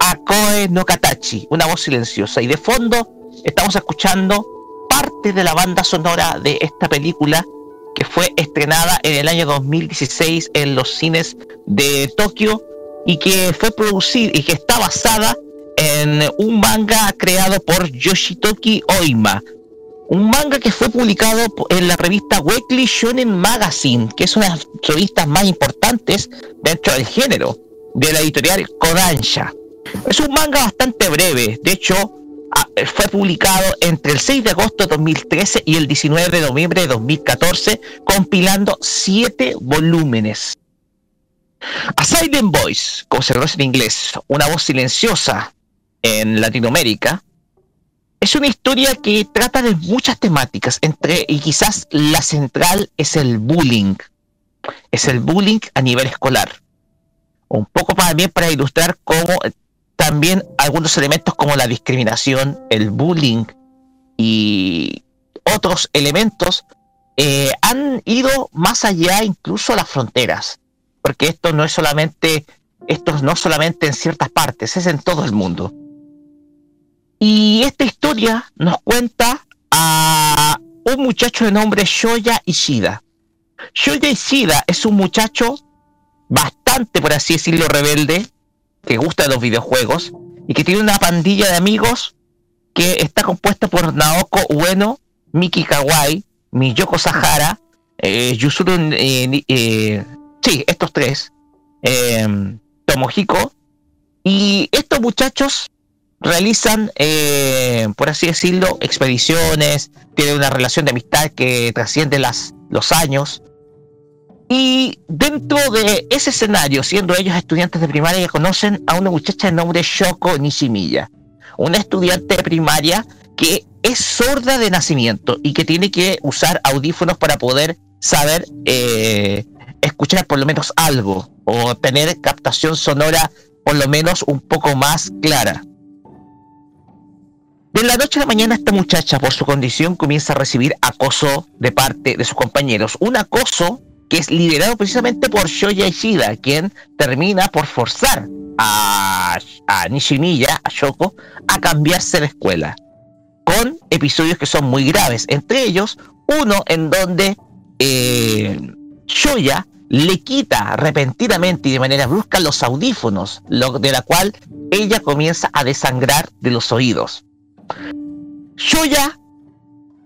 a Koe no Katachi, una voz silenciosa. Y de fondo estamos escuchando parte de la banda sonora de esta película que fue estrenada en el año 2016 en los cines de Tokio y que fue producida y que está basada en un manga creado por Yoshitoki Oima, un manga que fue publicado en la revista Weekly Shonen Magazine, que es una de las revistas más importantes dentro del género, de la editorial Kodansha. Es un manga bastante breve, de hecho, fue publicado entre el 6 de agosto de 2013 y el 19 de noviembre de 2014, compilando siete volúmenes. A Silent Voice, como se conoce en inglés, una voz silenciosa en Latinoamérica, es una historia que trata de muchas temáticas, entre y quizás la central es el bullying. Es el bullying a nivel escolar. Un poco también para ilustrar cómo eh, también algunos elementos como la discriminación, el bullying y otros elementos eh, han ido más allá incluso a las fronteras. Porque esto no es solamente, esto no solamente en ciertas partes, es en todo el mundo. Y esta historia nos cuenta a un muchacho de nombre Shoya Ishida. Shoya Ishida es un muchacho bastante, por así decirlo, rebelde, que gusta de los videojuegos y que tiene una pandilla de amigos que está compuesta por Naoko Ueno, Miki Kawai, Miyoko Sahara, eh, Yusuru, eh, eh, sí, estos tres, eh, Tomohiko, y estos muchachos realizan, eh, por así decirlo, expediciones, tienen una relación de amistad que trasciende las, los años. Y dentro de ese escenario, siendo ellos estudiantes de primaria, conocen a una muchacha de nombre Shoko Nishimiya, una estudiante de primaria que es sorda de nacimiento y que tiene que usar audífonos para poder saber eh, escuchar por lo menos algo o tener captación sonora por lo menos un poco más clara. De la noche a la mañana esta muchacha por su condición comienza a recibir acoso de parte de sus compañeros. Un acoso que es liderado precisamente por Shoya Ishida, quien termina por forzar a, Nishimiya, a Shoko, a cambiarse de escuela. Con episodios que son muy graves. Entre ellos, uno en donde eh, Shoya le quita repentinamente y de manera brusca los audífonos, de la cual ella comienza a desangrar de los oídos. Shoya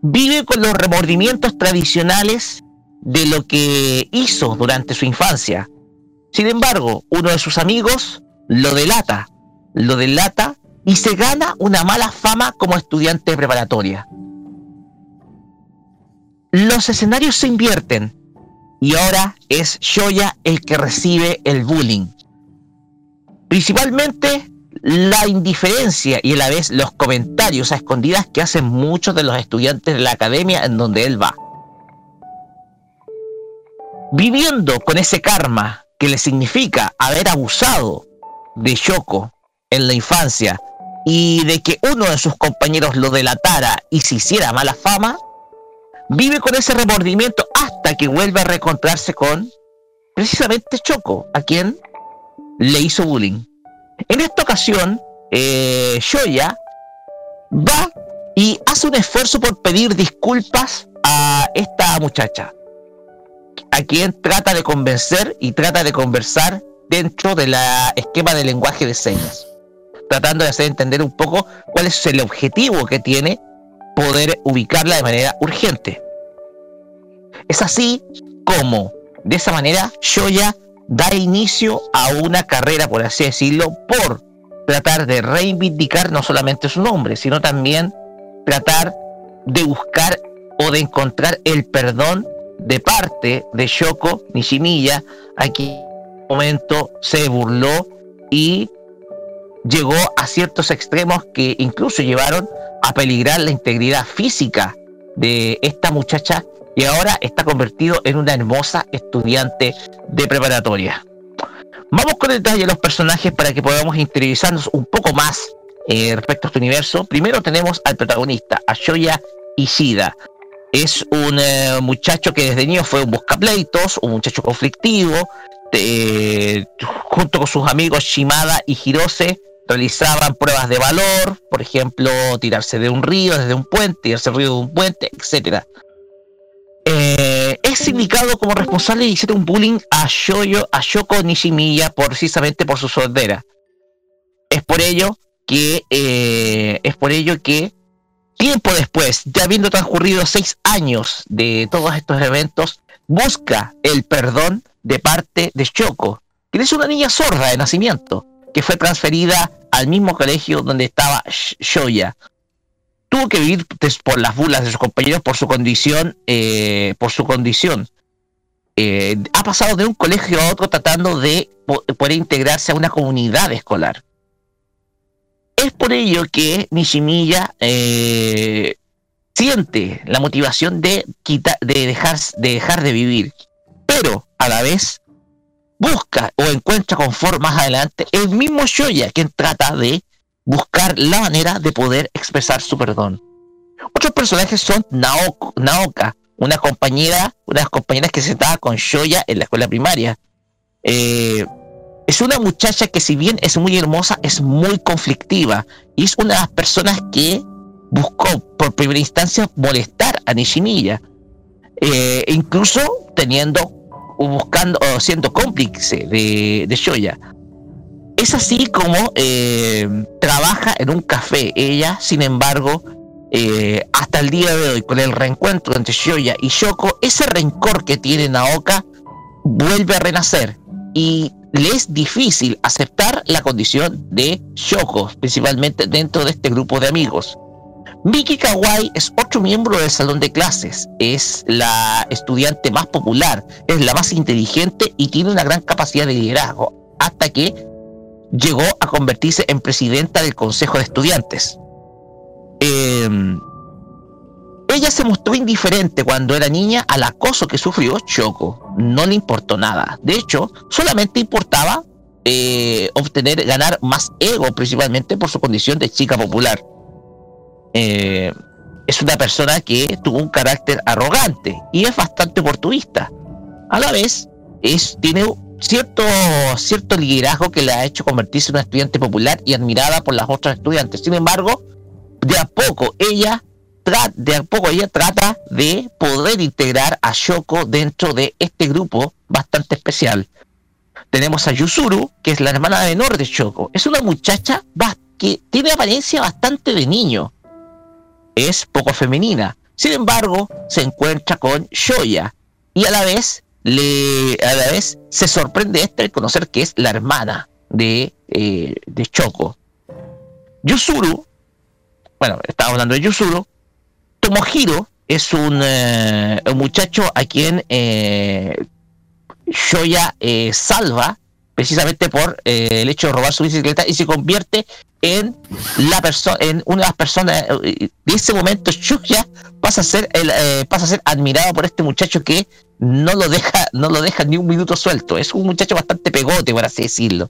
vive con los remordimientos tradicionales de lo que hizo durante su infancia. Sin embargo, uno de sus amigos lo delata, lo delata y se gana una mala fama como estudiante preparatoria. Los escenarios se invierten y ahora es Shoya el que recibe el bullying. Principalmente la indiferencia y a la vez los comentarios a escondidas que hacen muchos de los estudiantes de la academia en donde él va. Viviendo con ese karma que le significa haber abusado de Shoko en la infancia y de que uno de sus compañeros lo delatara y se hiciera mala fama, vive con ese remordimiento hasta que vuelve a reencontrarse con precisamente Choco, a quien le hizo bullying. En esta ocasión, eh, Shoya va y hace un esfuerzo por pedir disculpas a esta muchacha. a quien trata de convencer y trata de conversar dentro del esquema de lenguaje de señas, tratando de hacer entender un poco cuál es el objetivo que tiene poder ubicarla de manera urgente. Es así como, de esa manera, Shoya da inicio a una carrera, por así decirlo, por tratar de reivindicar no solamente su nombre, sino también tratar de buscar o de encontrar el perdón de parte de Shoko Nishimiya, a quien en un momento se burló y llegó a ciertos extremos que incluso llevaron a peligrar la integridad física de esta muchacha y ahora está convertido en una hermosa estudiante de preparatoria. Vamos con el detalle de los personajes para que podamos interiorizarnos un poco más eh, respecto a este universo. Primero tenemos al protagonista, a Shoya Ishida. Es un eh, muchacho que desde niño fue un buscapleitos, un muchacho conflictivo. junto con sus amigos Shimada y Hirose realizaban pruebas de valor, por ejemplo, tirarse de un río, desde un puente, tirarse del río de un puente, etcétera. Es indicado como responsable de hacer un bullying a Shoyo, a Shoko Nishimiya precisamente por su sordera. Es por ello que eh, es por ello que tiempo después, ya habiendo transcurrido seis años de todos estos eventos, busca el perdón de parte de Shoko, que es una niña sorda de nacimiento, que fue transferida al mismo colegio donde estaba Sh- Shoya. Tuvo que vivir por las burlas de sus compañeros por su condición, eh, por su condición. Eh, ha pasado de un colegio a otro tratando de po- poder integrarse a una comunidad escolar. Es por ello que Nishimiya eh, siente la motivación de, quita- de, dejar, de dejar de vivir, pero a la vez busca o encuentra confort más adelante el mismo Shoya quien trata de buscar la manera de poder expresar su perdón. Otros personajes son Naoka, una compañera, unas compañeras que se estaba con Shoya en la escuela primaria. Eh, es una muchacha que si bien es muy hermosa, es muy conflictiva y es una de las personas que buscó por primera instancia molestar a Nishimiya. Eh, incluso teniendo buscando siendo cómplice de, de Shoya. Es así como eh, trabaja en un café. Ella, sin embargo, eh, hasta el día de hoy, con el reencuentro entre Shoya y Shoko, ese rencor que tiene Naoka vuelve a renacer y le es difícil aceptar la condición de Shoko, principalmente dentro de este grupo de amigos. Miki Kawai es otro miembro del salón de clases, es la estudiante más popular, es la más inteligente y tiene una gran capacidad de liderazgo, hasta que llegó a convertirse en presidenta del consejo de estudiantes. Eh, ella se mostró indiferente cuando era niña al acoso que sufrió Choco. No le importó nada. De hecho, solamente importaba eh, obtener, ganar más ego, principalmente por su condición de chica popular. Eh, es una persona que tuvo un carácter arrogante y es bastante oportunista. A la vez, es, tiene cierto, cierto liderazgo que le ha hecho convertirse en una estudiante popular y admirada por las otras estudiantes. Sin embargo, de a poco ella de a poco ella trata de poder integrar a Shoko dentro de este grupo bastante especial. Tenemos a Yuzuru, que es la hermana menor de Shoko. Es una muchacha que tiene apariencia bastante de niño. Es poco femenina. Sin embargo, se encuentra con Shoya y a la vez le a la vez se sorprende esta al conocer que es la hermana de, eh, de Shoko. Yuzuru bueno, estaba hablando de Yuzuru. Tomohiro es un, eh, un muchacho a quien eh, Shoya eh, salva precisamente por eh, el hecho de robar su bicicleta y se convierte en la persona en una de las personas eh, de ese momento Shoya pasa a ser eh, pasa a ser admirado por este muchacho que no lo deja no lo deja ni un minuto suelto es un muchacho bastante pegote por así decirlo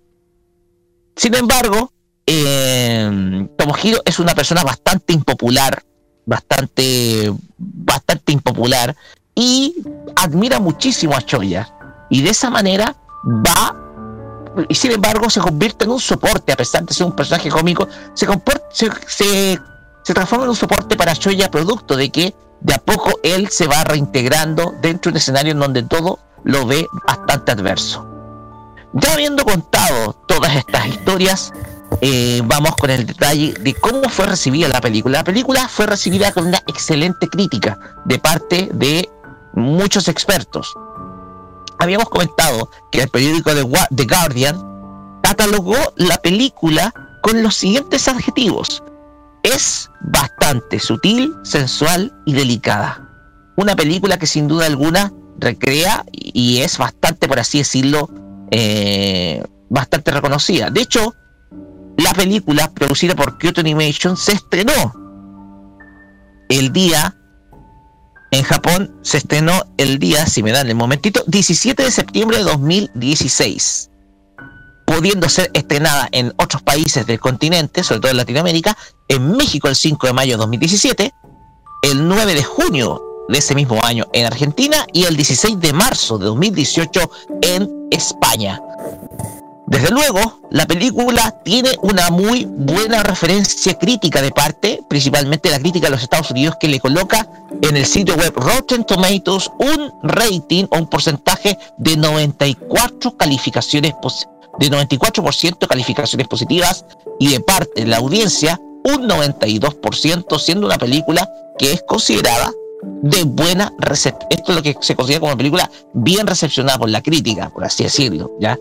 sin embargo eh, Tomohiro es una persona bastante impopular, bastante, bastante impopular y admira muchísimo a Shoya. Y de esa manera va, y sin embargo se convierte en un soporte, a pesar de ser un personaje cómico, se, se, se, se transforma en un soporte para Shoya, producto de que de a poco él se va reintegrando dentro de un escenario en donde todo lo ve bastante adverso. Ya habiendo contado todas estas historias, eh, vamos con el detalle de cómo fue recibida la película. La película fue recibida con una excelente crítica de parte de muchos expertos. Habíamos comentado que el periódico The Gua- The Guardian catalogó la película con los siguientes adjetivos. Es bastante sutil, sensual y delicada. Una película que sin duda alguna recrea y es bastante, por así decirlo, eh, bastante reconocida. De hecho, la película producida por Kyoto Animation se estrenó el día en Japón se estrenó el día, si me dan el momentito, 17 de septiembre de 2016, pudiendo ser estrenada en otros países del continente, sobre todo en Latinoamérica, en México el 5 de mayo de 2017, el 9 de junio de ese mismo año en Argentina y el 16 de marzo de 2018 en España. Desde luego, la película tiene una muy buena referencia crítica de parte, principalmente la crítica de los Estados Unidos, que le coloca en el sitio web Rotten Tomatoes un rating o un porcentaje de 94 calificaciones de 94% calificaciones positivas y de parte de la audiencia un 92%, siendo una película que es considerada de buena recepción. Esto es lo que se considera como una película bien recepcionada por la crítica, por así decirlo, ¿ya?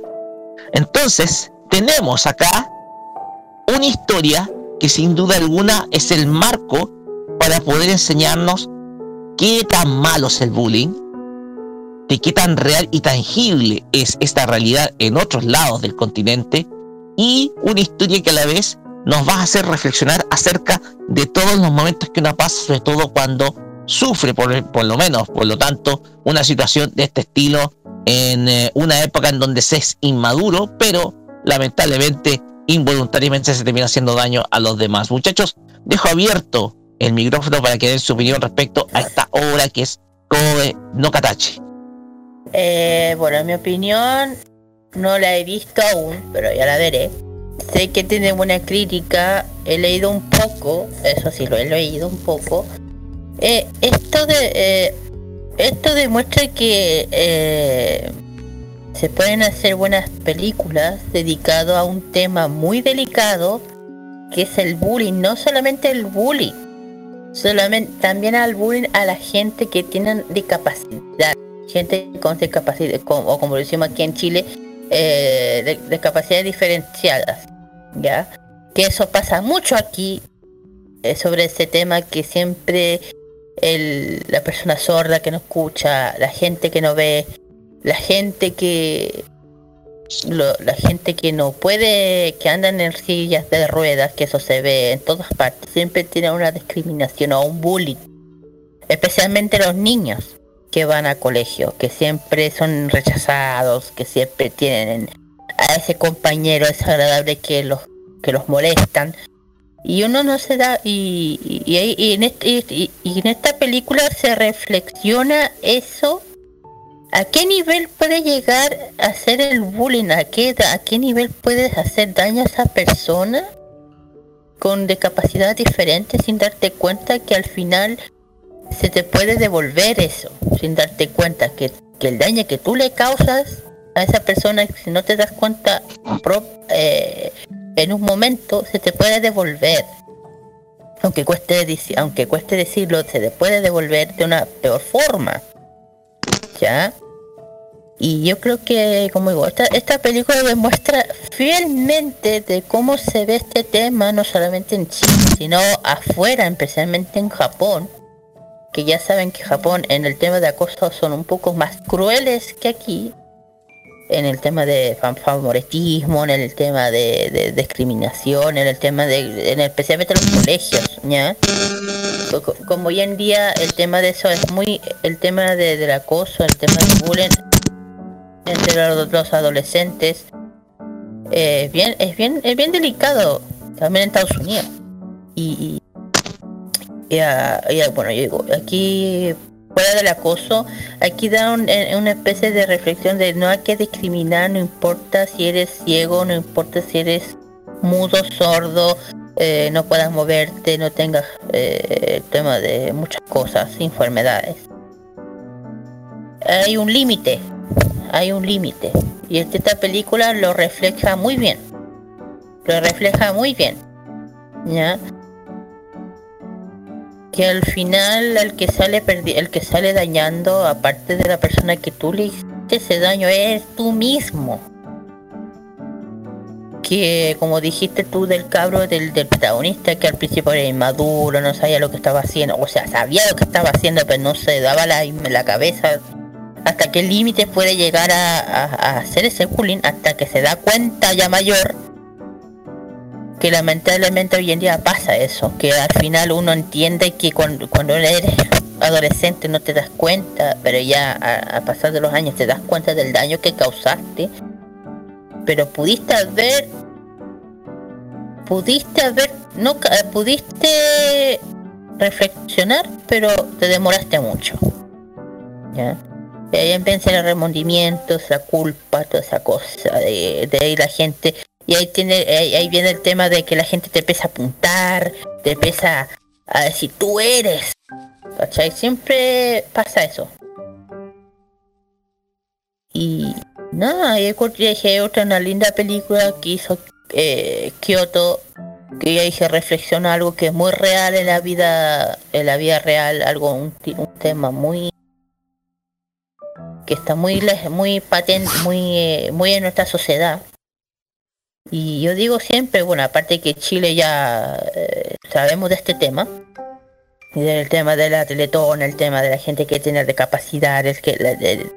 Entonces, tenemos acá una historia que sin duda alguna es el marco para poder enseñarnos qué tan malo es el bullying, de qué tan real y tangible es esta realidad en otros lados del continente, y una historia que a la vez nos va a hacer reflexionar acerca de todos los momentos que uno pasa, sobre todo cuando sufre, por, por lo menos, por lo tanto, una situación de este estilo en eh, una época en donde se es inmaduro, pero lamentablemente involuntariamente se termina haciendo daño a los demás. Muchachos, dejo abierto el micrófono para que den su opinión respecto a esta obra que es Kobe no Katachi. Eh, bueno, en mi opinión, no la he visto aún, pero ya la veré. Sé que tiene buena crítica, he leído un poco, eso sí, lo he leído un poco. Eh, esto de eh, esto demuestra que eh, se pueden hacer buenas películas dedicado a un tema muy delicado que es el bullying, no solamente el bullying, solamente también al bullying a la gente que tienen discapacidad gente con discapacidad, como, o como lo decimos aquí en Chile, eh, de, discapacidades diferenciadas, ¿ya? Que eso pasa mucho aquí, eh, sobre ese tema que siempre el, la persona sorda que no escucha, la gente que no ve, la gente que... lo- la gente que no puede, que andan en sillas de ruedas, que eso se ve en todas partes, siempre tiene una discriminación o un bullying, especialmente los niños que van a colegio, que siempre son rechazados, que siempre tienen a ese compañero desagradable que los que los molestan y uno no se da y, y, y en, este- y en esta película se reflexiona eso. A qué nivel puede llegar a hacer el bullying a qué a qué nivel puedes hacer daño a esa persona con discapacidad diferente sin darte cuenta que al final se te puede devolver eso sin darte cuenta que, que el daño que tú le causas a esa persona si no te das cuenta pro- eh, en un momento se te puede devolver. Aunque cueste aunque cueste decirlo se te puede devolver de una peor forma. Ya y yo creo que como digo esta, esta película demuestra fielmente de cómo se ve este tema no solamente en Chile sino afuera especialmente en Japón que ya saben que Japón en el tema de acoso son un poco más crueles que aquí en el tema de favoritismo, en el tema de, de discriminación, en el tema de, en especialmente los colegios, ¿ya? Co- co- Como hoy en día el tema de eso es muy, el tema de, del acoso, el tema del bullying entre los, adolescentes, eh, es bien, es bien, es bien delicado, también en Estados Unidos. Y, y, y, ah, bueno, yo digo, aquí fuera del acoso, aquí da un- eh, una especie de reflexión de no hay que discriminar, no importa si eres ciego, no importa si eres mudo, sordo, eh, no puedas moverte, no tengas eh, el tema de muchas cosas, enfermedades. Hay un límite, hay un límite. Y esta película lo refleja muy bien. Lo refleja muy bien. ¿Ya? Que al final el que sale perdi- el que sale dañando, aparte de la persona que tú le hiciste ese daño, es tú mismo. Que como dijiste tú del cabro del, del protagonista, que al principio era inmaduro, no sabía lo que estaba haciendo, o sea, sabía lo que estaba haciendo, pero no se daba la, la cabeza hasta qué límite puede llegar a, a- a hacer ese bullying, hasta que se da cuenta ya mayor que lamentablemente hoy en día pasa eso, que al final uno entiende que cuando, cuando eres adolescente no te das cuenta, pero ya a, a pasar de los años te das cuenta del daño que causaste, pero pudiste haber, pudiste haber, no, pudiste reflexionar, pero te demoraste mucho. ¿Ya? Y ahí empieza el remordimiento, esa culpa, toda esa cosa de, de ahí la gente. Y ahí tiene, ahí, viene el tema de que la gente te empieza a apuntar, te empieza a decir tú eres. ¿Cachai? Siempre pasa eso. Y nada, y encontré dije, otra una linda película que hizo eh, Kyoto, que ya dije reflexiona algo que es muy real en la vida, en la vida real, algo, un, un tema muy que está muy muy patente, muy eh, muy en nuestra sociedad. Y yo digo siempre, bueno, aparte que Chile ya eh, sabemos de este tema, del tema de la teletón, el tema de la gente que tiene discapacidades que, la- de-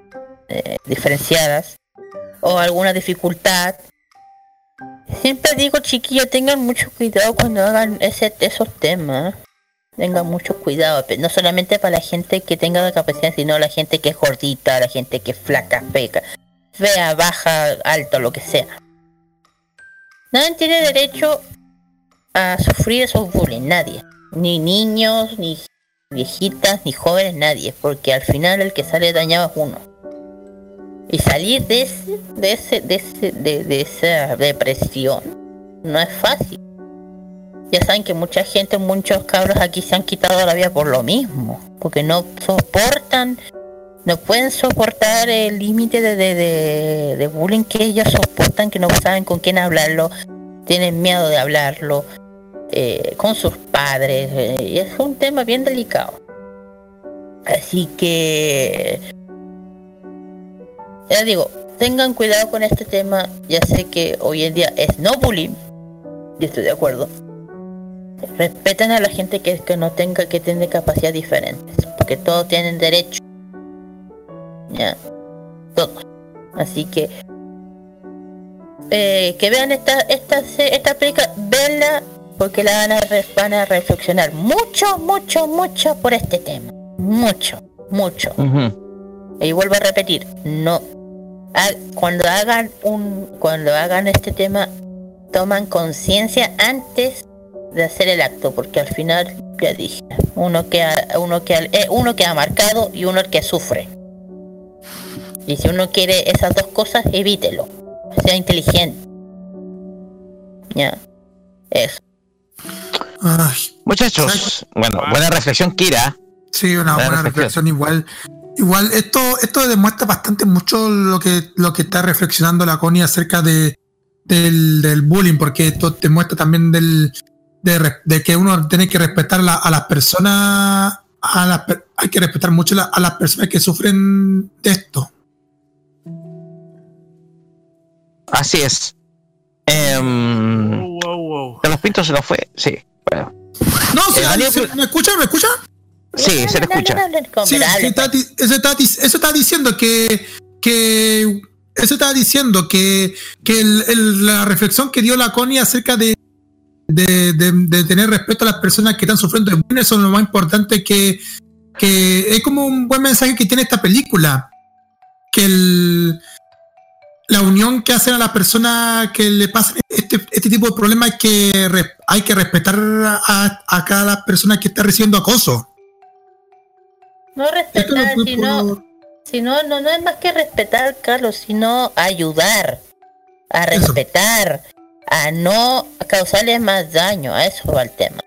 eh, diferenciadas, o alguna dificultad. Siempre digo, chiquillos, tengan mucho cuidado cuando hagan ese, esos temas. Tengan mucho cuidado, no solamente para la gente que tenga discapacidad, sino la gente que es gordita, la gente que flaca, feca, fea, baja, alta, lo que sea. Nadie tiene derecho a sufrir esos bullying, nadie. Ni niños, ni viejitas, ni jóvenes, nadie. Porque al final el que sale dañado es uno. Y salir de ese, de ese, de ese, de, de esa depresión no es fácil. Ya saben que mucha gente, muchos cabros aquí se han quitado la vida por lo mismo. Porque no soportan, no pueden soportar el límite de, de, de, bullying que ellos soportan, que no saben con quién hablarlo, tienen miedo de hablarlo eh, con sus padres. eh, y es un tema bien delicado. Así que, ya digo, tengan cuidado con este tema. Ya sé que hoy en día es no bullying, y estoy de acuerdo. Respeten a la gente que, que no tenga, que tiene capacidades diferentes, porque todos tienen derecho. Ya, todos. Así que eh, que vean esta esta se- esta película, véanla porque la van a, van a reflexionar mucho, mucho, mucho por este tema. Mucho, mucho. Y vuelvo a repetir, no cuando hagan un cuando hagan este tema toman conciencia antes de hacer el acto, porque al final ya dije, uno queda uno queda eh, uno queda marcado y uno el que sufre. Y si uno quiere esas dos cosas, evítelo. Sea inteligente. Ya. Eso. Ay, Muchachos, bueno, buena reflexión, Kira. sí, una Buena buena reflexión. reflexión igual. Igual, esto, esto demuestra bastante mucho lo que, lo que está reflexionando la Connie acerca de, del, del bullying, porque esto te muestra también del, de, que uno tiene que respetar la- a las personas, a las hay que respetar mucho la- a las personas que sufren de esto. Así es. Em, Wow, wow, wow. Carlos Pinto se nos fue. Sí, bueno. No, sí, Eh, Daniel, ¿se- ¿me escucha? ¿Me escucha? Sí, se le escucha. Sí, está eso, está, eso está diciendo que, que eso está diciendo que, que el- el- la reflexión que dio la Connie acerca de, de, de- de tener respeto a las personas que están sufriendo de bullying, eso es lo más importante que, que es como un buen mensaje que tiene esta película. Que el- la unión que hacen a las personas que le pasan este, este tipo de problemas que, hay que respetar a, a cada persona que está recibiendo acoso. No respetar, no sino, por- sino no, no es más que respetar, Carlos, sino ayudar, a Eso. respetar, a no causarle más daño, a eso va el tema.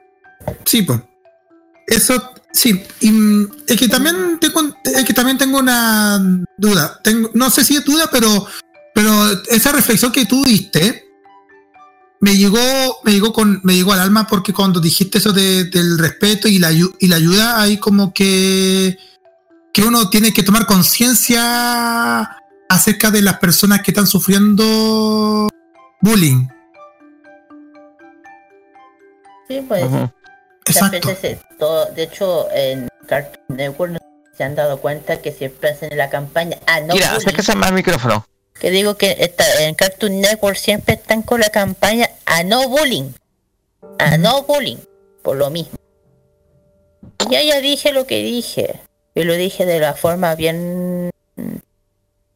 Sí, pues. Eso, sí. Y, mm, es que también tengo, es que también tengo una duda. Tengo, no sé si es duda, pero, pero esa reflexión que tú diste me llegó, me llegó con, me llegó al alma porque cuando dijiste eso de- del respeto y la, y la ayuda, hay como que, que uno tiene que tomar conciencia acerca de las personas que están sufriendo bullying. Sí, pues muchas Exacto. veces eh, todo, de hecho en Cartoon Network se han dado cuenta que siempre hacen la campaña ah no Mira, acércase más al micrófono. Que digo que está, en Cartoon Network siempre están con la campaña a no bullying a no bullying por lo mismo y ya ya dije lo que dije yo lo dije de la forma bien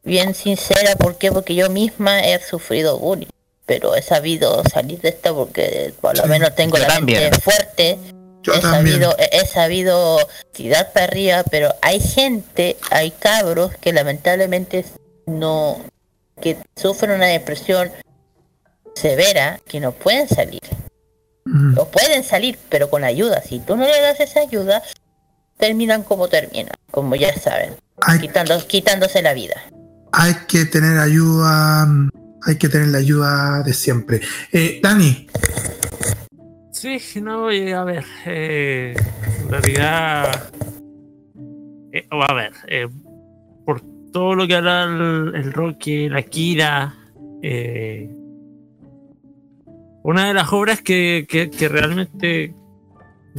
bien sincera ¿por qué? porque yo misma he sufrido bullying pero he sabido salir de esta porque por lo menos tengo yo la también. mente fuerte Yo he también. sabido, he, he sabido tirar para arriba, pero hay gente, hay cabros que lamentablemente no, que sufren una depresión severa, que no pueden salir. Mm. O pueden salir, pero con ayuda. Si tú no le das esa ayuda, terminan como terminan, como ya saben, Hay, quitando, quitándose la vida. hay que tener ayuda, mm, hay que tener la ayuda de siempre. Eh, Dani, Sí, no, eh, a ver, eh, en realidad, eh, o a ver, eh, todo lo que habla el, el Rocky, la Kira, eh, una de las obras que, que- que realmente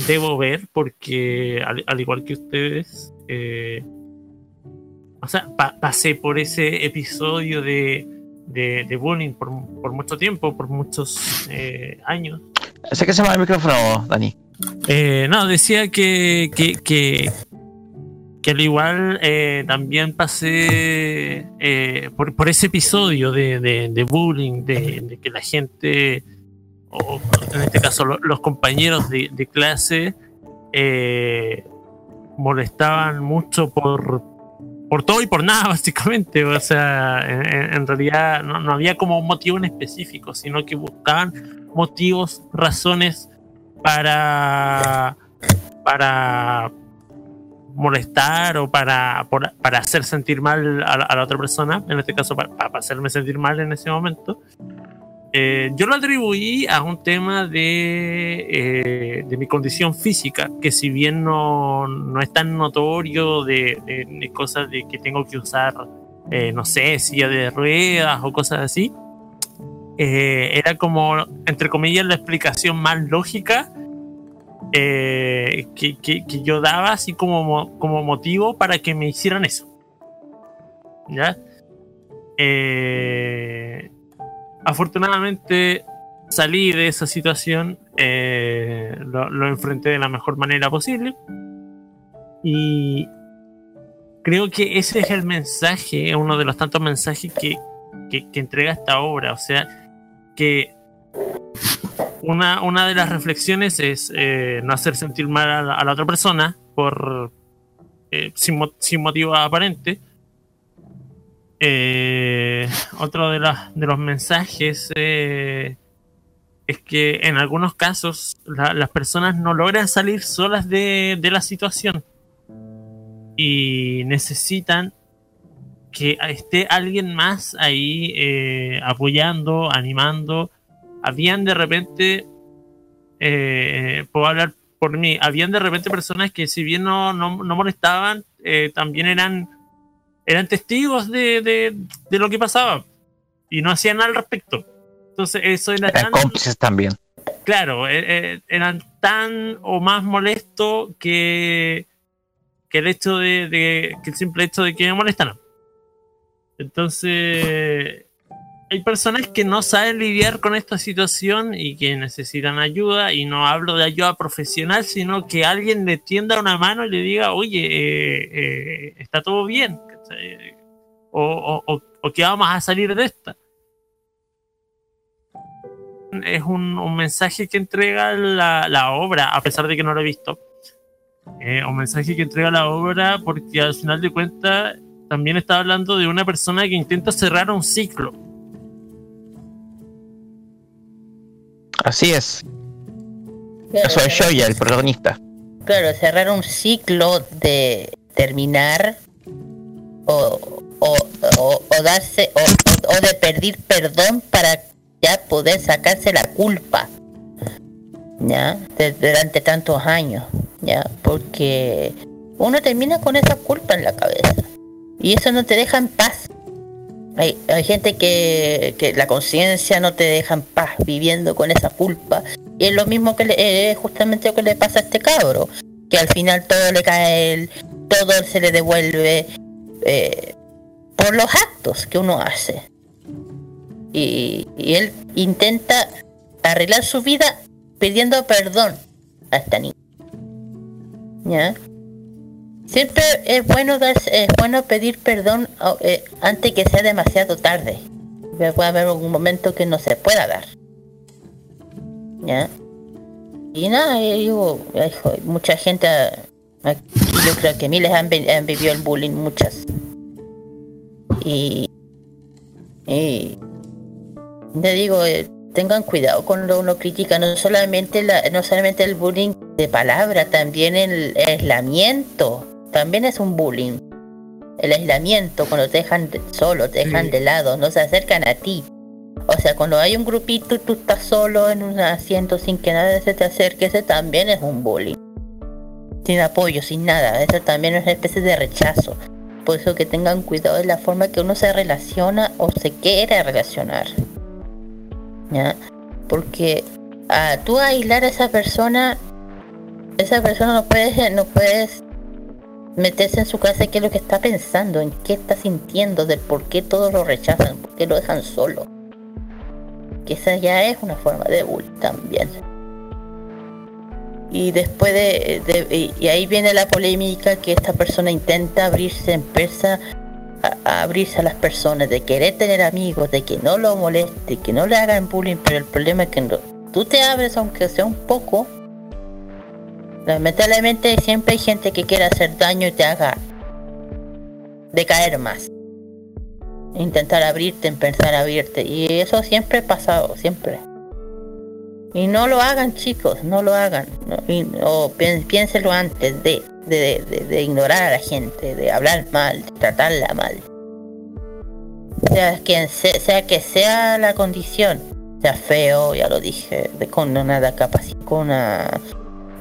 debo ver, porque al, al igual que ustedes, eh, o sea, pa- pasé por ese episodio de, de, de bullying por, por mucho tiempo, por muchos eh, años. Acércase más al micrófono, Dani. Eh, no, decía que, que, que, que al igual eh, también pasé eh, por, ese episodio de, de, bullying, de, que la gente, o en este caso lo- los compañeros de, clase, eh, molestaban mucho por, por todo y por nada, básicamente. O sea, en- en realidad no, no había como un motivo en específico, sino que buscaban motivos, razones para para molestar o para, por- para hacer sentir mal a la, a la otra persona, en este caso para, para hacerme sentir mal en ese momento, eh, yo lo atribuí a un tema de, eh, de mi condición física, que si bien no, no es tan notorio de, de- de cosas de que tengo que usar, eh, no sé, silla de ruedas o cosas así, eh, era como, entre comillas, la explicación más lógica eh, que, que- que yo daba así como, mo- como motivo para que me hicieran eso. ¿Ya? Eh, afortunadamente salí de esa situación, eh, lo, lo enfrenté de la mejor manera posible y creo que ese es el mensaje, uno de los tantos mensajes que- que entrega esta obra, o sea, que una, una de las reflexiones es eh, no hacer sentir mal a la, a la otra persona por eh, sin, sin motivo aparente. Eh, otro de, las- de los mensajes es que en algunos casos la- las personas no logran salir solas de, de la situación y necesitan que esté alguien más ahí eh, apoyando, animando. Habían de repente, eh, puedo hablar por mí, habían de repente personas que si bien no, no, no molestaban, eh, también eran, eran testigos de, de, de lo que pasaba y no hacían nada al respecto. Entonces eso era Eran tan, cómplices también. claro, eh, eh, eran tan o más molestos que, que el hecho de, de- que el simple hecho de que me molestaran. Entonces, hay personas que no saben lidiar con esta situación y que necesitan ayuda, y no hablo de ayuda profesional, sino que alguien le tienda una mano y le diga, oye, eh, eh, está todo bien, o, o, o- o que vamos a salir de esta. Es un, mensaje que entrega la, la obra, a pesar de que no lo he visto. Eh, un mensaje que entrega la obra porque al final de cuentas también está hablando de una persona que intenta cerrar un ciclo. Así es. Claro, Eso es Shoya, el protagonista. claro, cerrar un ciclo de terminar o, o, o- o darse o, o- o de pedir perdón para ya poder sacarse la culpa ya de- durante tantos años ya porque uno termina con esa culpa en la cabeza y eso no te deja en paz hay, hay gente que, la conciencia no te deja en paz viviendo con esa culpa y es lo mismo que le, es justamente lo que le pasa a este cabro que al final todo le cae a él todo se le devuelve eh, por los actos que uno hace y, y él intenta arreglar su vida pidiendo perdón a esta niña ¿ya? Siempre es bueno darse- es bueno pedir perdón eh, antes que sea demasiado tarde. Puede haber un momento que no se pueda dar. ¿ya? y nada yo ay, jo- mucha gente ah, yo creo que miles han, han vivido el bullying muchas. Y y te digo eh, tengan cuidado con lo uno critica no solamente la, no solamente el bullying de palabra también el aislamiento también es un bullying el aislamiento cuando te dejan de- solo te dejan Sí. de lado no se acercan a ti o sea cuando hay un grupito y tú estás solo en un asiento sin que nadie se te acerque ese también es un bullying sin apoyo sin nada eso también es una especie de rechazo por eso que tengan cuidado de la forma que uno se relaciona o se quiere relacionar ¿ya? Porque a tú aislar a esa persona, esa persona no puedes, no puedes meterse en su casa qué es lo que está pensando, en qué está sintiendo, del por qué todos lo rechazan, por qué lo dejan solo. Que esa ya es una forma de bullying también. Y después de, y- ahí viene la polémica que esta persona intenta abrirse, empieza a, a abrirse a las personas, de querer tener amigos, de que no lo moleste, que no le hagan bullying, pero el problema es que no- tú te abres aunque sea un poco. Lamentablemente siempre hay gente que quiere hacer daño y te haga decaer más. Intentar abrirte, a abrirte. Y eso siempre ha pasado, siempre. Y no lo hagan chicos, no lo hagan. Y- o pi- piénselo antes de, de, de- ignorar a la gente, de hablar mal, de tratarla mal. Sea quien se- sea que sea la condición, sea feo, ya lo dije, de, con una capacidad, con una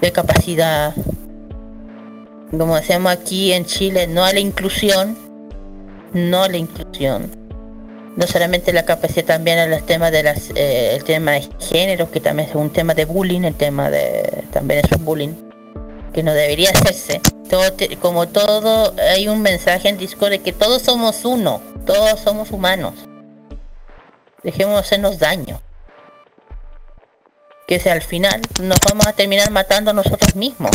discapacidad, como decíamos aquí en Chile, no a la inclusión, no a la inclusión. No solamente la capacidad también en los temas de las eh, el tema de género que también es un tema de bullying el tema de también es un bullying que no debería hacerse. Todo te- como todo hay un mensaje en Discord de que todos somos uno todos somos humanos. Dejemos de hacernos daño que si al final nos vamos a terminar matando a nosotros mismos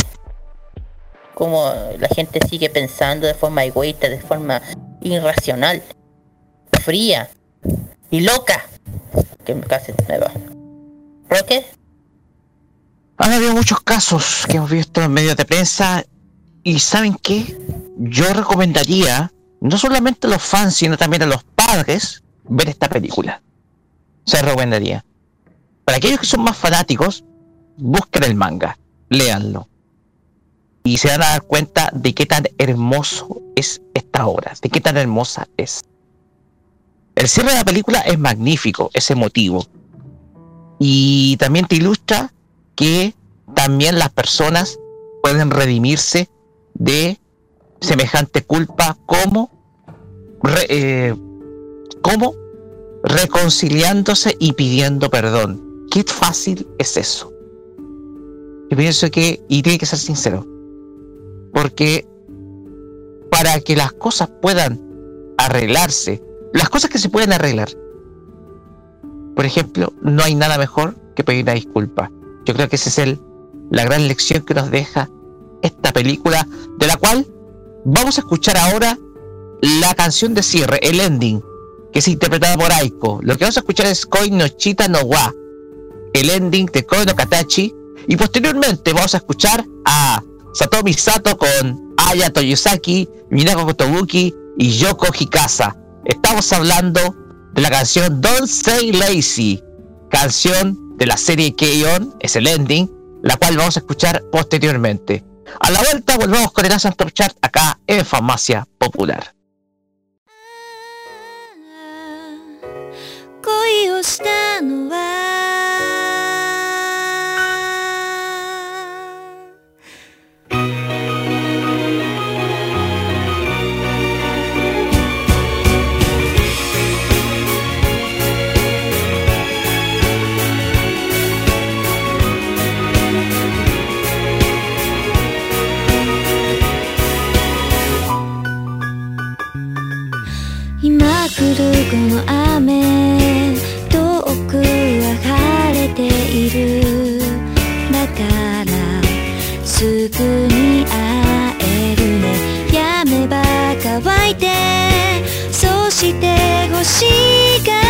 como la gente sigue pensando de forma egoísta de forma irracional fría y loca. Que casi me va. ¿Roque? Han habido muchos casos que hemos visto en medios de prensa y ¿saben qué? Yo recomendaría no solamente a los fans, sino también a los padres ver esta película. Se recomendaría. Para aquellos que son más fanáticos, busquen el manga, léanlo. Y se van a dar cuenta de qué tan hermoso es esta obra, de qué tan hermosa es. El cierre de la película es magnífico, es emotivo. Y también te ilustra que también las personas pueden redimirse de semejante culpa como, re- eh, como reconciliándose y pidiendo perdón. Qué fácil es eso. Yo pienso que, y tiene que ser sincero, porque para que las cosas puedan arreglarse, las cosas que se pueden arreglar, por ejemplo, no hay nada mejor que pedir una disculpa. Yo creo que esa es el, la gran lección que nos deja esta película, de la cual vamos a escuchar ahora la canción de cierre, el ending, que es interpretada por Aiko. Lo que vamos a escuchar es Koi no Chita no wa, el ending de Kono Katachi. Y posteriormente vamos a escuchar a Satomi Sato con Aya Toyosaki, Minako Kotobuki y Yoko Hikasa. Estamos hablando de la canción Don't Say Lazy, canción de la serie K-On, es el ending, la cual vamos a escuchar posteriormente. A la vuelta volvemos con el Asian Chart acá en Farmacia Popular. の雨遠くは晴れている。だからすぐに会えるね。やめば乾いてそして星が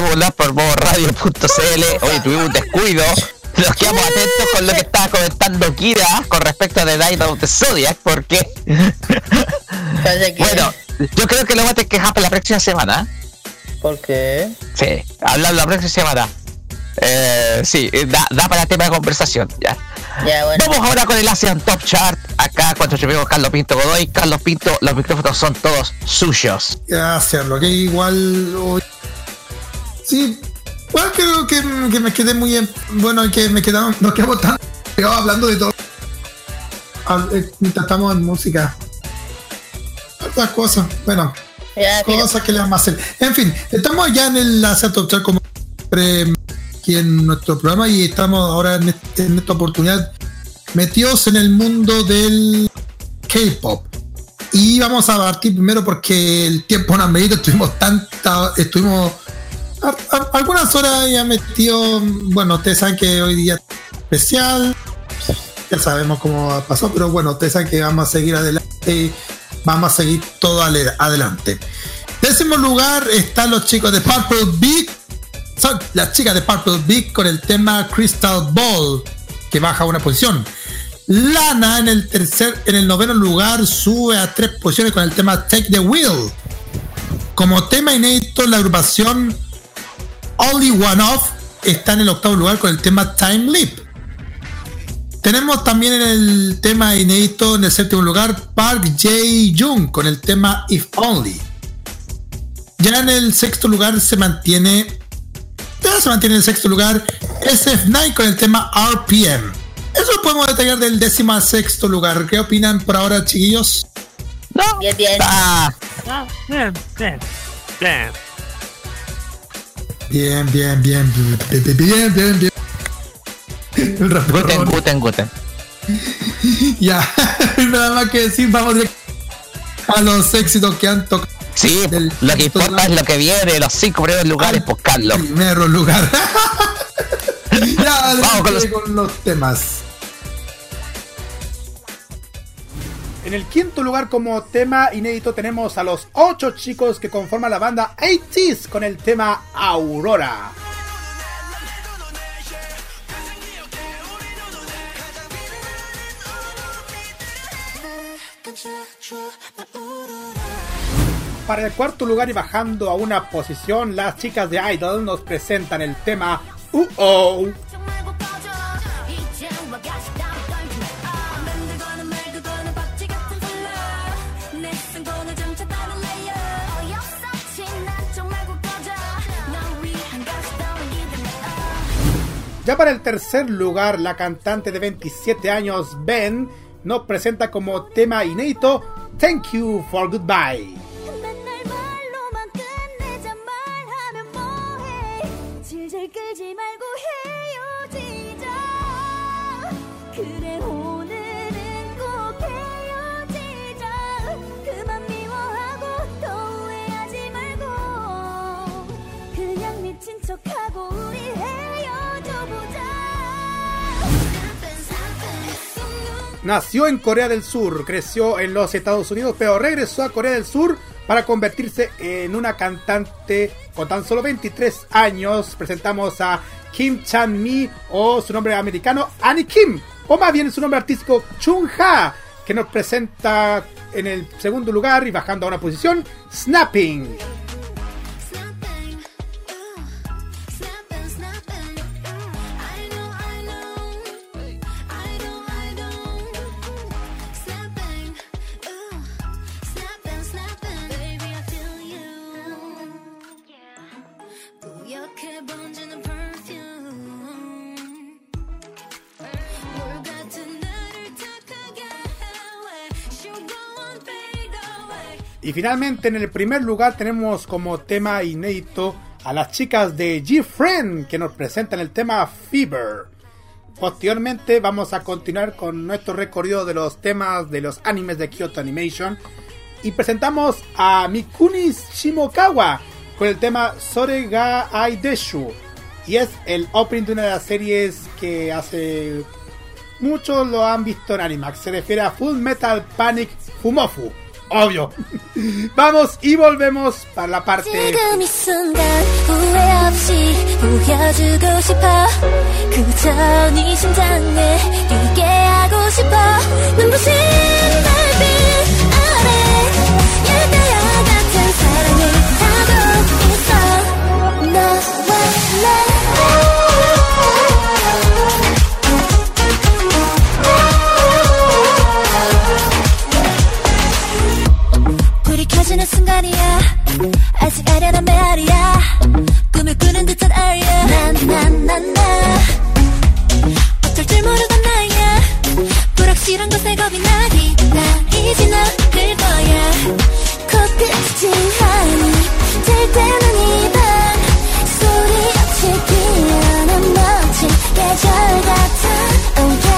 que por radio.cl. Hoy tuvimos un descuido. Nos quedamos atentos con lo que estaba comentando Kira con respecto a de Night of the Zodiac, porque. bueno, yo creo que lo voy a tener que dejar para la próxima semana. ¿Por qué? Sí, la próxima semana. Eh, sí, da, da, para tema de conversación, ya. bueno. Vamos ahora con el Asian Top Chart. Acá cuando llegamos Carlos Pinto Godoy. Carlos Pinto, los micrófonos son todos suyos. Gracias, lo que igual me quedé muy. En, bueno, que me quedamos. Nos quedamos tan. hablando de todo. Eh, mientras estamos en música. Otras cosas. Bueno. Cosas que le vamos a hacer. En fin, estamos ya en el Aseto como siempre aquí en nuestro programa y estamos ahora en, este, en esta oportunidad metidos en el mundo del K-pop. Y vamos a partir primero porque el tiempo no medida, estuvimos tanta, estuvimos algunas horas ya metido, bueno, ustedes saben que hoy día es especial, ya sabemos cómo pasó, pero bueno, ustedes saben que vamos a seguir adelante, vamos a seguir todo adelante. Décimo lugar están los chicos de Purple Big, son las chicas de Purple Big con el tema Crystal Ball, que baja una posición. Lana en el tercer, en el noveno lugar sube a tres posiciones con el tema Take the Wheel. Como tema inédito, la agrupación Only One Off está en el octavo lugar con el tema Time Leap. Tenemos también en el tema inédito en el séptimo lugar Park Jae-jung con el tema If Only. Ya en el sexto lugar se mantiene. Ya se mantiene en el sexto lugar SF9 con el tema RPM. Eso lo podemos detallar del décimo al sexto lugar. ¿Qué opinan por ahora, chiquillos? Bien, bien. Ah, Ah, bien, bien, bien. Bien, bien, bien, bien, bien, bien, bien. El guten, guten, guten. Ya, nada más que decir, vamos a los éxitos que han tocado. Sí, Del lo que importa es lo que viene, los cinco primeros lugares, pues Carlos. Primero lugar. ya, Vamos con los- con los temas. En el quinto lugar como tema inédito tenemos a los ocho chicos que conforman la banda 80s con el tema Aurora. Para el cuarto lugar y bajando a una posición, las chicas de Idol nos presentan el tema Uh Ya para el tercer lugar, la cantante de 27 años, Ben, nos presenta como tema inédito Thank You for Goodbye. 맨날 말로만 끝내자 말하면 뭐해 질질 끌지 말고 헤 Nació en Corea del Sur, creció en los Estados Unidos, pero regresó a Corea del Sur para convertirse en una cantante con tan solo 23 años. Presentamos a Kim Chan-mi o su nombre americano Annie Kim, o más bien su nombre artístico Chung Ha, que nos presenta en el segundo lugar y bajando a una posición. Snapping, Y finalmente en el primer lugar tenemos como tema inédito a las chicas de G-Friend que nos presentan el tema Fever. Posteriormente vamos a continuar con nuestro recorrido de los temas de los animes de Kyoto Animation y presentamos a Mikuni Shimokawa con el tema Sore ga Ai Deshu y es el opening de una de las series que hace muchos lo han visto en Animax. Se refiere a Full Metal Panic Fumofu. Obvio. Vamos y volvemos para la parte. 나야 나나나나. 어쩔 모르고 나야 불확실한 것에 겁이 나니 나 이제 나을 거야. 코끝이 하니 될 때는 이밤 소리 없이 피어난 멋진 계절 같아.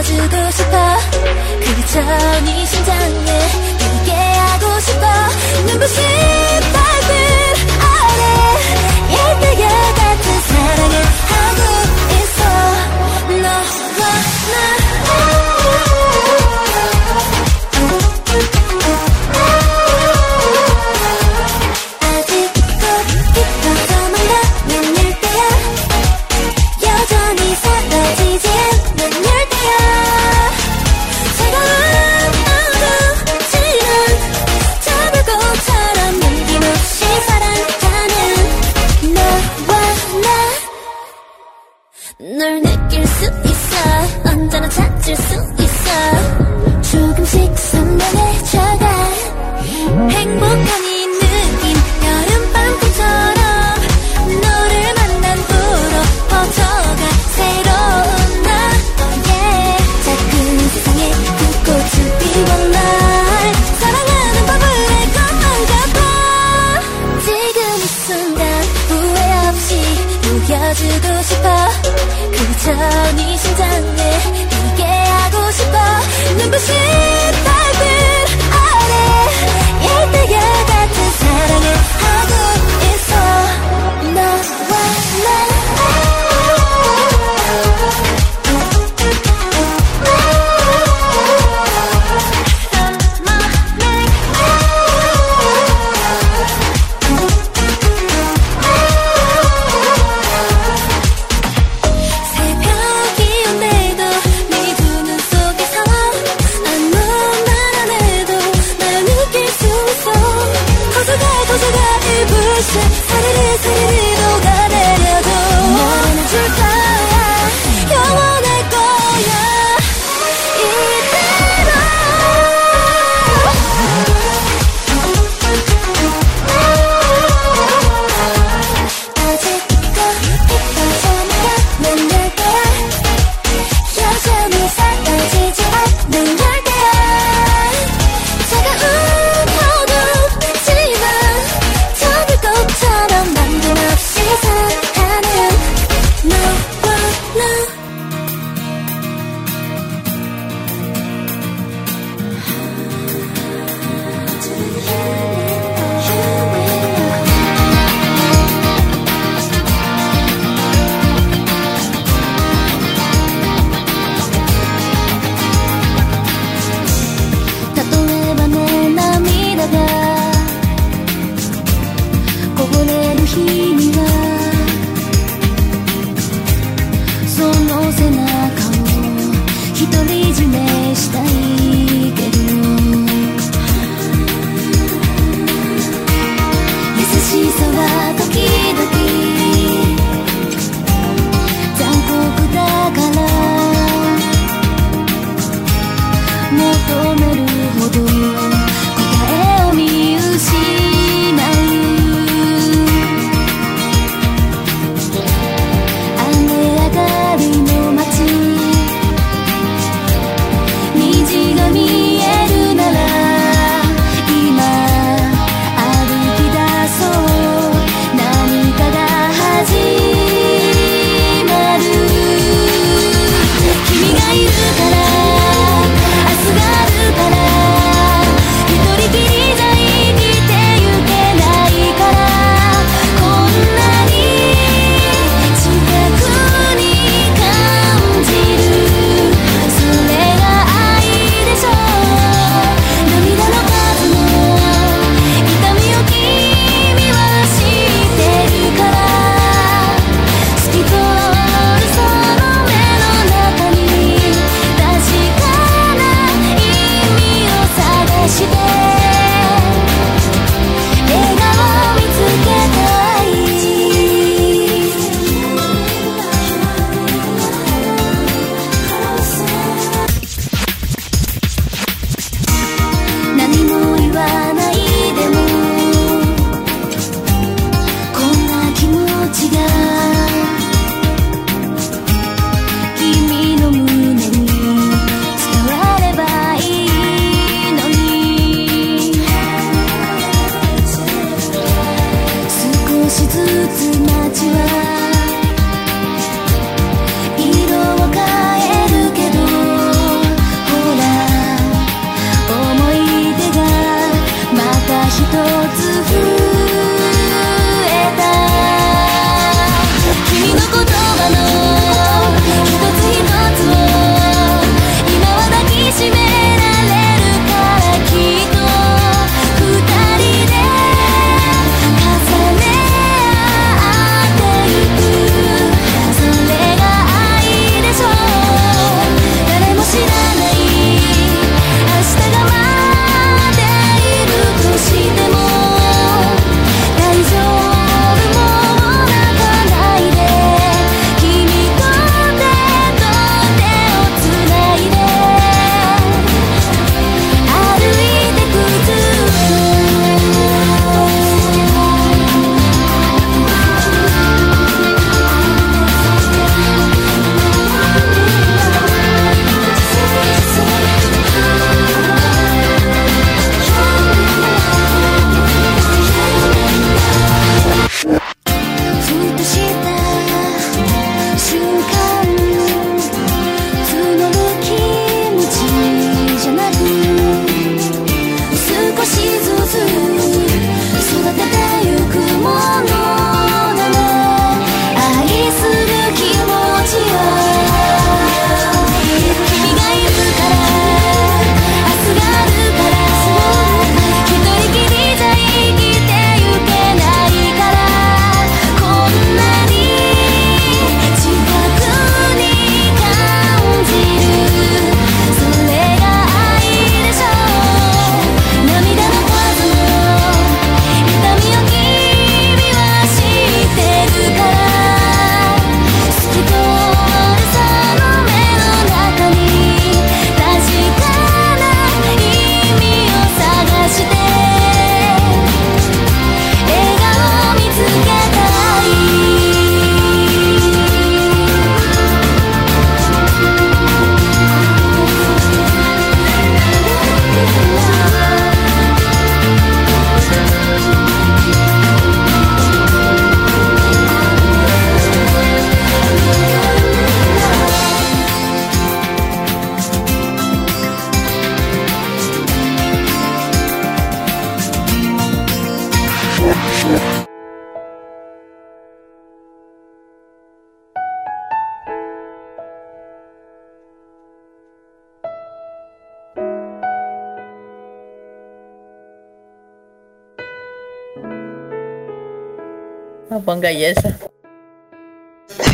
가지고 싶어. 그저 참이 심장에 힘게 하고 싶어. 눈부신 맞출 수 있어. 조금씩 선명해져가 행복한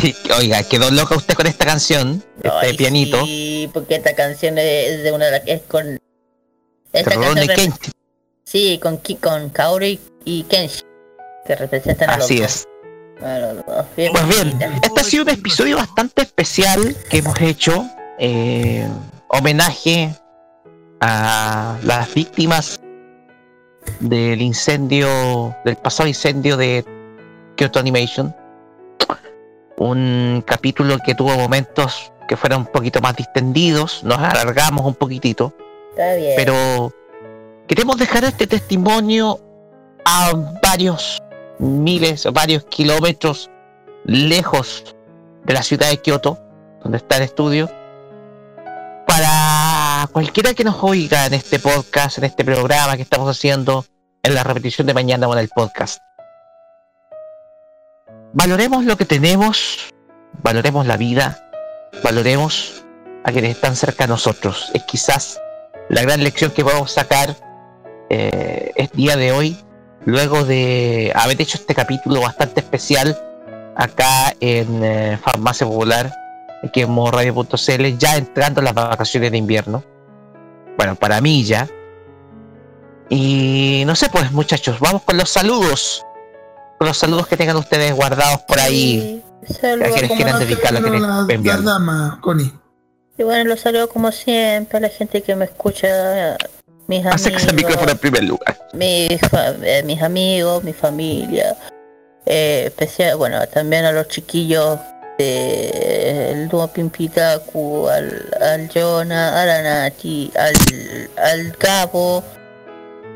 Sí, oiga, quedó loca usted con esta canción, este Ay, pianito. Sí, porque esta canción es de una de las que es con. Esta canción rep- Kent, Sí, con, con Kaori y Kenshi. Que representan a los así es. A los dos. Bien Pues bien, este ha sido un episodio bastante especial que hemos hecho. eh, homenaje a las víctimas del incendio, del pasado incendio de Kyoto Animation. Un capítulo que tuvo momentos que fueron un poquito más distendidos, nos alargamos un poquitito, Está bien. pero queremos dejar este testimonio a varios miles varios kilómetros lejos de la ciudad de Kioto, donde está el estudio, para cualquiera que nos oiga en este podcast, en este programa que estamos haciendo, en la repetición de mañana o en el podcast. Valoremos lo que tenemos, valoremos la vida, valoremos a quienes están cerca de nosotros. Es quizás la gran lección que podemos sacar eh, es día de hoy, luego de haber hecho este capítulo bastante especial acá en eh, Farmacia Popular, aquí en modoradio.cl, ya entrando en las vacaciones de invierno. Bueno, para mí ya. Y no sé, pues muchachos, vamos con los saludos. Los saludos que tengan ustedes guardados por ahí. Sí, quieran dedicar que les la enviaron. dama, Connie. Y bueno, los saludo como siempre a la gente que me escucha, mis amigos, micrófono en primer lugar. mis, fa- eh, mis amigos, mi familia, eh, especial, bueno, también a los chiquillos del dúo Pimpitaku, al, al Jonah, a la Nati, al, al Cabo,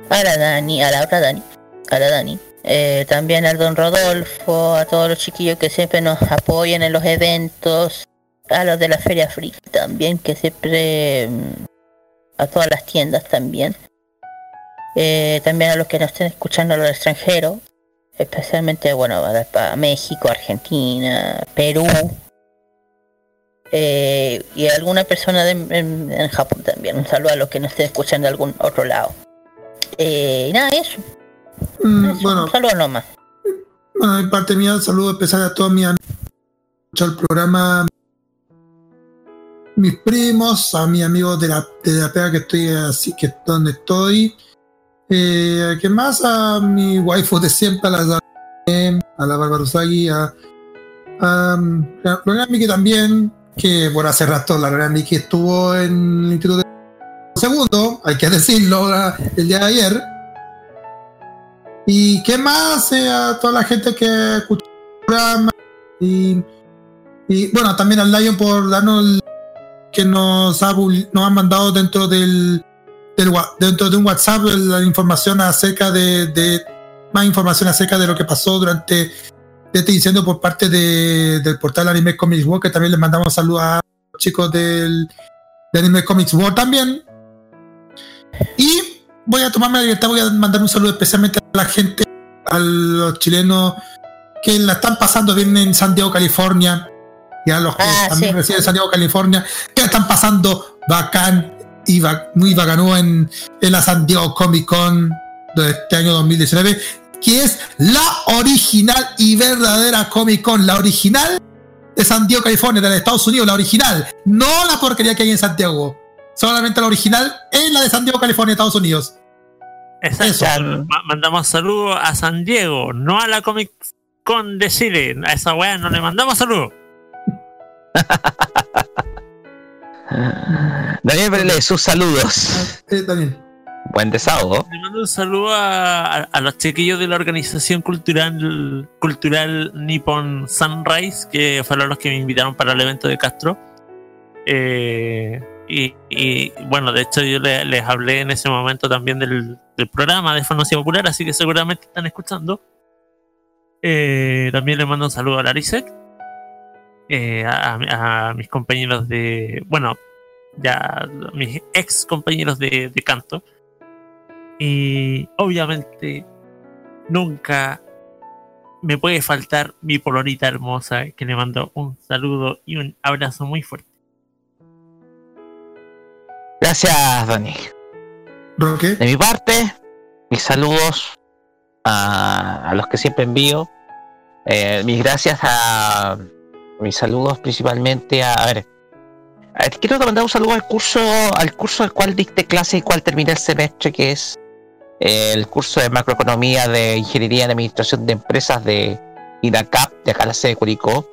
a la Dani, a la otra Dani, a la Dani. Eh, también al Don Rodolfo, a todos los chiquillos que siempre nos apoyan en los eventos, a los de la Feria Free también, que siempre mm, a todas las tiendas también. Eh, también a los que nos estén escuchando a los extranjeros, especialmente bueno a, México, Argentina, Perú eh, y alguna persona de- en, Japón también. Un saludo a los que nos estén escuchando de algún otro lado. Eh, nada, eso, Mm, bueno, un saludo nomás. bueno, en parte mía, saludo especial a todos mis amigos el programa, mis primos, a mis amigos de la, de la pega que estoy así, que donde estoy. Eh, ¿Qué más? A mi waifu de siempre, a la, a la Bárbara Usagi, a, a Lorena Miki también, que bueno, hace rato la Lorena Miki estuvo en el Instituto de Segundo, hay que decirlo, el día de ayer. ¿Y qué más? Eh, a toda la gente que escucha el programa. Y, bueno, también al Lion por darnos el- que nos ha, nos ha mandado dentro del, del dentro de un WhatsApp la información acerca de, de- más información acerca de lo que pasó durante este incendio por parte de- del portal Anime Comics World, que también les mandamos saludos a los chicos del, de Anime Comics World también. Y voy a tomarme la libertad, voy a mandar un saludo especialmente a la gente, a los chilenos que la están pasando bien en San Diego, California, y a los que Ah, también sí. residen en San Diego, California, que la están pasando bacán y ba- muy bacanú en, en la San Diego Comic Con de este año 2019, que es la original y verdadera Comic Con, la original de San Diego, California, de Estados Unidos, la original, no la porquería que hay en Santiago, solamente la original es la de San Diego, California, Estados Unidos. Exacto. Mandamos saludos a San Diego, no a la Comic Con de Chile. A esa weá no le mandamos saludos. Daniel Breles, sus saludos. Eh, también. Buen desahogo. Le mando un saludo a, a- a los chiquillos de la organización cultural cultural Nippon Sunrise, que fueron los que me invitaron para el evento de Castro. Eh, y, bueno, de hecho yo le- les hablé en ese momento también del, programa de Farmacia Popular, así que seguramente están escuchando. Eh, también le mando un saludo a Larisek, eh, a mis compañeros de, bueno, ya mis ex compañeros de, de canto. Y obviamente nunca me puede faltar mi polonita hermosa, que le mando un saludo y un abrazo muy fuerte. Gracias, Dani. Roque. De mi parte, mis saludos a, a los que siempre envío. Eh, mis gracias a mis saludos principalmente a, a ver. a quiero mandar un saludo al curso, al curso al cual dicté clase y cual terminé el semestre, que es eh, el curso de macroeconomía de ingeniería en administración de empresas de INACAP, de acá la sede de Curicó.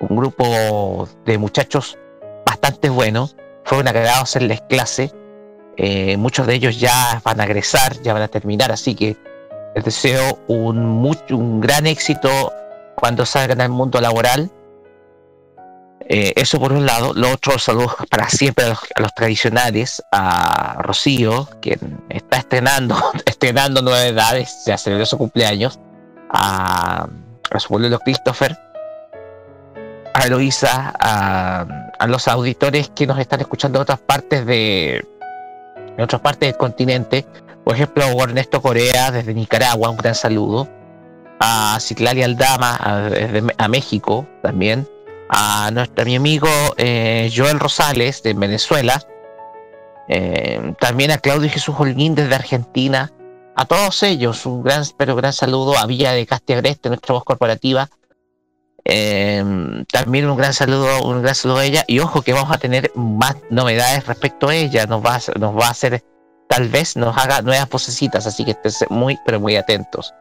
Un grupo de muchachos bastante bueno. Fue un agrado hacerles clase. Eh, muchos de ellos ya van a egresar, ya van a terminar, así que les deseo un, mucho, un gran éxito cuando salgan al mundo laboral. Eh, eso por un lado. Lo otro, saludos para siempre a los, tradicionales, a Rocío, quien está estrenando, estrenando nueve edades, ya celebró su cumpleaños, a, a su abuelo Christopher, a Eloisa, a, a los auditores que nos están escuchando de otras partes de, de otras partes del continente. Por ejemplo, a Ernesto Corea desde Nicaragua, un gran saludo. A Citlali Aldama a, desde a México también. A nuestro mi amigo eh, Joel Rosales de Venezuela. Eh, también a Claudio Jesús Holguín desde Argentina. A todos ellos, un gran, pero gran saludo a Villa de Castiagreste, nuestra voz corporativa. Eh, también un gran saludo, un gran saludo a ella. Y ojo que vamos a tener más novedades respecto a ella. Nos va nos va a hacer, tal vez nos haga nuevas posecitas, así que estén muy, pero muy atentos.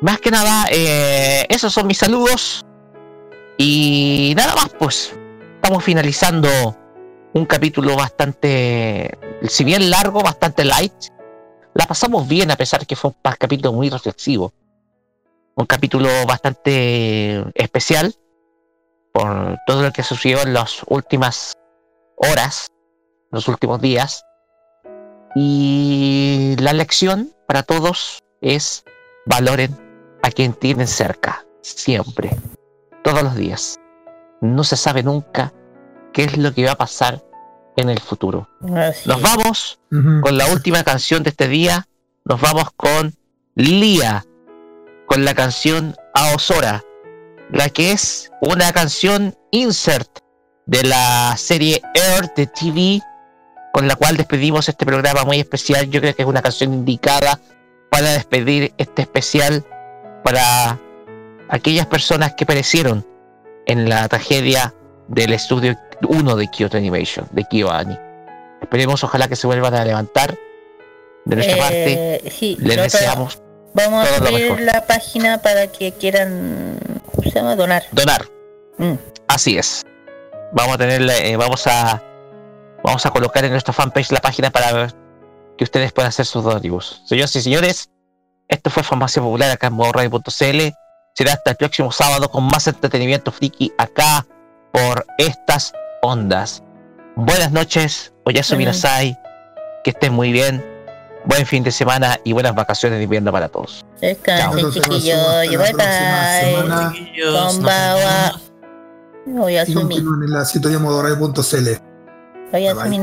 Más que nada, eh, esos son mis saludos. Y nada más, pues estamos finalizando un capítulo bastante, si bien largo, bastante light. La pasamos bien a pesar que fue un capítulo muy reflexivo. Un capítulo bastante especial por todo lo que sucedió en las últimas horas, los últimos días. Y la lección para todos es valoren a quien tienen cerca, siempre, todos los días. No se sabe nunca qué es lo que va a pasar en el futuro. Así Nos vamos con la última canción de este día. Nos vamos con Lía, con la canción Aosora, la que es una canción insert de la serie Earth de TV, con la cual despedimos este programa muy especial. Yo creo que es una canción indicada para despedir este especial para aquellas personas que perecieron en la tragedia del estudio 1 de Kyoto Animation, de KyoAni. Esperemos, ojalá que se vuelvan a levantar. De nuestra parte, Eh, sí, les deseamos Vamos a todo abrir la página para que quieran, ¿cómo se llama? Donar. donar. Mm. Así es. Vamos a tener, eh, vamos a, vamos a colocar en nuestra fanpage la página para ver que ustedes puedan hacer sus donativos. Señoras y señores, esto fue Farmacia Popular acá en modoradio.cl. Será hasta el próximo sábado con más entretenimiento friki acá por estas ondas. Buenas noches, Oyasumi. Nasai. Que estén muy bien. Buen fin de semana y buenas vacaciones de invierno para todos. Descansen, chiquillos. bye bye. Konbawa. Voy a asumir. en la sintonía modoradio.cl. Voy a asumir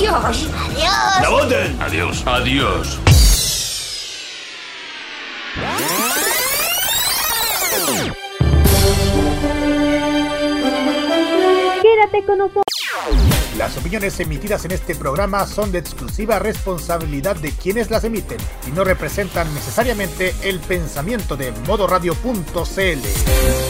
Adiós. Adiós. ¡La voten! Adiós. Adiós. Quédate con nosotros. Las opiniones emitidas en este programa son de exclusiva responsabilidad de quienes las emiten y no representan necesariamente el pensamiento de modoradio.cl.